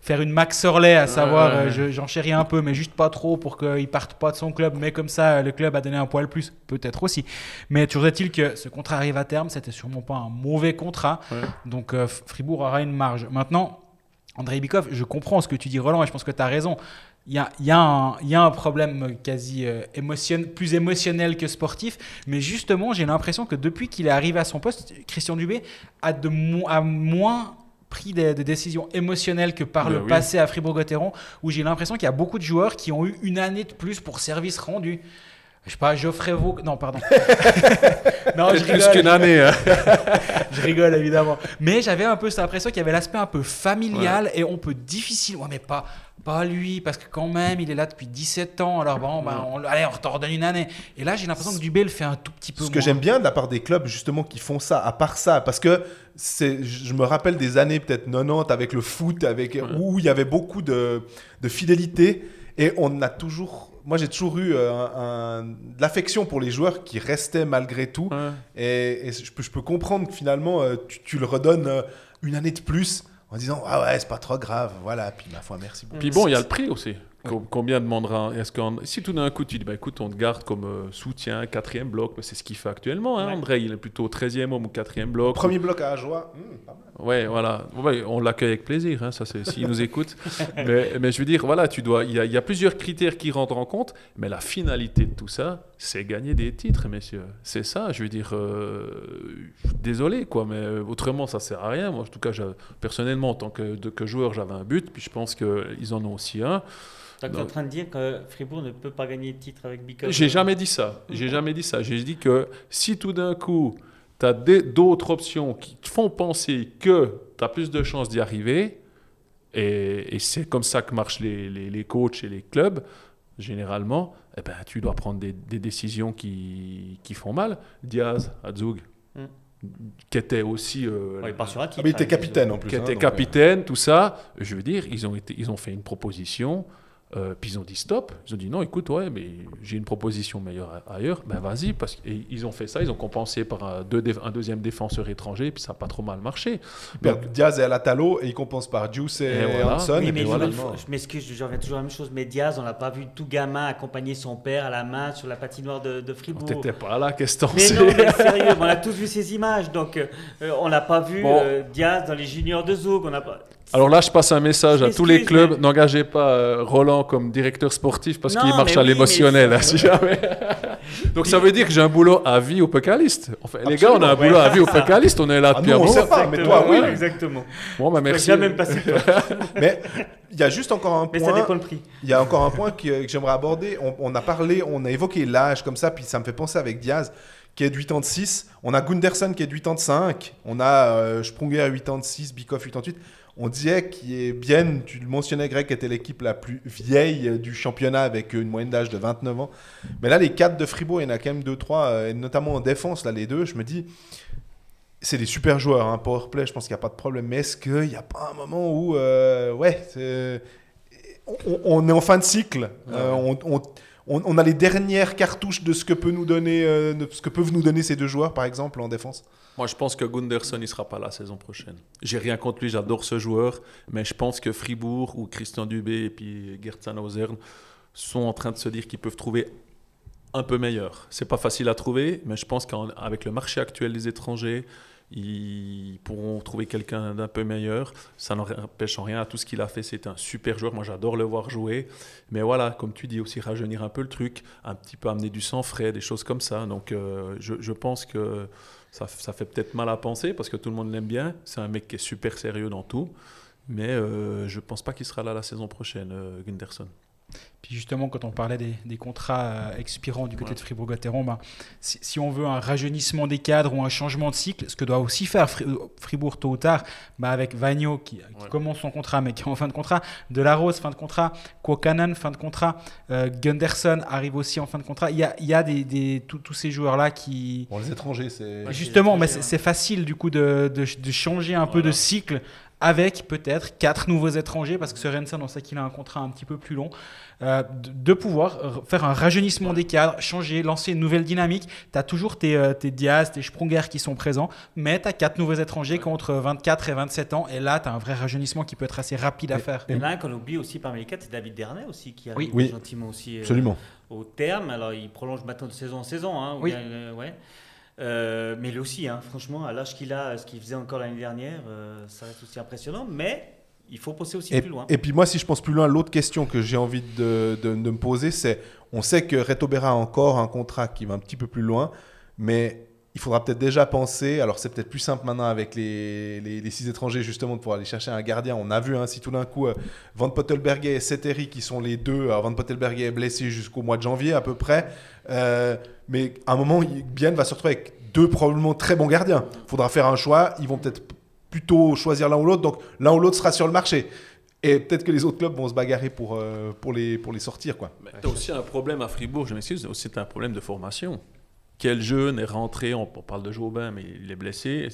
faire une Max Orley, à savoir, ouais, ouais. euh, je- j'en chéris un peu, mais juste pas trop pour qu'il parte pas de son club, mais comme ça, le club a donné un poil plus, peut-être aussi. Mais toujours est-il que ce contrat arrive à terme, c'était sûrement pas un mauvais contrat, donc euh, Fribourg aura une marge. Maintenant, André Bikov, je comprends ce que tu dis, Roland, et je pense que tu as raison. Il y a, il y a un- il y a un problème quasi euh, émotion- plus émotionnel que sportif, mais justement, j'ai l'impression que depuis qu'il est arrivé à son poste, Christian Dubé a, de mo- a moins pris des, des décisions émotionnelles que par Ben le oui. passé à Fribourg-Gotteron, où j'ai l'impression qu'il y a beaucoup de joueurs qui ont eu une année de plus pour service rendu. Je sais pas, Geoffrey Vaux... Non, pardon. non, je plus qu'une année. hein. Je rigole évidemment. Mais j'avais un peu cette impression qu'il y avait l'aspect un peu familial et on peut difficilement. Ouais, mais pas, pas lui, parce que quand même, il est là depuis 17 ans. Alors bon, ben, on, allez, on t'en redonne une année. Et là, j'ai l'impression que Dubé le fait un tout petit peu Ce que j'aime bien de la part des clubs, justement, qui font ça, à part ça, parce que je me rappelle des années peut-être 90 avec le foot, avec, où il y avait beaucoup de, de fidélité, et on a toujours... Moi, j'ai toujours eu euh, un- un- de l'affection pour les joueurs qui restaient malgré tout. Ouais. Et, et je, peux, je peux comprendre que finalement, euh, tu, tu le redonnes euh, une année de plus en disant Ah ouais, c'est pas trop grave. Voilà, puis ma foi, merci beaucoup. Puis bon, il y a le prix aussi. Com- Combien demandera Est-ce si tout d'un coup tu dis bah écoute on te garde comme euh, soutien quatrième bloc, bah, c'est ce qu'il fait actuellement. Hein, Ouais. André il est plutôt 13e homme ou quatrième bloc. Premier bloc à Ajoie. pas mal. Ouais, voilà. Ouais, on l'accueille avec plaisir, hein, ça c'est s'il nous écoute. mais, mais je veux dire, voilà, tu dois. Il y, a- il y a plusieurs critères qui rentrent en compte, mais la finalité de tout ça, c'est gagner des titres, messieurs. C'est ça. Je veux dire, euh, désolé, quoi, mais euh, autrement ça sert à rien. Moi, en tout cas, personnellement, en tant que, de- que joueur, j'avais un but, puis je pense qu'ils en ont aussi un. Donc, tu es en train de dire que Fribourg ne peut pas gagner de titre avec Bicol J'ai jamais dit ça. J'ai jamais dit ça. J'ai dit que si tout d'un coup, tu as d'autres options qui te font penser que tu as plus de chances d'y arriver, et, et c'est comme ça que marchent les, les, les coachs et les clubs, généralement, eh ben, tu dois prendre des, des décisions qui, qui font mal. Diaz, Azug, Hmm. qui était aussi... euh, Ouais, il part sur un titre. Ah, mais il était les capitaine en plus. qui hein, était donc, capitaine, tout ça. Je veux dire, ils ont, été, ils ont fait une proposition, euh, puis ils ont dit stop. Ils ont dit non, écoute, ouais, mais j'ai une proposition meilleure ailleurs. Ben vas-y, parce qu'ils ont fait ça, ils ont compensé par un, deux déf- un deuxième défenseur étranger, puis ça n'a pas trop mal marché. Donc, Diaz est à la Talo et il compense par Juice et, Et voilà. Hanson. Oui, et mais voilà. je m'excuse, je reviens toujours à la même chose. Mais Diaz, on l'a pas vu tout gamin accompagner son père à la main sur la patinoire de, de Fribourg. t'étais pas là, qu'est-ce que Mais non, mais sérieux, on a tous vu ces images. Donc, euh, euh, on n'a pas vu Bon. euh, Diaz dans les juniors de Zoug. On n'a pas. Alors là, je passe un message à tous les clubs. mais- N'engagez pas euh, Roland comme directeur sportif parce qu'il marche à oui, l'émotionnel. mais- hein, si jamais. Donc ça veut dire que j'ai un boulot à vie au Pécaliste. Enfin, les gars, on a un boulot à vie au Pécaliste. On est là Ah, depuis un on moment. sait pas, mais toi, oui. Exactement. Bon, bah, merci. Même passé. Mais il y a juste encore un Mais ça point. dépend le prix. Il y a encore un point que, que j'aimerais aborder. On, on a parlé, on a évoqué l'âge comme ça, puis ça me fait penser avec Diaz, qui est de 86. On a Gunderson qui est de 85. On a euh, Sprunger 86, Bikoff 88. On disait qu'il est bien, tu le mentionnais Greg, était l'équipe la plus vieille euh, du championnat avec une moyenne d'âge de 29 ans. Mais là, les quatre de Fribourg, il y en a quand même 2-3, et notamment en défense, là, les deux, je me dis, c'est des super joueurs, hein, powerplay, je pense qu'il n'y a pas de problème. Mais est-ce qu'il n'y a pas un moment où, euh, ouais, on, on est en fin de cycle. Euh, on, on- on- a les dernières cartouches euh, de ce que peuvent nous donner ces deux joueurs, par exemple, en défense. Moi, je pense que Gunderson, il sera pas là la saison prochaine. J'ai rien contre lui, j'adore ce joueur, mais je pense que Fribourg ou Christian Dubé et puis Gertsan Hausern sont en train de se dire qu'ils peuvent trouver un peu meilleur. C'est pas facile à trouver, mais je pense qu'avec le marché actuel des étrangers, ils pourront trouver quelqu'un d'un peu meilleur. Ça n'empêche en rien à tout ce qu'il a fait. C'est un super joueur. Moi, j'adore le voir jouer. Mais voilà, comme tu dis, aussi rajeunir un peu le truc, un petit peu amener du sang frais, des choses comme ça. Donc, euh, je, pense que ça, fait peut-être mal à penser parce que tout le monde l'aime bien. C'est un mec qui est super sérieux dans tout. Mais euh, je pense pas qu'il sera là la saison prochaine, euh, Gunderson. Puis justement, quand on parlait des, des contrats euh, expirants du côté Ouais. de Fribourg-Gotteron, ben, si, si on veut un rajeunissement des cadres ou un changement de cycle, ce que doit aussi faire euh, Fribourg tôt ou tard, ben, avec Vagno qui, qui Ouais. commence son contrat mais qui est en fin de contrat, Delarose fin de contrat, Kokanen fin de contrat, euh, Gunderson arrive aussi en fin de contrat. Il y a, il y a des, des- tous- tous ces joueurs-là qui... Bon, les étrangers, c'est. Justement, mais c'est facile du coup de, de- de changer un peu de cycle avec peut-être quatre nouveaux étrangers, parce que Sorensen, on sait qu'il a un contrat un petit peu plus long, euh, de, de pouvoir faire un rajeunissement des cadres, changer, lancer une nouvelle dynamique. Tu as toujours tes, euh, tes Diaz, tes Sprunger qui sont présents, mais tu as quatre nouveaux étrangers contre 24 et 27 ans, et là, tu as un vrai rajeunissement qui peut être assez rapide à faire. Il y en a un qu'on oublie aussi parmi les quatre, c'est David Dernay aussi, qui arrive Oui. gentiment aussi euh, Absolument. au terme. Alors, il prolonge maintenant de saison en saison. Hein, ou Oui. bien, euh, ouais. Euh, mais lui aussi, hein, franchement, à l'âge qu'il a, ce qu'il faisait encore l'année dernière, euh, ça reste aussi impressionnant. Mais il faut pousser aussi Et, plus loin. et puis moi, si je pense plus loin, l'autre question que j'ai envie de, de- de me poser, c'est, on sait que Reto Berra a encore un contrat qui va un petit peu plus loin, mais il faudra peut-être déjà penser, alors c'est peut-être plus simple maintenant avec les, les, les six étrangers justement de pouvoir aller chercher un gardien. On a vu hein, si tout d'un coup euh, Van Pottelberger et Seteri qui sont les deux, alors Van Pottelberger est blessé jusqu'au mois de janvier à peu près, euh, mais à un moment, Bien va se retrouver avec deux probablement très bons gardiens. Il faudra faire un choix, ils vont peut-être plutôt choisir l'un ou l'autre, donc l'un ou l'autre sera sur le marché. Et peut-être que les autres clubs vont se bagarrer pour, euh, pour, les, pour les sortir. Quoi. Tu as aussi un problème à Fribourg, je m'excuse, aussi c'est un problème de formation. Quel jeune est rentré, on, on parle de Jobin, mais il est blessé.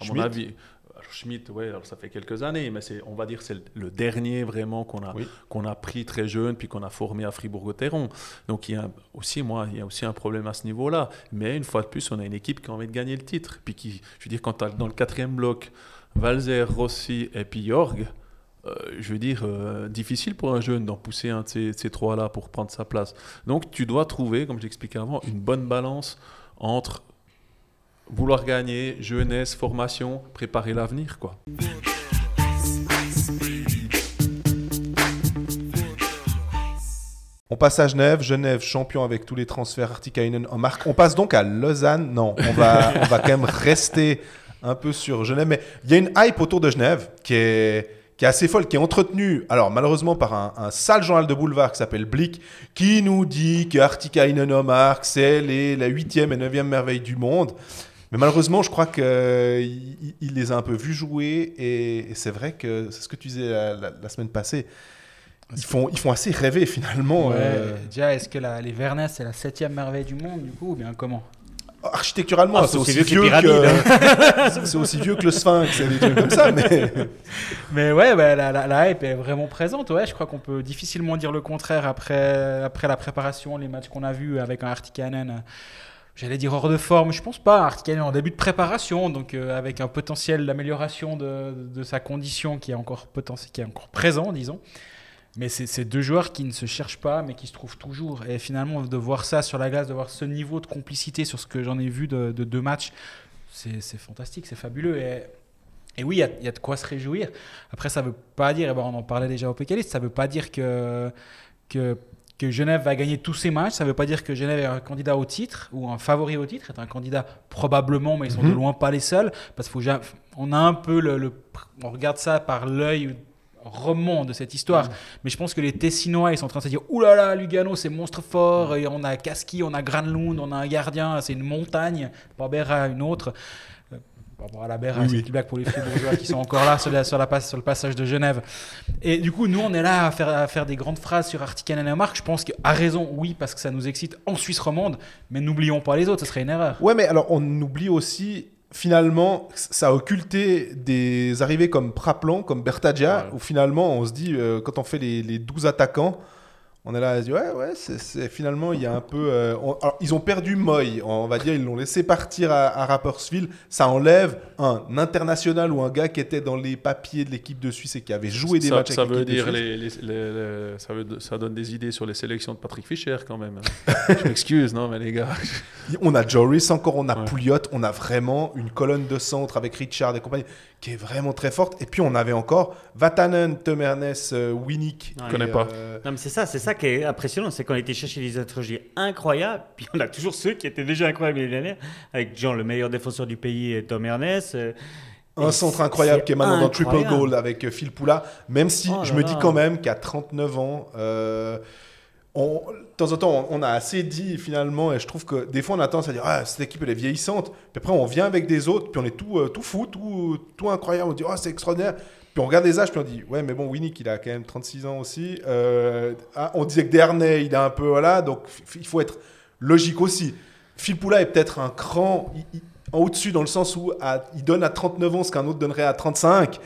À mon Schmitt. avis, alors Schmitt, ouais, alors ça fait quelques années, mais c'est, on va dire que c'est le, dernier vraiment qu'on a, Oui. qu'on a pris très jeune, puis qu'on a formé à Fribourg-Gotteron. Donc il y a aussi, moi, il y a aussi un problème à ce niveau-là. Mais une fois de plus, on a une équipe qui a envie de gagner le titre. Puis qui, je veux dire, quand tu as dans le quatrième bloc, Valzer, Rossi et puis Jorg, euh, je veux dire, euh, difficile pour un jeune d'en pousser un de ces, ces trois-là pour prendre sa place. Donc tu dois trouver, comme j'expliquais avant, une bonne balance entre vouloir gagner, jeunesse, formation, préparer l'avenir, quoi. On passe à Genève. Genève, champion avec tous les transferts Artikainen en marque. On passe donc à Lausanne. Non, on va, on va quand même rester un peu sur Genève. Mais il y a une hype autour de Genève qui est, qui est assez folle, qui est entretenue, alors malheureusement par un, un sale journal de boulevard qui s'appelle Blick, qui nous dit que Artikainen en marque, c'est les- la huitième et neuvième merveille du monde. Mais malheureusement, je crois qu'il il les a un peu vus jouer. Et, et c'est vrai que c'est ce que tu disais la, la- la semaine passée. Ils font, ils font assez rêver finalement. Ouais, euh, Déjà, est-ce que la- les Vernès, c'est la septième merveille du monde, du coup, ou bien comment? Architecturalement, Ah, c'est aussi, aussi vieux que que, c'est aussi vieux que le Sphinx et des trucs comme ça. Mais Mais ouais, bah, la, la- la hype est vraiment présente. Ouais, je crois qu'on peut difficilement dire le contraire après, après la préparation, les matchs qu'on a vus avec un Artikanen. euh, J'allais dire hors de forme, je pense pas. Artikanen en début de préparation, donc euh, avec un potentiel d'amélioration de, de sa condition qui est encore potentiel, qui est encore présent, disons. Mais c'est deux joueurs qui ne se cherchent pas, mais qui se trouvent toujours. Et finalement, de voir ça sur la glace, de voir ce niveau de complicité sur ce que j'en ai vu de, de deux matchs, c'est fantastique, c'est fabuleux. Et, et oui, il y a- de quoi se réjouir. Après, ça veut pas dire, et ben on en parlait déjà au Pécaliste, ça veut pas dire que, que, que Genève va gagner tous ses matchs. Ça veut pas dire que Genève est un candidat au titre ou un favori au titre. Est un candidat probablement, mais ils sont de Mhm. loin pas les seuls. Parce qu'il faut jamais- on a un peu le, le- on regarde ça par l'œil roman de cette histoire. Mais je pense que les Tessinois, ils sont en train de se dire Ouh là là, Lugano, c'est monstre fort. Et on a Kaski, on a Granlund, on a un gardien, c'est une montagne. Barbera, une autre. Euh, Barbara Labert, Oui, c'est oui. une blague pour les fribourgeois qui sont encore là sur, la- sur, la passe, sur le passage de Genève. Et du coup, nous, on est là à faire, à faire des grandes phrases sur Artikanen et Marc. Je pense qu'à raison, oui, parce que ça nous excite en Suisse romande. Mais n'oublions pas les autres, ce serait une erreur. ouais, mais alors on oublie aussi finalement ça a occulté des arrivées comme Praplan, comme Bertagia, Ouais. où finalement on se dit euh, quand on fait les, les 12 attaquants. On est là, on se dit, ouais, ouais, c'est, c'est- finalement, il y a un peu. euh, on- alors, ils ont perdu Moy, on va dire, ils l'ont laissé partir à, à Rapperswil. Ça enlève un international ou un gars qui était dans les papiers de l'équipe de Suisse et qui avait joué des ça, matchs ça avec veut de dire les, les- les- les- ça, veut, ça donne des idées sur les sélections de Patrick Fischer quand même. hein. Je m'excuse, non mais les gars. On a Joris encore, on a Ouais. Pouliot, on a vraiment une colonne de centre avec Richard et compagnie qui est vraiment très forte. Et puis on avait encore Vatanen, Temernes, euh, Winnick. Ouais. Et, connais pas. euh, Non, mais c'est ça, c'est ça qui est impressionnant, c'est qu'on a été chercher des étrangers incroyables, puis on a toujours ceux qui étaient déjà incroyables l'année dernière, avec Jean, le meilleur défenseur du pays, Tom Ernest. euh, un et centre incroyable qui est maintenant dans Triple. Goal avec euh, Phil Poula. Même si Oh je me là. dis quand même qu'à 39 ans, euh, on- de temps en temps, on a assez dit finalement, et je trouve que des fois on a tendance à dire ah, cette équipe elle est vieillissante. Puis après on vient avec des autres, puis on est tout, euh, tout fou, tout, tout incroyable. On dit oh, c'est extraordinaire. Puis on regarde les âges, puis on dit ouais, mais bon, Winnick il a quand même 36 ans aussi. Euh, ah, on disait que Dernay il a un peu voilà, donc il faut être logique aussi. Phil Poula est peut-être un cran en au-dessus dans le sens où il donne à 39 ans ce qu'un autre donnerait à 35.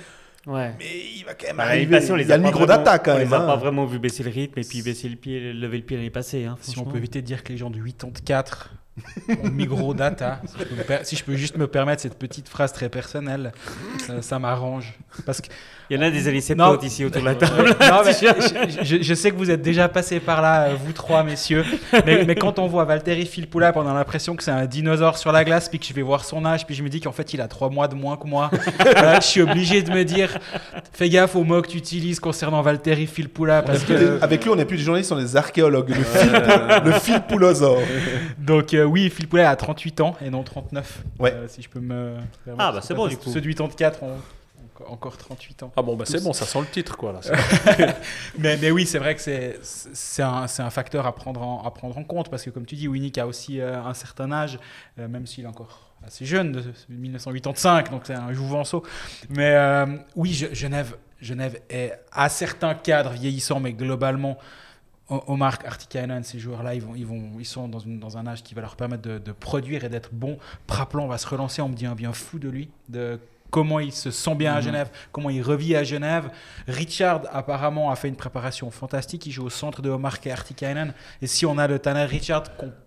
Ouais. Mais il va quand même Bah, arriver. passée, on les il y a a le pas micro vraiment- d'attaque quand On même. les a hein. pas vraiment vu baisser le rythme et puis baisser le pied, lever le pied l'année passée. Hein, Si on peut éviter de dire que les gens de 84 ont micro data, si je, peux me per- si je peux juste me permettre cette petite phrase très personnelle, ça, ça m'arrange. Parce que Il y en a des années Non. 70 ici autour de la table. non, mais je, je- je sais que vous êtes déjà passés par là, euh, vous trois messieurs. Mais, mais quand on voit Valtteri Filppula, on a l'impression que c'est un dinosaure sur la glace, puis que je vais voir son âge, puis je me dis qu'en fait il a trois mois de moins que moi. Je suis obligé de me dire, fais gaffe aux mots que tu utilises concernant Valtteri Filppula, parce que Avec lui, on n'est plus des journalistes, on est des archéologues. Le Phil, Pou- le Phil Poulosaure. donc euh, oui, Filppula a 38 ans et non 39. Ouais. euh, si je peux me. Ah, bah, c'est bon, du coup. Ceux de 84 ont encore- encore 38 ans. Ah bon, bah c'est bon, ça sent le titre quoi là. Mais, mais oui, c'est vrai que c'est un, un facteur à prendre, en, à prendre en compte parce que, comme tu dis, Winnick a aussi euh, un certain âge, euh, même s'il est encore assez jeune, de 1985, donc c'est un jouvenceau. Mais euh, oui, Je- Genève, Genève est à certains cadres vieillissants, mais globalement. Omar Artikainen, ces joueurs-là, ils, vont, ils, vont, ils sont dans, une- dans un âge qui va leur permettre de, de produire et d'être bons. Praplan va se relancer, on me dit un bien fou de lui, de comment il se sent bien à Genève, comment il revit à Genève. Richard, apparemment, a fait une préparation fantastique. Il joue au centre de Omar Artikainen. Et si on a le Tanner Richard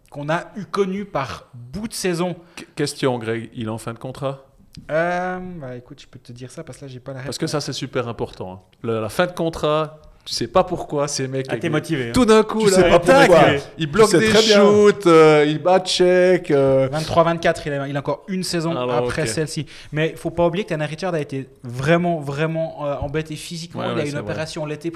qu'on a eu connu par bout de saison, Qu- Question Greg, il est en fin de contrat? Euh, bah écoute, je peux te dire ça parce que là, j'ai pas la réponse. Parce que ça, c'est super important. hein. La fin de contrat, tu sais pas pourquoi ces mecs. Ah, t'es motivé. hein. Tout d'un coup, Tu là, sais pas tac, pourquoi. ils bloquent Tu sais des shoots, euh, ils battent check. euh, 23-24, il, a- il a encore une saison Alors, après celle-ci. Mais il faut pas oublier que Tanner Richard a été vraiment, vraiment euh, embêté physiquement. Ouais, il ouais, a eu une opération l'été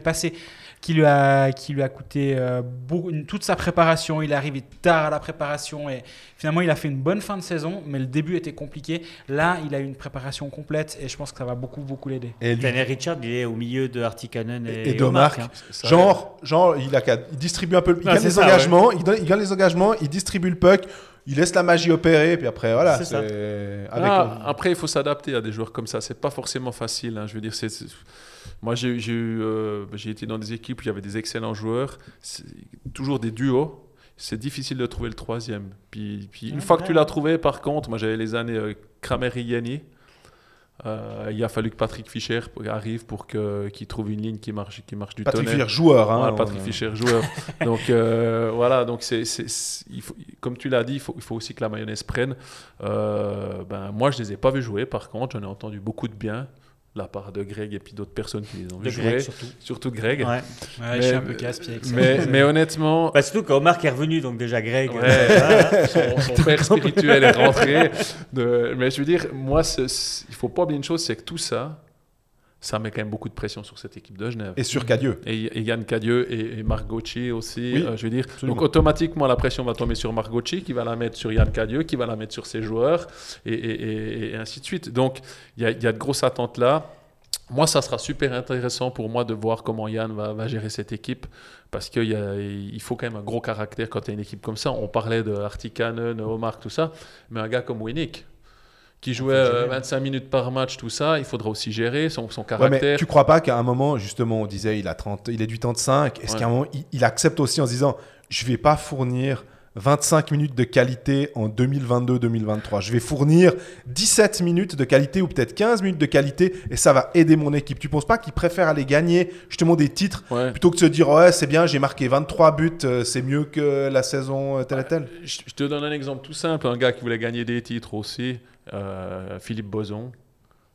passé qui lui a, qui lui a coûté euh, beaucoup- toute sa préparation. Il est arrivé tard à la préparation et finalement il a fait une bonne fin de saison, mais le début était compliqué. Là, il a eu une préparation complète et je pense que ça va beaucoup, beaucoup l'aider. Et Tanner Richard, il est au milieu de Artikanen et, Et Domark. hein. ça- Genre, genre il, a, qu'à- il distribue un peu, il Ah, gagne c'est les ça, engagements, il, donne- il gagne les engagements, il distribue le puck, il laisse la magie opérer, et puis après, voilà. C'est ça. c'est- Avec, Ah, après, il faut s'adapter à des joueurs comme ça. C'est pas forcément facile. hein. Je veux dire, c'est. Moi, j'ai j'ai eu, euh, j'ai été dans des équipes où il y avait des excellents joueurs, toujours des duos. C'est difficile de trouver le troisième. Puis, puis une Ouais, fois que tu l'as trouvé, par contre, moi j'avais les années euh, Kramer et Yenny. Euh, il a fallu que Patrick Fischer arrive pour que- qu'il trouve une ligne qui marche, qui marche du Patrick tonnerre. Fischer, joueur. Hein, Patrick Fischer, joueur. Donc euh, voilà, donc c'est, comme tu l'as dit, il faut, il faut aussi que la mayonnaise prenne. Euh, ben, moi, je les ai pas vus jouer, par contre, j'en ai entendu beaucoup de bien de la part de Greg et puis d'autres personnes qui les ont De vus Greg jouer, surtout. surtout de Greg. Ouais. Ouais, Mais- je suis un peu casse-pied avec ça. Mais, mais honnêtement, Bah, surtout qu'Omar qui est revenu, donc déjà Greg. Ouais. euh, son, son père spirituel est rentré. De, mais je veux dire, moi, il faut pas oublier une chose, c'est que tout ça, ça met quand même beaucoup de pression sur cette équipe de Genève. Et sur Cadieux. Et, et Yann Cadieux et, et Marc Gauthier aussi, Oui, euh, je veux dire. absolument. Donc automatiquement, la pression va tomber sur Marc Gauthier, qui va la mettre sur Yann Cadieux, qui va la mettre sur ses joueurs, et, ainsi de suite. Donc il y a, il y a de grosses attentes là. Moi, ça sera super intéressant pour moi de voir comment Yann va, va gérer cette équipe, parce qu'il faut quand même un gros caractère quand tu as une équipe comme ça. On parlait de Artikanen, Omar, tout ça, mais un gars comme Winnick, qui jouait euh, 25 minutes par match, tout ça, il faudra aussi gérer son, son Ouais, caractère. mais tu crois pas qu'à un moment, justement, on disait il a 30, il est du temps de 5, est-ce Ouais. qu'à un moment, il, il accepte aussi en se disant je vais pas fournir 25 minutes de qualité en 2022-2023. Je vais fournir 17 minutes de qualité ou peut-être 15 minutes de qualité et ça va aider mon équipe. Tu penses pas qu'il préfère aller gagner justement des titres Ouais. plutôt que de se dire ouais c'est bien j'ai marqué 23 buts euh, c'est mieux que la saison euh, telle et telle? Je je te donne un exemple tout simple. Un gars qui voulait gagner des titres aussi, euh, Philippe Boson.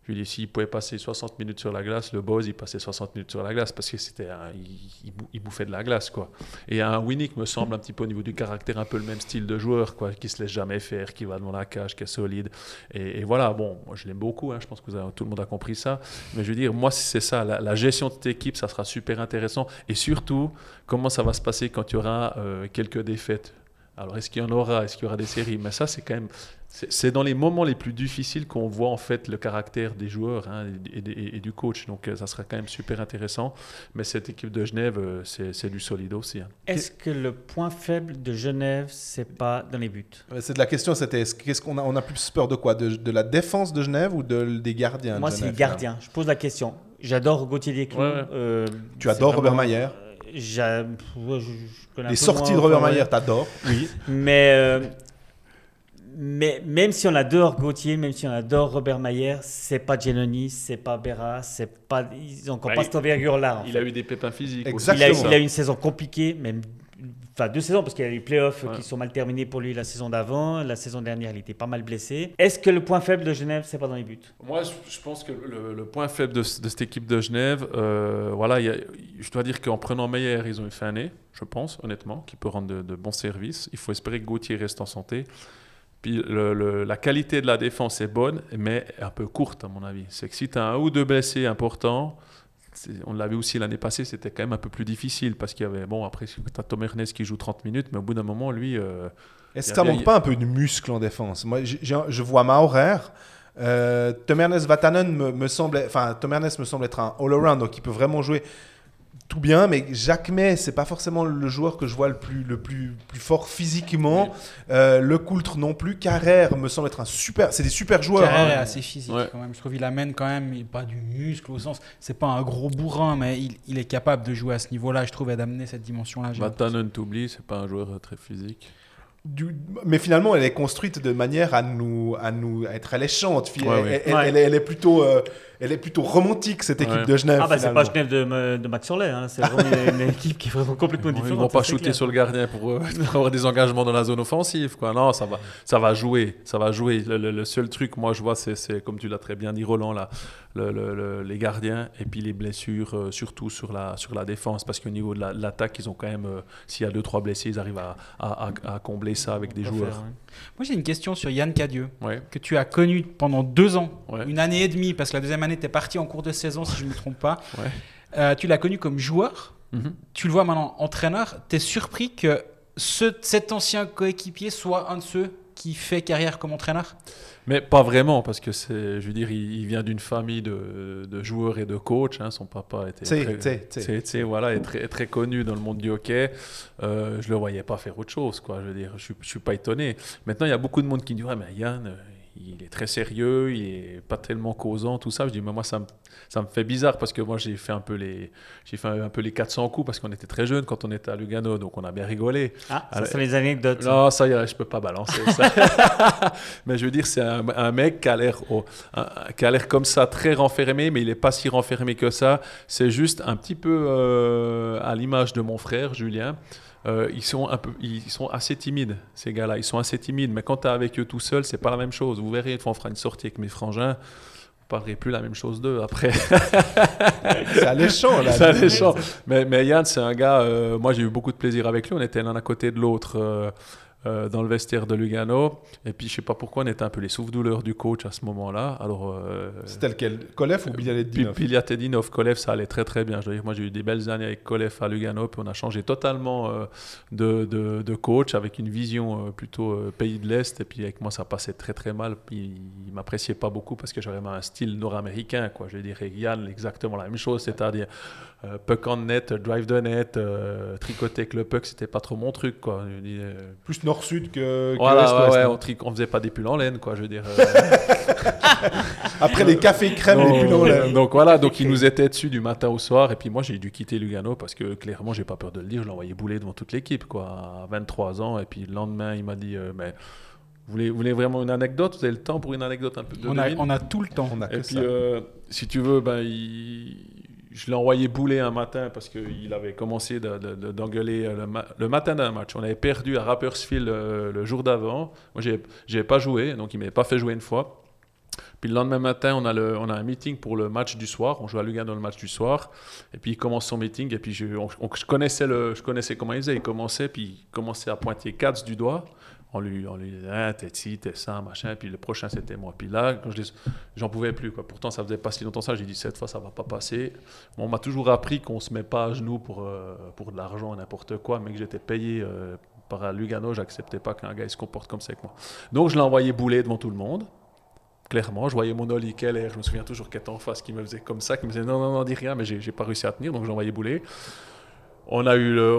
Je lui dis, s'il pouvait passer 60 minutes sur la glace, le Boz, il passait 60 minutes sur la glace parce que c'était il, il bou- il bouffait de la glace. Quoi. Et un Winnick me semble un petit peu au niveau du caractère un peu le même style de joueur, quoi, qui se laisse jamais faire, qui va devant la cage, qui est solide. Et, voilà, bon, je l'aime beaucoup, hein, je pense que tout le monde a compris ça. Mais je veux dire, moi c'est ça, la, la gestion de cette équipe, ça sera super intéressant. Et surtout, comment ça va se passer quand il y aura euh, quelques défaites? Alors, est-ce qu'il y en aura? Est-ce qu'il y aura des séries? Mais ça, c'est quand même. C'est dans les moments les plus difficiles qu'on voit en fait le caractère des joueurs hein, et, et- et du coach. Donc, euh, ça sera quand même super intéressant. Mais cette équipe de Genève, euh, c'est du solide aussi. hein. Est-ce que le point faible de Genève, c'est pas dans les buts? Ouais, c'est de la question c'était est-ce- qu'est-ce qu'on a on a plus peur de quoi? De, de la défense de Genève ou de, des gardiens Moi, c'est les gardiens. Je pose la question. J'adore Gauthier Desclous. Ouais, ouais. euh, Tu adores Robert vraiment- Mayer euh, j'a- ouais, je- je connais un les peu sorties moins, de Robert. Mayer t'adores oui Mais, euh, mais même si on adore Gauthier, même si on adore Robert Mayer, c'est pas Giannoni, c'est pas Berra, c'est pas, ils ont encore Bah, pas cette envergure-là. en Il fait. a eu des pépins physiques. aussi, Exactement. Il a, il a eu une saison compliquée, même, enfin deux saisons, parce qu'il y a eu les playoffs Ouais. qui sont mal terminés pour lui la saison d'avant. La saison dernière, il était pas mal blessé. Est-ce que le point faible de Genève, c'est pas dans les buts? Moi, je, pense que le, le point faible de, ce- de cette équipe de Genève, euh, voilà, il y a- je dois dire qu'en prenant Meyer, ils ont eu fin année, je pense, honnêtement, qui peut rendre de, de bons services. Il faut espérer que Gauthier reste en santé. Puis le- le- la qualité de la défense est bonne, mais un peu courte, à mon avis. C'est que si tu as un ou deux blessés importants, on l'avait aussi l'année passée, c'était quand même un peu plus difficile parce qu'il y avait, bon, après, tu as Tom Ernest qui joue 30 minutes, mais au bout d'un moment, lui. euh, Est-ce y que ça manque pas un peu de muscle en défense Moi, je vois Maurer. Euh, Tom Ernest Vatanen me, me semble, enfin Tom Ernest me semble être un all-around, donc il peut vraiment jouer tout bien. Mais Jacques May, c'est pas forcément le joueur que je vois le plus, le plus, plus fort physiquement. Euh, le Coultre non plus. Carrère me semble être un super, c'est des super joueurs. Carrère est hein. assez physique Ouais. quand même. Je trouve qu'il amène quand même il- pas du muscle au sens. C'est pas un gros bourrin, mais il, il est capable de jouer à ce niveau-là. Je trouve et d'amener cette dimension-là. Vatanen, t'oublies, c'est pas un joueur très physique. du- mais finalement, elle est construite de manière à nous, à nous à être alléchante. Fi- Ouais, elle, ouais. elle- Ouais. elle est, elle est plutôt, euh, elle est plutôt romantique cette équipe Ouais. de Genève. Ah bah c'est pas Genève de, de Max Sorlet, hein. c'est vraiment une, une équipe qui est vraiment complètement Ils différente. vont pas shooter clair. sur le gardien pour, euh, pour avoir des engagements dans la zone offensive. Quoi. Non, ça va, ça va jouer. Ça va jouer. Le, le- le seul truc, moi, je vois, c'est, c'est, comme tu l'as très bien dit, Roland, là, le- le- le- les gardiens et puis les blessures, euh, surtout sur la, sur la défense. Parce qu'au niveau de la- de l'attaque, ils ont quand même, euh, s'il y a 2-3 blessés, ils arrivent à, à- à- à combler ça avec des On joueurs. faire, ouais. Moi, j'ai une question sur Yann Cadieux, Ouais. que tu as connu pendant deux ans, Ouais. une année et demie, parce que la deuxième année, tu es parti en cours de saison, si je ne me trompe pas. Ouais. Euh, tu l'as connu comme joueur, Mhm. tu le vois maintenant entraîneur. Tu es surpris que ce, cet ancien coéquipier soit un de ceux qui fait carrière comme entraîneur? Mais pas vraiment, parce que c'est, je veux dire, il, il vient d'une famille de, de joueurs et de coachs. hein. Son papa était T'sais, très, t'sais, t'sais. t'sais, t'sais, voilà, est très, très connu dans le monde du hockey. Euh, je le voyais pas faire autre chose, quoi. Je veux dire, je, suis- je suis pas étonné. Maintenant, il y a beaucoup de monde qui dit, ouais, mais Yann, il est très sérieux, il est pas tellement causant, tout ça. Je dis, mais moi, ça me, ça me fait bizarre parce que moi, j'ai fait un peu les, j'ai fait un, peu les 400 coups parce qu'on était très jeunes quand on était à Lugano, donc on a bien rigolé. Ah, ça c'est les anecdotes. Non, ça, y est, je peux pas balancer ça. mais je veux dire, c'est un, un mec qui a l'air oh, qui a l'air comme ça, très renfermé, mais il est pas si renfermé que ça. C'est juste un petit peu euh, à l'image de mon frère Julien. Euh, ils sont un peu, ils sont assez timides ces gars-là. Ils sont assez timides, mais quand tu es avec eux tout seul, c'est pas la même chose. Vous verrez, une fois on fera une sortie avec mes frangins. Vous parlerez plus la même chose d'eux après. C'est alléchant là. C'est alléchant. Mais, mais Yann, c'est un gars, euh, moi j'ai eu beaucoup de plaisir avec lui. On était l'un à côté de l'autre euh, euh, dans le vestiaire de Lugano. Et puis je sais pas pourquoi, on était un peu les souffle-douleurs du coach à ce moment-là. Alors, euh, C'était lequel? Kolev ou puis Bialetdinov Pilyatedinov, Kolev, ça allait très très bien. Je veux dire, moi j'ai eu des belles années avec Kolev à Lugano, puis on a changé totalement euh, de, de- de coach avec une vision euh, plutôt euh, pays de l'Est. Et puis avec moi ça passait très très mal. Puis il m'appréciait pas beaucoup parce que j'avais un style nord-américain. Quoi. Je veux dire, et Yann, exactement la même chose, c'est-à-dire euh, puck on net, drive the net, euh, tricoter avec le puck, c'était pas trop mon truc. Quoi. Je euh, Plus nord-sud que, que voilà, ouais, ouais, on, tric- on faisait pas des pulls en laine, quoi. Je veux dire. euh, Après les cafés crème, donc, les pulls euh, donc voilà, donc il nous était dessus du matin au soir. Et puis moi, j'ai dû quitter Lugano parce que clairement, j'ai pas peur de le dire, je l'ai envoyé bouler devant toute l'équipe, quoi, à 23 ans. Et puis le lendemain, il m'a dit, euh, mais vous voulez, vous voulez vraiment une anecdote? Vous avez le temps pour une anecdote un peu de on a, on a tout le temps. On a que Et puis, ça. euh, si tu veux, ben, il- je l'ai envoyé bouler un matin parce qu'il avait commencé de- de- de- d'engueuler euh, le, ma- le matin d'un match. On avait perdu à Rappersfield euh, le jour d'avant. Moi, j'ai n'avais pas joué, donc il m'avait pas fait jouer une fois. Puis le lendemain matin, on a, un meeting pour le match du soir. On joue à Lugano le match du soir. Et puis il commence son meeting. Et puis je, on- on- je, connaissais, je connaissais comment il faisait. Il commençait, puis il commençait à pointer Katz du doigt. On lui, on lui disait, ah, t'es ci, t'es ça, machin. Puis le prochain, c'était moi. Puis là, quand je j'en pouvais plus. Pourtant, ça faisait pas si longtemps ça. J'ai dit, cette fois, ça va pas passer. On m'a toujours appris qu'on se met pas à genoux pour, euh, pour de l'argent, n'importe quoi. Mais que j'étais payé euh, par Lugano, j'acceptais pas qu'un gars se comporte comme ça avec moi. Donc, je l'ai envoyé bouler devant tout le monde. Clairement, je voyais mon Oli Keller, je me souviens toujours qu'il était en face, qui me faisait comme ça, qui me disait non, non, non, dis rien, mais j'ai pas réussi à tenir, donc je l'ai envoyé bouler. On a eu le-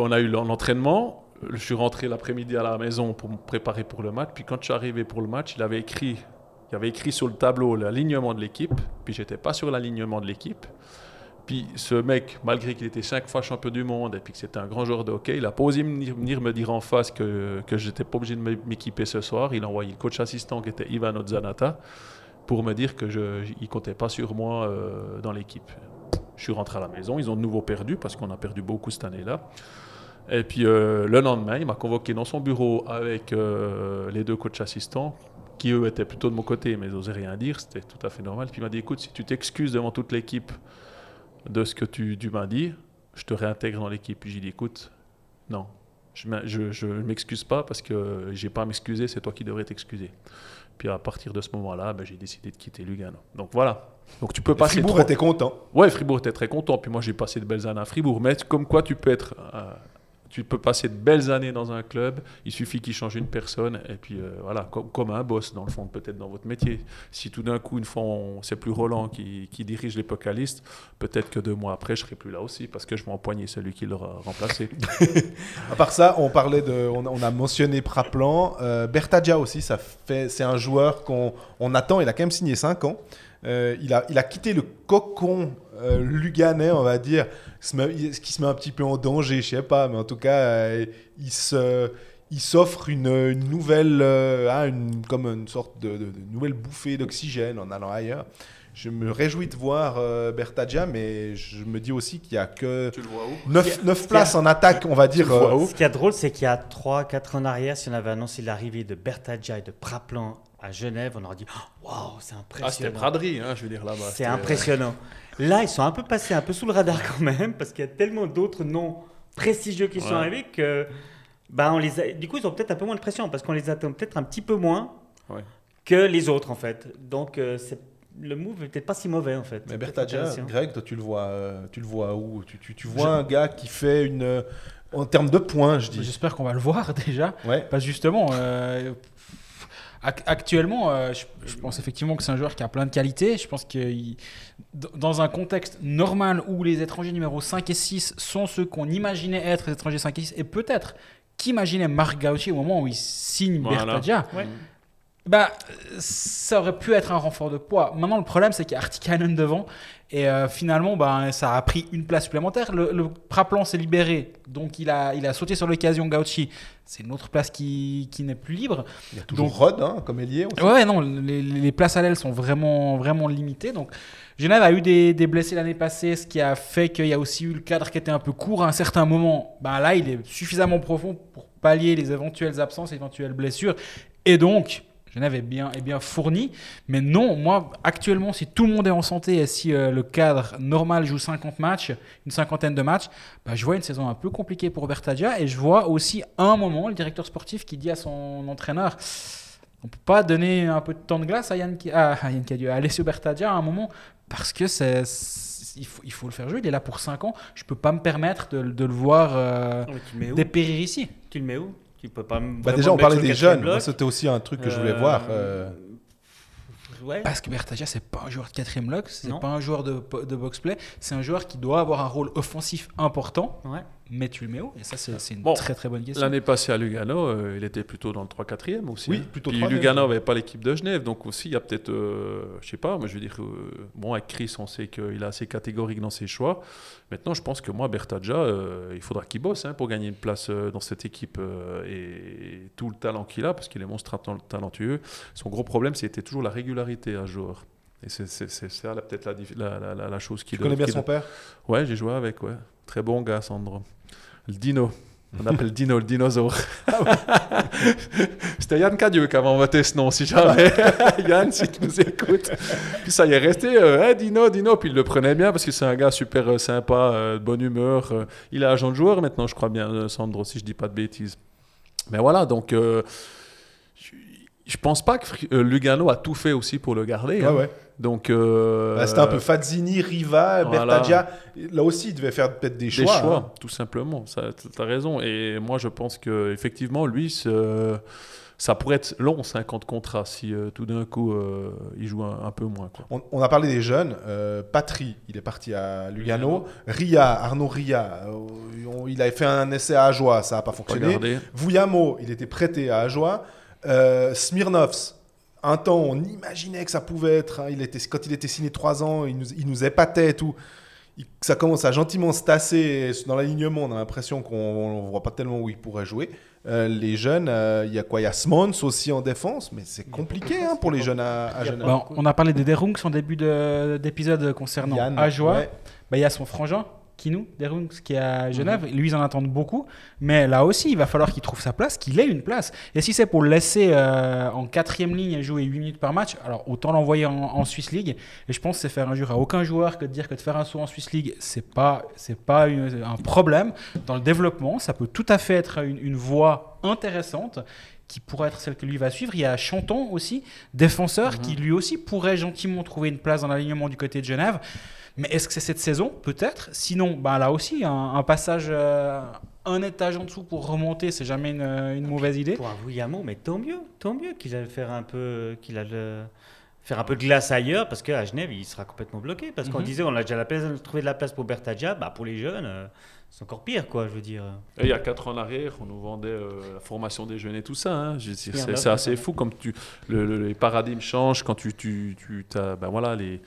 Je suis rentré l'après-midi à la maison pour me préparer pour le match. Puis quand je suis arrivé pour le match, il avait écrit, il avait écrit sur le tableau l'alignement de l'équipe. Puis j'étais pas sur l'alignement de l'équipe. Puis ce mec, malgré qu'il était cinq fois champion du monde et puis que c'était un grand joueur de hockey, il a pas osé venir, me dire en face que, que je n'étais pas obligé de m'é- m'équiper ce soir. Il a envoyé le coach assistant qui était Ivan Odzanata pour me dire que je, il comptait pas sur moi euh, dans l'équipe. Je suis rentré à la maison, ils ont de nouveau perdu parce qu'on a perdu beaucoup cette année-là. Et puis euh, le lendemain, il m'a convoqué dans son bureau avec euh, les deux coachs assistants qui eux étaient plutôt de mon côté, mais ils n'osaient rien dire, c'était tout à fait normal. Puis il m'a dit écoute, si tu t'excuses devant toute l'équipe de ce que tu, tu m'as dit, je te réintègre dans l'équipe. Puis j'ai dit écoute, non, je ne m'excuse pas parce que j'ai pas à m'excuser, c'est toi qui devrais t'excuser. Puis à partir de ce moment-là, ben, j'ai décidé de quitter Lugano. Donc voilà. Donc tu peux passer Fribourg trois- était content. Ouais, Fribourg était très content. Puis moi, j'ai passé de belles années à Fribourg. Mais comme quoi, tu peux être, euh, tu peux passer de belles années dans un club. Il suffit qu'il change une personne. Et puis euh, voilà, comme, un boss dans le fond, peut-être dans votre métier. Si tout d'un coup, une fois, c'est plus Roland qui, dirige les peut-être que deux mois après, je serai plus là aussi parce que je vais empoigner celui qui l'aura remplacé. À part ça, on parlait de, on, a- on a mentionné Praplan, euh, Bertadja aussi. Ça fait, c'est un joueur qu'on on attend. Il a quand même signé 5 ans. Euh, il a, il a quitté le cocon euh, luganais, on va dire, se met- il- ce qui se met un petit peu en danger, je sais pas, mais en tout cas, euh, il se, il s'offre une, une nouvelle, euh, hein, une, comme une sorte de, de- de nouvelle bouffée d'oxygène en allant ailleurs. Je me réjouis de voir euh, Bertagia, mais je me dis aussi qu'il y a que Tu le vois où? 9, places en attaque, on va dire. euh, Ce qui est drôle, c'est qu'il y a 3-4 ans en arrière, si on avait annoncé l'arrivée de Bertadja et de Praplan à Genève, on aurait dit Oh, Waouh, c'est Ah, c'était impressionnant. braderie, hein, je veux dire là-bas. c'est C'était, euh, impressionnant. Là, ils sont un peu passés un peu sous le radar quand même, parce qu'il y a tellement d'autres noms prestigieux qui sont arrivés que. Ben, on les a- Du coup, ils ont peut-être un peu moins de pression, parce qu'on les attend peut-être un petit peu moins Ouais. que les autres, en fait. Donc, euh, c'est- le move est peut-être pas si mauvais, en fait. Mais intéressant. Greg, toi, tu le vois, euh, tu le vois où? Tu, tu, tu vois un gars qui fait une. euh, En termes de points, je dis. J'espère qu'on va le voir déjà. Ouais. Parce justement, euh, actuellement, euh, je, je pense effectivement que c'est un joueur qui a plein de qualités. Je pense que il- dans un contexte normal où les étrangers numéro 5 et 6 sont ceux qu'on imaginait être les étrangers 5 et 6, et peut-être qu'imaginait Marc Gauchi au moment où il signe Voilà. Bertadia, Ouais. bah, ça aurait pu être un renfort de poids. Maintenant, le problème, c'est qu'il y a Artikainen devant. Et euh, finalement, bah, ça a pris une place supplémentaire. Le, le Praplan s'est libéré. Donc, il a, il a sauté sur l'occasion Gauchi. C'est une autre place qui, qui n'est plus libre. Il y a toujours Donc- Rod, hein, comme ailier. Ouais, non, les, les places à l'aile sont vraiment, vraiment limitées. Donc, Genève a eu des, des blessés l'année passée, ce qui a fait qu'il y a aussi eu le cadre qui était un peu court à un certain moment. Bah, là, il est suffisamment profond pour pallier les éventuelles absences, éventuelles blessures. Et donc, Genève est bien, est bien fourni. Mais non, moi, actuellement, si tout le monde est en santé et si euh, le cadre normal joue 50 matchs, une cinquantaine de matchs, bah, je vois une saison un peu compliquée pour Bertadia. Et je vois aussi un moment le directeur sportif qui dit à son entraîneur on peut pas donner un peu de temps de glace à Yann, à, à Yann à Alessio Bertadia à un moment parce que c'est, il, faut, il faut le faire jouer. Il est là pour 5 ans. Je peux pas me permettre de, de le voir euh, dépérir ici. Tu le mets où? Pas. Bah, déjà, on parlait des jeunes. Moi, C'était aussi un truc que je voulais Euh, voir. euh, Ouais. Parce que Bertagia, c'est pas un joueur de quatrième lock, c'est pas un joueur de, de box-play, c'est un joueur qui doit avoir un rôle offensif important, Ouais. Mais tu le mets où Et ça, c'est, une Bon, très très bonne question. L'année passée à Lugano, euh, il était plutôt dans le 3-4e aussi. Oui, hein. plutôt Puis 3e. Lugano n'avait pas l'équipe de Genève, donc aussi il y a peut-être, euh, je sais pas, moi je veux dire, euh, bon avec Chris on sait qu'il est assez catégorique dans ses choix. Maintenant je pense que moi Bertadja, euh, il faudra qu'il bosse hein, pour gagner une place euh, dans cette équipe euh, et tout le talent qu'il a, parce qu'il est monstre talentueux. Son gros problème c'était toujours la régularité à joueur. Et c'est ça peut-être la, dif- la, la- la- la chose qui Tu connais bien qui- son père? Ouais, j'ai joué avec, ouais. Très bon gars, Sandro. Le dino. On appelle Dino le dinosaure. C'était Yann Cadieux qui avait inventé ce nom, si jamais. Yann, si tu nous écoutes. Puis ça y est resté, euh, Hey, Dino, Dino. Puis il le prenait bien parce que c'est un gars super euh, sympa, euh, de bonne humeur. euh. il est agent de joueur maintenant, je crois bien, Sandro, si je dis pas de bêtises. Mais voilà, donc je pense pas que euh, Lugano a tout fait aussi pour le garder. Hein. ouais. Donc, euh, Bah, C'était un peu Fazzini, Riva, voilà. Bertagia. Là aussi, il devait faire peut-être des des choix. choix, hein. tout simplement. Ça, as raison. Et moi, je pense que effectivement, lui, ça pourrait être long, 50 contrats, si euh, tout d'un coup, euh, il joue un, un peu moins. Quoi. On, on a parlé des jeunes. Euh, Patry, il est parti à Lugano. Ria, Arnaud Ria, on- il avait fait un essai à Ajoie, ça n'a pas fonctionné. Vuyamo, il était prêté à Ajoie. Euh, Smirnovs, un temps, on imaginait que ça pouvait être. hein, il était, quand il était signé 3 ans, il nous, il nous épatait et tout. Il- ça commence à gentiment se tasser dans l'alignement. On a l'impression qu'on ne voit pas tellement où il pourrait jouer. Euh, les jeunes, euh, il y a quoi? Il y a Smons aussi en défense, mais c'est compliqué hein, pour les jeunes à, à Genève. Bon, on a parlé des Derungs en début de- d'épisode concernant Yann, Ajoie. ouais. Bah, il y a son frangin, Kinou, Derungs, qui est à Genève. Lui, ils en attendent beaucoup. Mais là aussi, il va falloir qu'il trouve sa place, qu'il ait une place. Et si c'est pour le laisser euh, en quatrième ligne et jouer 8 minutes par match, alors autant l'envoyer en, en Swiss League. Et je pense que c'est faire injure à aucun joueur que de dire que de faire un saut en Swiss League, c'est pas, c'est pas une- un problème. Dans le développement, ça peut tout à fait être une, une voie intéressante qui pourrait être celle que lui va suivre. Il y a Chanton aussi, défenseur, qui lui aussi pourrait gentiment trouver une place dans l'alignement du côté de Genève. Mais est-ce que c'est cette saison Peut-être? Sinon, bah, là aussi, un, un passage euh, un étage en dessous pour remonter, c'est jamais une, une mauvaise idée. Pour un Vuyamo, mais tant mieux, tant mieux qu'il allait faire un peu, qu'il faire un peu de glace ailleurs, parce qu'à Genève, il sera complètement bloqué. Parce qu'on Mhm. disait, on a déjà la place, trouvé de la place pour Bertadia, bah pour les jeunes, euh, c'est encore pire, quoi, je veux dire. Et il y a 4 ans en arrière, on nous vendait euh, la formation des jeunes et tout ça. hein. C'est assez fou comme tu, le- le- les paradigmes changent quand tu, tu, tu as, ben voilà, les,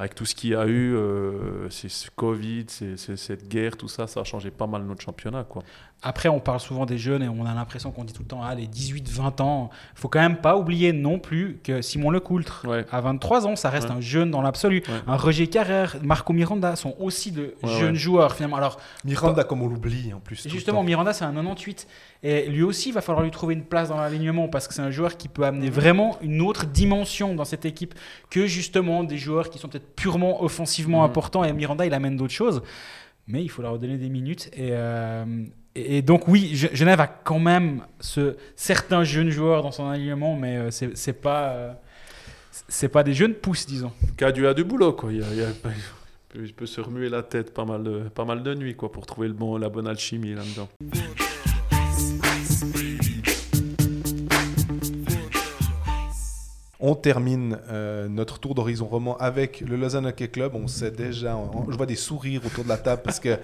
avec tout ce qu'il y a eu, euh, c'est ce Covid, c'est cette guerre, tout ça, ça a changé pas mal notre championnat. Quoi. Après, on parle souvent des jeunes et on a l'impression qu'on dit tout le temps, ah, les 18-20 ans. faut quand même pas oublier non plus que Simon Lecoultre, Ouais. à 23 ans, ça reste Ouais. un jeune dans l'absolu. Ouais. Un Roger Carrère, Marco Miranda sont aussi de Ouais, jeunes ouais. joueurs finalement. Alors, Miranda, comme on l'oublie en plus. Justement. Miranda, c'est un 98. Et lui aussi, il va falloir lui trouver une place dans l'alignement parce que c'est un joueur qui peut amener vraiment une autre dimension dans cette équipe que justement des joueurs qui sont peut-être purement offensivement Mhm. importants. Et Miranda, il amène d'autres choses. Mais il faut leur donner des minutes. Et, euh, et, donc, oui, Ge- Genève a quand même ce, certains jeunes joueurs dans son alignement, mais euh, c'est c'est pas. euh, c'est pas des jeunes pousses, disons. Cadu a du boulot. Quoi. Il, y a- il y a- il peut- se remuer la tête pas mal de, pas mal de nuits quoi, pour trouver le bon, la bonne alchimie là-dedans. On termine euh, notre tour d'horizon roman avec le Lausanne Hockey Club. On sait déjà, on- je vois des sourires autour de la table parce que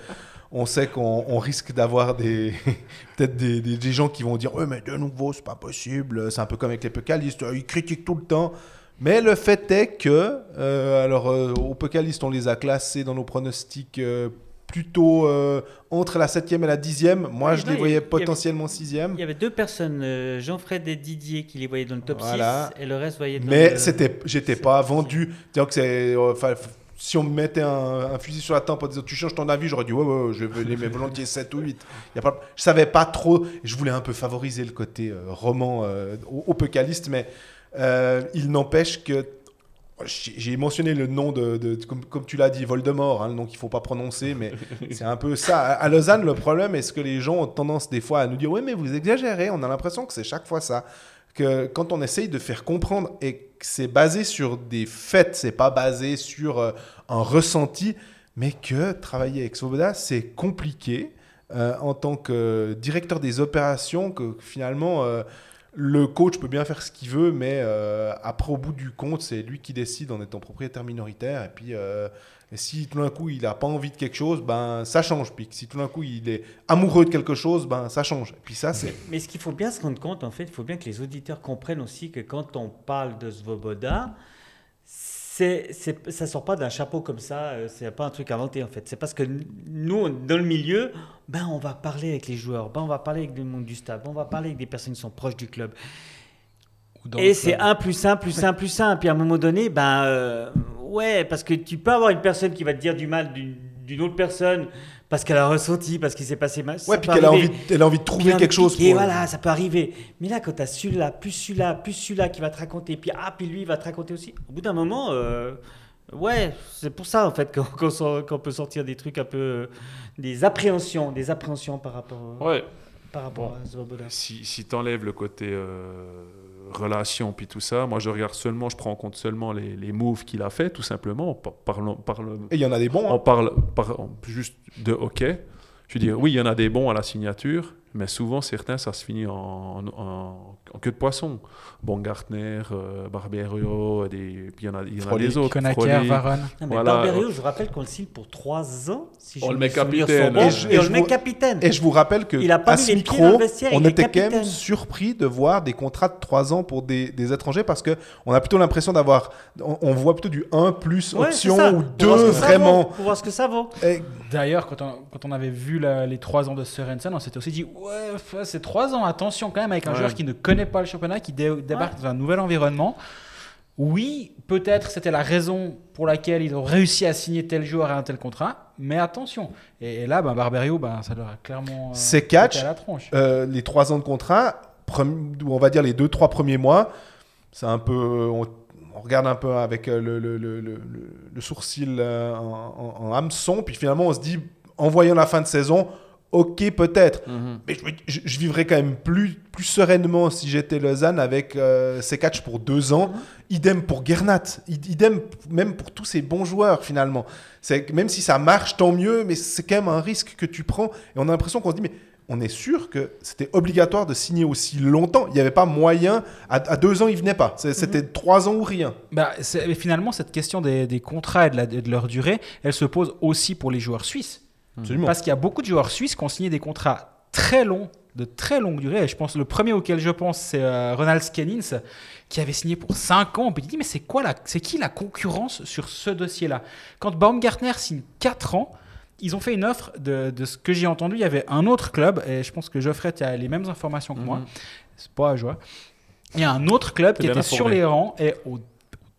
on sait qu'on on risque d'avoir des peut-être des, des- des gens qui vont dire ouais mais de nouveau c'est pas possible. C'est un peu comme avec les pécalistes, ils critiquent tout le temps. Mais le fait est que euh, alors euh, aux pécalistes on les a classés dans nos pronostics euh, plutôt euh, entre la 7e et la 10e. Moi je les voyais potentiellement 6e. Il y avait deux personnes, euh, Jean-Fred et Didier, qui les voyaient dans le top Voilà. 6 et le reste voyait dans Mais le- c'était, j'étais pas vendu. Que c'est, euh, si on me mettait un, un fusil sur la tempe en disant tu changes ton avis, j'aurais dit ouais, ouais, ouais, je vais les mettre volontiers 7 ou 8. Y a pas, je savais pas trop. Je voulais un peu favoriser le côté euh, roman euh, Pécaliste, mais euh, il n'empêche que j'ai mentionné le nom de, de- comme, comme tu l'as dit, Voldemort, hein, le nom qu'il faut pas prononcer, mais c'est un peu ça. À Lausanne, le problème est-ce que les gens ont tendance des fois à nous dire oui, mais vous exagérez. On a l'impression que c'est chaque fois ça quand on essaye de faire comprendre et que c'est basé sur des faits, c'est pas basé sur euh, un ressenti, mais que travailler avec Svoboda, c'est compliqué euh, en tant que directeur des opérations, que finalement euh, le coach peut bien faire ce qu'il veut, mais euh, après au bout du compte, c'est lui qui décide en étant propriétaire minoritaire. Et puis euh, si tout d'un coup il n'a pas envie de quelque chose, ben ça change. Puis si tout d'un coup il est amoureux de quelque chose, ben ça change. Puis ça c'est Mais ce qu'il faut bien se rendre compte, en fait, il faut bien que les auditeurs comprennent aussi que quand on parle de Svoboda, c'est, c'est, ça sort pas d'un chapeau comme ça, euh, c'est pas un truc inventé en fait. C'est parce que nous, dans le milieu, ben on va parler avec les joueurs, ben on va parler avec le monde du stade, ben on va parler avec des personnes qui sont proches du club. Et c'est club. un plus un plus un plus un. Puis à un moment donné, ben euh, ouais, parce que tu peux avoir une personne qui va te dire du mal d'une, d'une autre personne parce qu'elle a ressenti, parce qu'il s'est passé mal. ouais, puis qu'elle a envie, elle a envie de trouver quelque chose. pour- voilà, ça peut arriver. Mais là, quand tu as celui-là, plus celui-là, plus celui-là qui va te raconter, puis ah, puis lui, il va te raconter aussi. Au bout d'un moment, euh, ouais, c'est pour ça en fait qu'on peut sortir des trucs un peu, euh, des appréhensions, des appréhensions par rapport, Ouais. par rapport Bon. à Svoboda. Si, si tu enlèves le côté euh, relation puis tout ça, moi je regarde seulement, je prends en compte seulement les, les moves qu'il a fait, tout simplement. Parle, Et il y en a des bons. hein. on parle par- juste de hockey. Je veux dire, oui, il y en a des bons à la signature, mais souvent certains, ça se finit en, en, en queue de poisson. Bon, Gartner, euh, Barbero, des, puis il y en a, il y en a des autres. Varane. Non, mais Voilà. Barberio, je vous rappelle qu'on le signe pour 3 ans. Si On je le met capitaine. Et je- Et, on je le met vous- capitaine. Et je vous rappelle que Il a pas à mis ce les pieds dans le micro, on était quand même surpris de voir des contrats de 3 ans pour des, des étrangers parce que on a plutôt l'impression d'avoir, on, on voit plutôt du 1 plus Ouais, option ou Pour 2 voir ce que ça vraiment. vaut, Pour voir ce que ça vaut. Et D'ailleurs, quand on, quand on avait vu la- les trois ans de Sorensen, on s'était aussi dit Ouais, c'est trois ans, attention quand même, avec un Ouais. joueur qui ne connaît pas le championnat, qui dé- débarque dans un nouvel environnement. Oui, peut-être c'était la raison pour laquelle ils ont réussi à signer tel joueur à un tel contrat, mais attention. Et, et là, ben, Barberio, ben, ça leur a clairement. euh, C'est catch. à la tronche. euh, les 3 ans de contrat, ou on va dire les 2-3 premiers mois, c'est un peu. On, on regarde un peu avec euh, le, le- le- le- le- le sourcil euh, en, en- en hameçon, puis finalement on se dit, en voyant la fin de saison, ok peut-être. Mhm. Mais je, vivrais quand même plus, plus sereinement si j'étais Lausanne avec euh, ces catchs pour deux ans. Idem pour Gernat. Id- Idem même pour tous ces bons joueurs finalement. C'est même si ça marche, tant mieux, mais c'est quand même un risque que tu prends. Et on a l'impression qu'on se dit, mais on est sûr que c'était obligatoire de signer aussi longtemps. Il n'y avait pas moyen. À, à deux ans, il venait pas. C'est- C'était trois ans ou rien. Bah, mais finalement, cette question des, des contrats et de, la- de leur durée, elle se pose aussi pour les joueurs suisses. Absolument. Parce qu'il y a beaucoup de joueurs suisses qui ont signé des contrats très longs de très longue durée. Et je pense le premier auquel je pense, c'est euh, Ronald Skennings, qui avait signé pour 5 ans. Puis tu dis, mais c'est quoi la, c'est qui la concurrence sur ce dossier-là? Quand Baumgartner signe 4 ans, ils ont fait une offre de, de ce que j'ai entendu. Il y avait un autre club, et je pense que Geoffrey, tu as les mêmes informations que moi. Mhm. C'est pas à joie. Il y a un autre club qui était sur les rangs, et au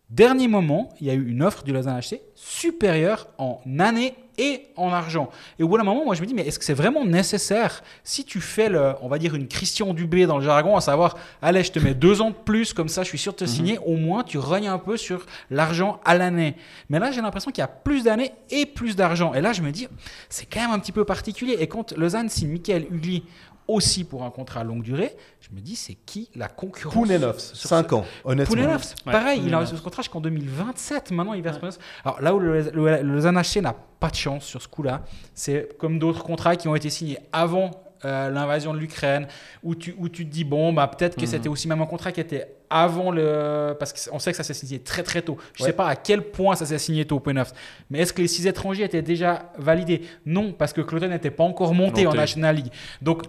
dernier moment, il y a eu une offre du Lausanne HC supérieure en année et en argent. Et au bout d'un moment, moi je me dis, mais est-ce que c'est vraiment nécessaire si tu fais, le, on va dire, une Christian Dubé dans le jargon, à savoir, allez, je te mets deux ans de plus, comme ça je suis sûr de te signer, au moins tu rognes un peu sur l'argent à l'année. Mais là, j'ai l'impression qu'il y a plus d'années et plus d'argent. Et là, je me dis, c'est quand même un petit peu particulier. Et quand Lausanne signe Michael Hugli aussi pour un contrat à longue durée, je me dis, c'est qui la concurrence Pounenovs, sur 5 ans, honnêtement. Poulenovs, Ouais, pareil, il a ce contrat jusqu'en 2027. Maintenant, il verse Poulenovs. Alors là où le, le, le Lausanne HC n'a pas de chance sur ce coup-là, c'est comme d'autres contrats qui ont été signés avant euh, l'invasion de l'Ukraine, où tu, où tu te dis, bon, bah, peut-être que Mhm. c'était aussi même un contrat qui était avant le. Parce qu'on sait que ça s'est signé très très tôt. Je ne Ouais. sais pas à quel point ça s'est signé tôt, Poulenovs. Mais est-ce que les six étrangers étaient déjà validés? Non, parce que Cloton n'était pas encore monté, en Monté. National League. Donc,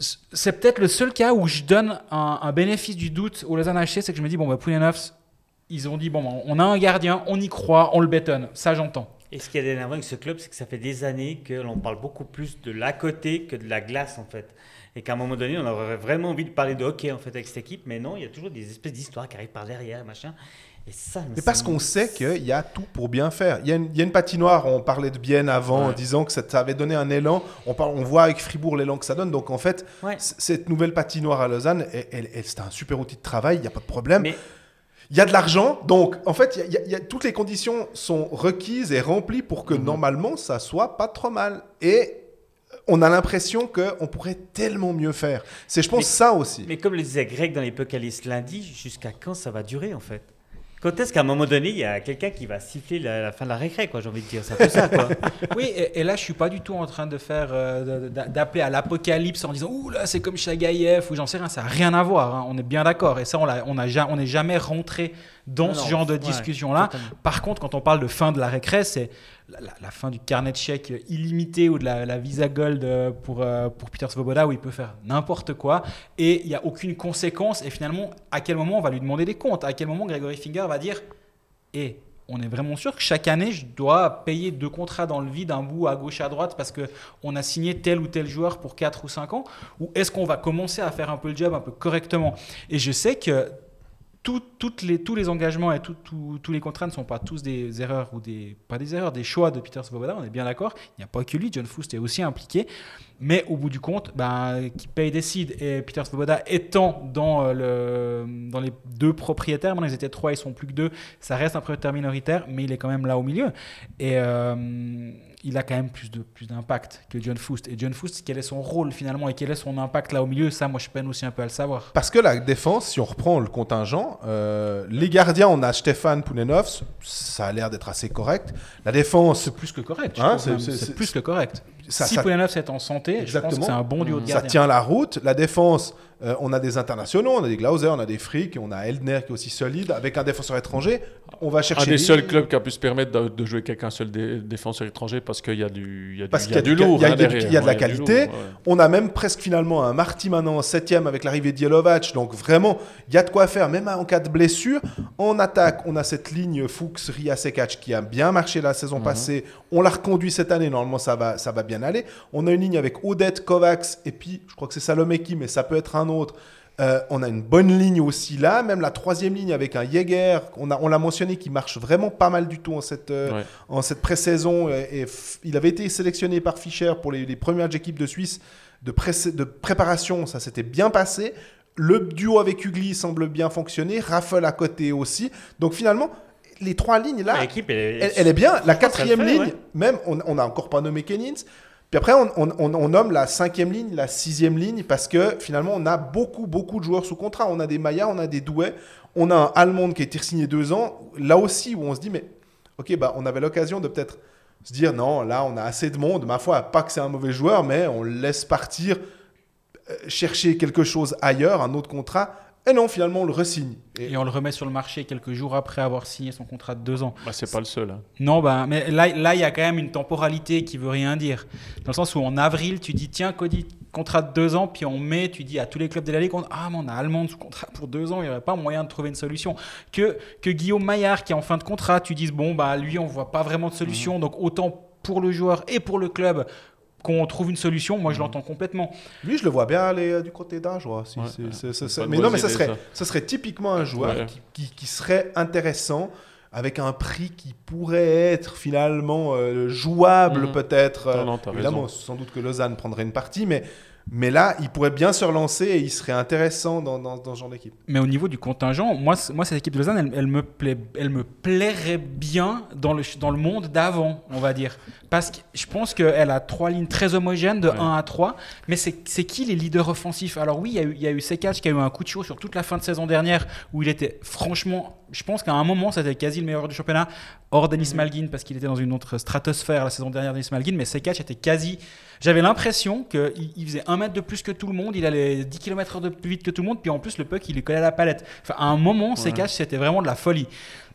c'est peut-être le seul cas où je donne un, bénéfice du doute au Lausanne HC, c'est que je me dis, bon, bah, Poulenovs, ils ont dit, bon, bah, on a un gardien, on y croit, on le bétonne. Ça, j'entends. Et ce qui est énervant avec ce club, c'est que ça fait des années que l'on parle beaucoup plus de l'à côté que de la glace, en fait. Et qu'à un moment donné, on aurait vraiment envie de parler de hockey, en fait, avec cette équipe. Mais non, il y a toujours des espèces d'histoires qui arrivent par derrière, machin. Et ça, Mais parce qu'on sait qu'il y a tout pour bien faire. Il y a une, il y a une patinoire, on parlait de Bienne avant, en disant que ça, ça avait donné un élan. On, parle, on voit avec Fribourg l'élan que ça donne. Donc en fait, Ouais. cette nouvelle patinoire à Lausanne, elle- elle- elle- c'est un super outil de travail, il n'y a pas de problème. Mais Il y a de l'argent, donc en fait, il y a- il y a- il y a- toutes les conditions sont requises et remplies pour Mhm. que normalement ça soit pas trop mal. Et on a l'impression qu'on pourrait tellement mieux faire. C'est, je pense, Mais- ça aussi. Mais comme le disait Greg dans l'Apocalypse lundi, jusqu'à quand ça va durer en fait? Quand est-ce qu'à un moment donné, il y a quelqu'un qui va siffler la, fin de la récré, quoi, j'ai envie de dire. C'est un peu ça, quoi. Oui, et, là, je suis pas du tout en train de faire, euh, d'appeler à l'apocalypse en disant, ouh là, c'est comme Chagaïev ou j'en sais rien, ça n'a rien à voir. hein. On est bien d'accord. Et ça, on on on n'est jamais rentré dans Non, ce genre de discussion-là. Par contre, quand on parle de fin de la récré, c'est la, la- la fin du carnet de chèques illimité ou de la, la Visa Gold euh, pour, euh, pour Peter Svoboda où il peut faire n'importe quoi. Et il n'y a aucune conséquence. Et finalement, à quel moment on va lui demander des comptes? À quel moment Gregory Finger va dire et on est vraiment sûr que chaque année, je dois payer deux contrats dans le vide, un bout à gauche, à droite, parce que on a signé tel ou tel joueur pour 4 ou 5 ans? Ou est-ce qu'on va commencer à faire un peu le job un peu correctement? Et je sais que tout- toutes les, tous les engagements et tout- tous les contrats ne sont pas tous des erreurs ou des pas des erreurs, des choix de Peter Svoboda. On est bien d'accord. Il n'y a pas que lui. John Foust est aussi impliqué. Mais au bout du compte, ben, qui paye décide. Et Peter Svoboda étant dans, euh, dans les deux propriétaires, maintenant ils étaient trois, ils sont plus que deux. Ça reste un propriétaire minoritaire, mais il est quand même là au milieu. Et euh, il a quand même plus de plus d'impact que John Foust. Et John Foust, quel est son rôle finalement et quel est son impact là au milieu? Ça, moi, je peine aussi un peu à le savoir. Parce que la défense, si on reprend le contingent, euh, les gardiens, on a Stéphane Pounenovs, ça a l'air d'être assez correct. La défense, C'est plus que correct. Hein, c'est- plus que correct. ça, si ça- est en santé, je pense que c'est un bon duo de ça gardiens. tient la route. La défense, euh, on a des internationaux, on a des Glauser, on a des Frick, on a Eldner qui est aussi solide. Avec un défenseur étranger, on va Un chercher. des des- seuls clubs qui a pu se permettre de, de jouer qu'avec un seul dé- défenseur étranger parce qu'il y a du, il y a du, Parce y a qu'il y a du lourd. il y a hein, du- derrière. il y a de la qualité. lourd, ouais. On a même presque finalement un Marty maintenant en septième avec l'arrivée d'Yelovac. Donc vraiment, il y a de quoi faire, même en cas de blessure. En attaque, on a cette ligne Fuchs, Ria Sekac qui a bien marché la saison passée. On l'a reconduit cette année. Normalement, ça va, ça va bien aller. On a une ligne avec Odette, Kovacs et puis je crois que c'est Salomeki, mais ça peut être un autre. Euh, on a une bonne ligne aussi là, même la troisième ligne avec un Jäger, on, a- on l'a mentionné, qui marche vraiment pas mal du tout en cette, euh, Ouais. en cette pré-saison. euh, Et, il avait été sélectionné par Fischer pour les, les premières équipes de Suisse de, pré- de préparation. Ça s'était bien passé. Le duo avec Ugly semble bien fonctionner. Raffle à côté aussi. Donc finalement, les trois lignes là, L'équipe, elle, est- elle, elle est bien. La quatrième fait, ligne, ouais. même, on n'a encore pas nommé Kennings. Puis après, on, nomme la cinquième ligne, la sixième ligne, parce que finalement, on a beaucoup, beaucoup de joueurs sous contrat. On a des Maya, on a des Douai, on a un Allemand qui a été signé deux ans. Là aussi, où on se dit, mais ok, bah, on avait l'occasion de peut-être se dire, non, là, on a assez de monde. Ma foi, pas que c'est un mauvais joueur, mais on le laisse partir euh, chercher quelque chose ailleurs, un autre contrat Et non, finalement, on le resigne. Et- Et on le remet sur le marché quelques jours après avoir signé son contrat de deux ans. Bah, c'est pas le seul. hein. Non, bah, mais là, là, il y a quand même une temporalité qui veut rien dire. Dans le sens où en avril, tu dis tiens, Cody, contrat de deux ans, puis en mai, tu dis à tous les clubs de la Ligue on- ah, mais on a Allemand sous contrat pour deux ans, il n'y aurait pas moyen de trouver une solution. Que, que Guillaume Maillard, qui est en fin de contrat, tu dises bon, bah, lui, on voit pas vraiment de solution, donc autant pour le joueur et pour le club qu'on trouve une solution, moi je l'entends complètement. Lui, je le vois bien aller euh, du côté d'Ajoie. Si, Ouais, c'est- ouais. c'est- c'est- C'est c'est- pas une mais non, mais ça serait, ça. ça serait typiquement un joueur Ouais. qui, qui- qui serait intéressant avec un prix qui pourrait être finalement euh, jouable Mhm. peut-être. Non, non, t'as évidemment, raison. sans doute que Lausanne prendrait une partie, mais, mais là, il pourrait bien se relancer et il serait intéressant dans, dans, dans ce genre d'équipe. Mais au niveau du contingent, moi, moi cette équipe de Lausanne, elle, elle me, plaît, elle me plairait bien dans le, dans le monde d'avant, on va dire. Parce que je pense qu'elle a trois lignes très homogènes, de Ouais. 1 à 3. Mais c'est c'est qui les leaders offensifs? Alors oui, il y a eu, il y a eu Sekac qui a eu un coup de chaud sur toute la fin de saison dernière, où il était franchement, je pense qu'à un moment, c'était quasi le meilleur du championnat, hors Denis Malguin, parce qu'il était dans une autre stratosphère la saison dernière, Denis Malguin. Mais Sekac était quasi... J'avais l'impression qu'il il faisait un mètre de plus que tout le monde, il allait 10 km de plus vite que tout le monde, puis en plus le puck il lui collait à la palette. Enfin, à un moment, ces catchs c'était vraiment de la folie.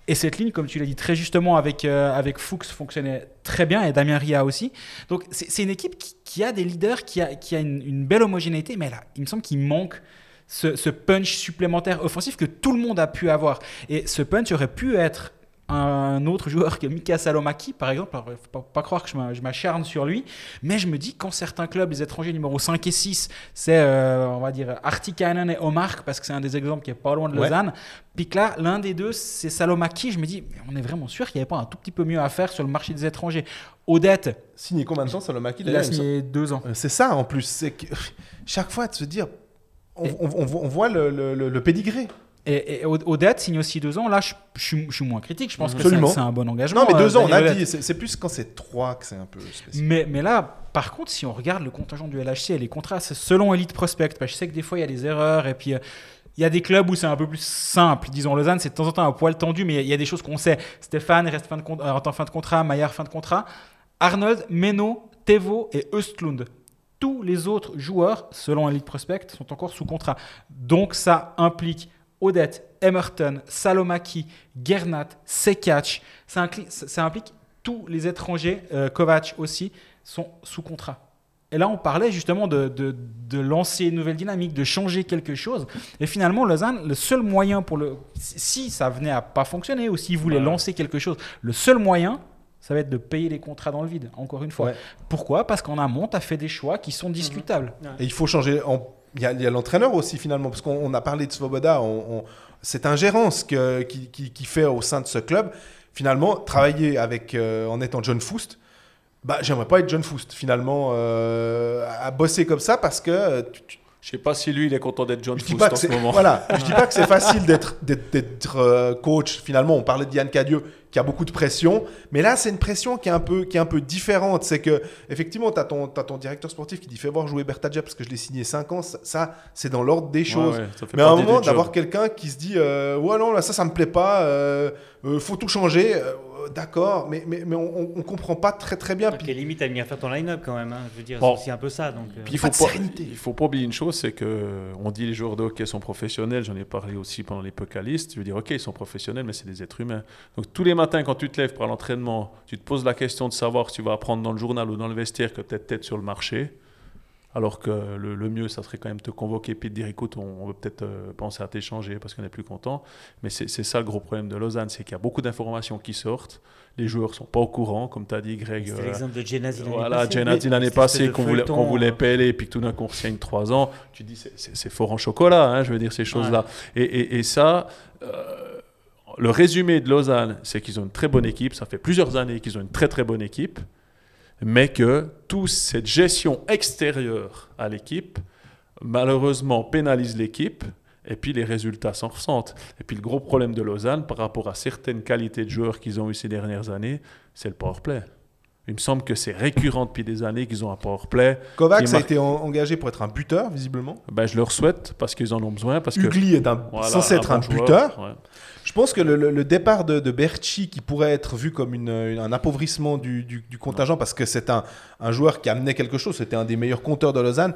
Et cette ligne, comme tu l'as dit très justement avec, euh, avec Fuchs, fonctionnait très bien et Damien Ria aussi. Donc c'est c'est une équipe qui, qui a des leaders, qui a, qui a une, une belle homogénéité, mais là, il me semble qu'il manque ce, ce punch supplémentaire offensif que tout le monde a pu avoir. Et ce punch aurait pu être un autre joueur que Mika Salomaki, par exemple. Alors, faut pas, pas croire que je m'a- je m'acharne sur lui, mais je me dis quand certains clubs, les étrangers numéro 5 et 6, c'est, euh, on va dire, Artikainen et Omar, parce que c'est un des exemples qui est pas loin de Ouais. Lausanne. Puis que là, l'un des deux, c'est Salomaki. Je me dis, mais on est vraiment sûr qu'il n'y avait pas un tout petit peu mieux à faire sur le marché des étrangers. Odette, Signé combien de temps, Salomaki il a d'ailleurs, il me signé deux ans. Euh, C'est ça en plus. C'est que chaque fois de se dire, on, on- on voit- on voit le, le, le- le pédigré. Et, et Odette signe aussi deux ans. Là, je, je suis- je suis moins critique. Je pense que Absolument. c'est c'est un bon engagement. Non, mais deux euh, ans, on a dit. C'est plus quand c'est trois que c'est un peu spécial. Mais, mais là, par contre, si on regarde le contingent du LHC et les contrats, c'est selon Elite Prospect. Parce que je sais que des fois, il y a des erreurs. Et puis, euh, il y a des clubs où c'est un peu plus simple. Disons, Lausanne, c'est de temps en temps un poil tendu, mais il y a des choses qu'on sait. Stéphane reste fin de con- euh, en fin de contrat, Maillard fin de contrat. Arnold, Meno, Tevo et Östlund. Tous les autres joueurs, selon Elite Prospect, sont encore sous contrat. Donc, ça implique Odette, Emerton, Salomaki, Gernat, Sekac. Ça, implique tous les étrangers, euh, Kovac aussi, sont sous contrat. Et là, on parlait justement de, de- de lancer une nouvelle dynamique, de changer quelque chose. Et finalement, Lausanne, le seul moyen pour le. Si ça venait à pas fonctionner ou s'ils voulaient Ouais. lancer quelque chose, le seul moyen, ça va être de payer les contrats dans le vide, encore une fois. Ouais. Pourquoi? Parce qu'en amont, tu as fait des choix qui sont discutables. Et il faut changer. en- Il y a, l'entraîneur aussi finalement, parce qu'on on a parlé de Svoboda. on- on- cette ingérence que- qui, qui- qui fait au sein de ce club. Finalement, travailler avec euh, en étant John Foust. Bah, j'aimerais pas être John Foust finalement euh, à bosser comme ça parce que euh, tu- tu- Je sais pas si lui, il est content d'être John Foust en ce moment. voilà, je dis pas que c'est facile d'être coach. Finalement, on parlait de Yann Cadieux qui a beaucoup de pression, mais là c'est une pression qui est un peu qui est un peu différente. C'est que effectivement, tu as ton t'as ton directeur sportif qui dit fais voir jouer Bertadja parce que je l'ai signé 5 ans. Ça, ça, c'est dans l'ordre des choses. ouais, Mais à un moment, d'avoir quelqu'un qui se dit euh, Ouais, non, là, ça, ça me plaît pas, euh, euh, faut tout changer. Euh, D'accord, mais, mais, mais on, on- comprend pas très très bien. Puis- limite à venir faire ton line-up quand même. hein. Je veux dire, Bon. c'est aussi un peu ça. Donc, euh, Puis il pas faut pas, sérénité. il faut pas oublier une chose, c'est que on dit les joueurs de hockey sont professionnels. J'en ai parlé aussi pendant les Pocalistes. Je veux dire, ok, ils sont professionnels, mais c'est des êtres humains. Donc tous les matins, quand tu te lèves pour l'entraînement, tu te poses la question de savoir si tu vas apprendre dans le journal ou dans le vestiaire que es tête sur le marché. Alors que le, le mieux, ça serait quand même te convoquer puis te dire écoute, on, on veut peut-être euh, penser à t'échanger parce qu'on est plus content. Mais c'est ça le gros problème de Lausanne, c'est qu'il y a beaucoup d'informations qui sortent. Les joueurs sont pas au courant, comme tu as dit, Greg. C'était euh, l'exemple de Genasi l'année voilà, passée. Genati l'année passée, de qu'on voulait, qu'on voulait euh, peler, puis que tout d'un coup on signe 3 ans, tu dis c'est- fort en chocolat, hein, je veux dire ces choses-là. Et, et- et ça, euh, le résumé de Lausanne, c'est qu'ils ont une très bonne équipe, ça fait plusieurs années qu'ils ont une très très bonne équipe, mais que toute cette gestion extérieure à l'équipe, malheureusement, pénalise l'équipe. Et puis les résultats s'en ressentent. Et puis le gros problème de Lausanne par rapport à certaines qualités de joueurs qu'ils ont eu ces dernières années, c'est le power play. Il me semble que c'est récurrent depuis des années qu'ils ont un power play. Kovacs a été en- engagé pour être un buteur, visiblement. Ben, je leur souhaite parce qu'ils en ont besoin. Parce que, Ugly est un, voilà, censé être un bon buteur. ouais. Je pense que le, départ de, de Berchi, qui pourrait être vu comme une- une- un appauvrissement du, du- du contingent, parce que c'est un, un joueur qui amenait quelque chose, c'était un des meilleurs compteurs de Lausanne,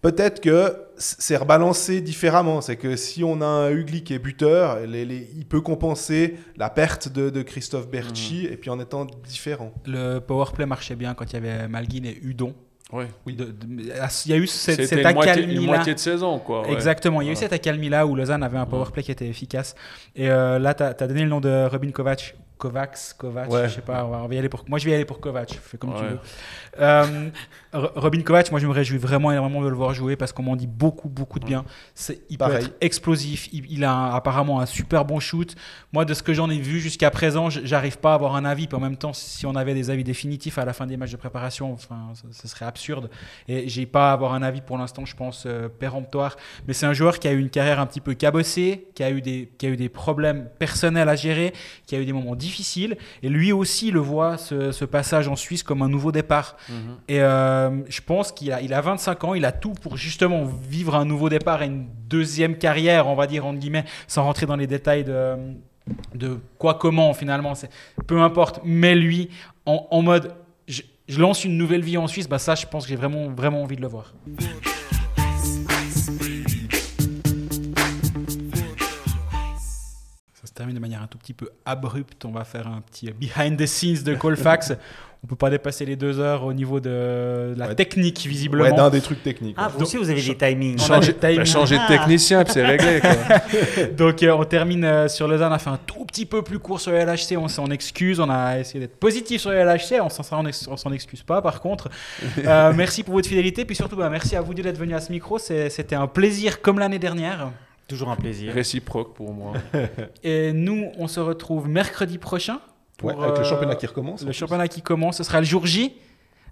Peut-être que c'est rebalancé différemment. C'est que si on a un Hugli qui est buteur, les- les- il peut compenser la perte de, de Christophe Berchi et puis en étant différent. Le powerplay marchait bien quand il y avait Malguin et Udon. Oui. Oui, de- de- il y a eu cette, cette une, moitié, une accalmie-là. moitié de saison, quoi. ouais. Exactement, il y a eu cette accalmie-là où Lausanne avait un powerplay qui était efficace. Et euh, là, tu as, donné le nom de Robin Kovac. Kovacs, Kovac, Ouais. je sais pas, on va, on va y aller pour... moi je vais y aller pour Kovac, fais comme tu veux. Euh, Robin Kovac, moi je me réjouis vraiment énormément de le voir jouer parce qu'on m'en dit beaucoup, beaucoup de bien. C'est, il peut être explosif, il, il a un- apparemment un super bon shoot. Moi, de ce que j'en ai vu jusqu'à présent, j'arrive pas à avoir un avis. Puis en même temps, si on avait des avis définitifs à la fin des matchs de préparation, enfin, ce, ce serait absurde. Et j'ai pas à avoir un avis pour l'instant, je pense, euh, péremptoire. Mais c'est un joueur qui a eu une carrière un petit peu cabossée, qui a eu des, qui a eu des problèmes personnels à gérer, qui a eu des moments difficiles. Et lui aussi le voit, ce, ce passage en Suisse, comme un nouveau départ. Mhm. Et euh, je pense qu'il a, il a 25 ans, il a tout pour justement vivre un nouveau départ et une deuxième carrière, on va dire, entre guillemets, sans rentrer dans les détails de, de quoi, comment finalement. c'est- Peu importe, mais lui, en, en mode je, je lance une nouvelle vie en Suisse, bah ça, je pense que j'ai vraiment, vraiment envie de le voir. Termine de manière un tout petit peu abrupte. On va faire un petit behind the scenes de Colfax. On peut pas dépasser les deux heures au niveau de la Ouais. technique, Ouais, visiblement. d'un des trucs techniques. Ah, ouais. vous aussi, vous avez des timings. Changer, des timings. bah, changer de Ah. technicien, puis c'est réglé. Quoi. Donc euh, on termine euh, sur Lausanne, on a fait un tout petit peu plus court sur le LHC, on s'en excuse, on a essayé d'être positif sur le LHC, on s'en s'en excuse pas par contre. Euh, merci pour votre fidélité, puis surtout bah, merci à vous deux d'être venus à ce micro, c'était un plaisir comme l'année dernière. Toujours un plaisir. Réciproque pour moi. Et nous, on se retrouve mercredi prochain. Ouais, pour, avec le euh, championnat qui recommence. en Le plus. championnat qui commence, ce sera le jour J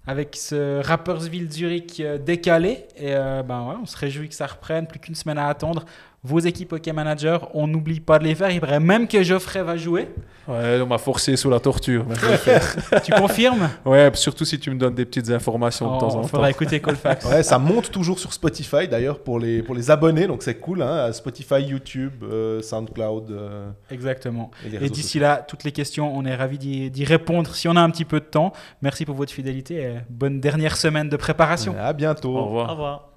avec ce Rappersville Zurich euh, décalé. Et euh, ben ouais, on se réjouit que ça reprenne, plus qu'une semaine à attendre. Vos équipes hockey manager, on n'oublie pas de les faire. Il paraît même que Geoffrey va jouer. Ouais, on m'a forcé sous la torture. mais je vais le faire. tu confirmes ouais, surtout si tu me donnes des petites informations de temps en Il temps. faudra écouter Colfax. Ouais, ça monte toujours sur Spotify d'ailleurs pour les, pour les abonnés, donc c'est cool. Hein, Spotify, YouTube, euh, SoundCloud euh, Exactement. et Et d'ici là, toutes les questions, on est ravis d'y d'y répondre si on a un petit peu de temps. Merci pour votre fidélité et bonne dernière semaine de préparation. À bientôt. Au revoir. Au revoir.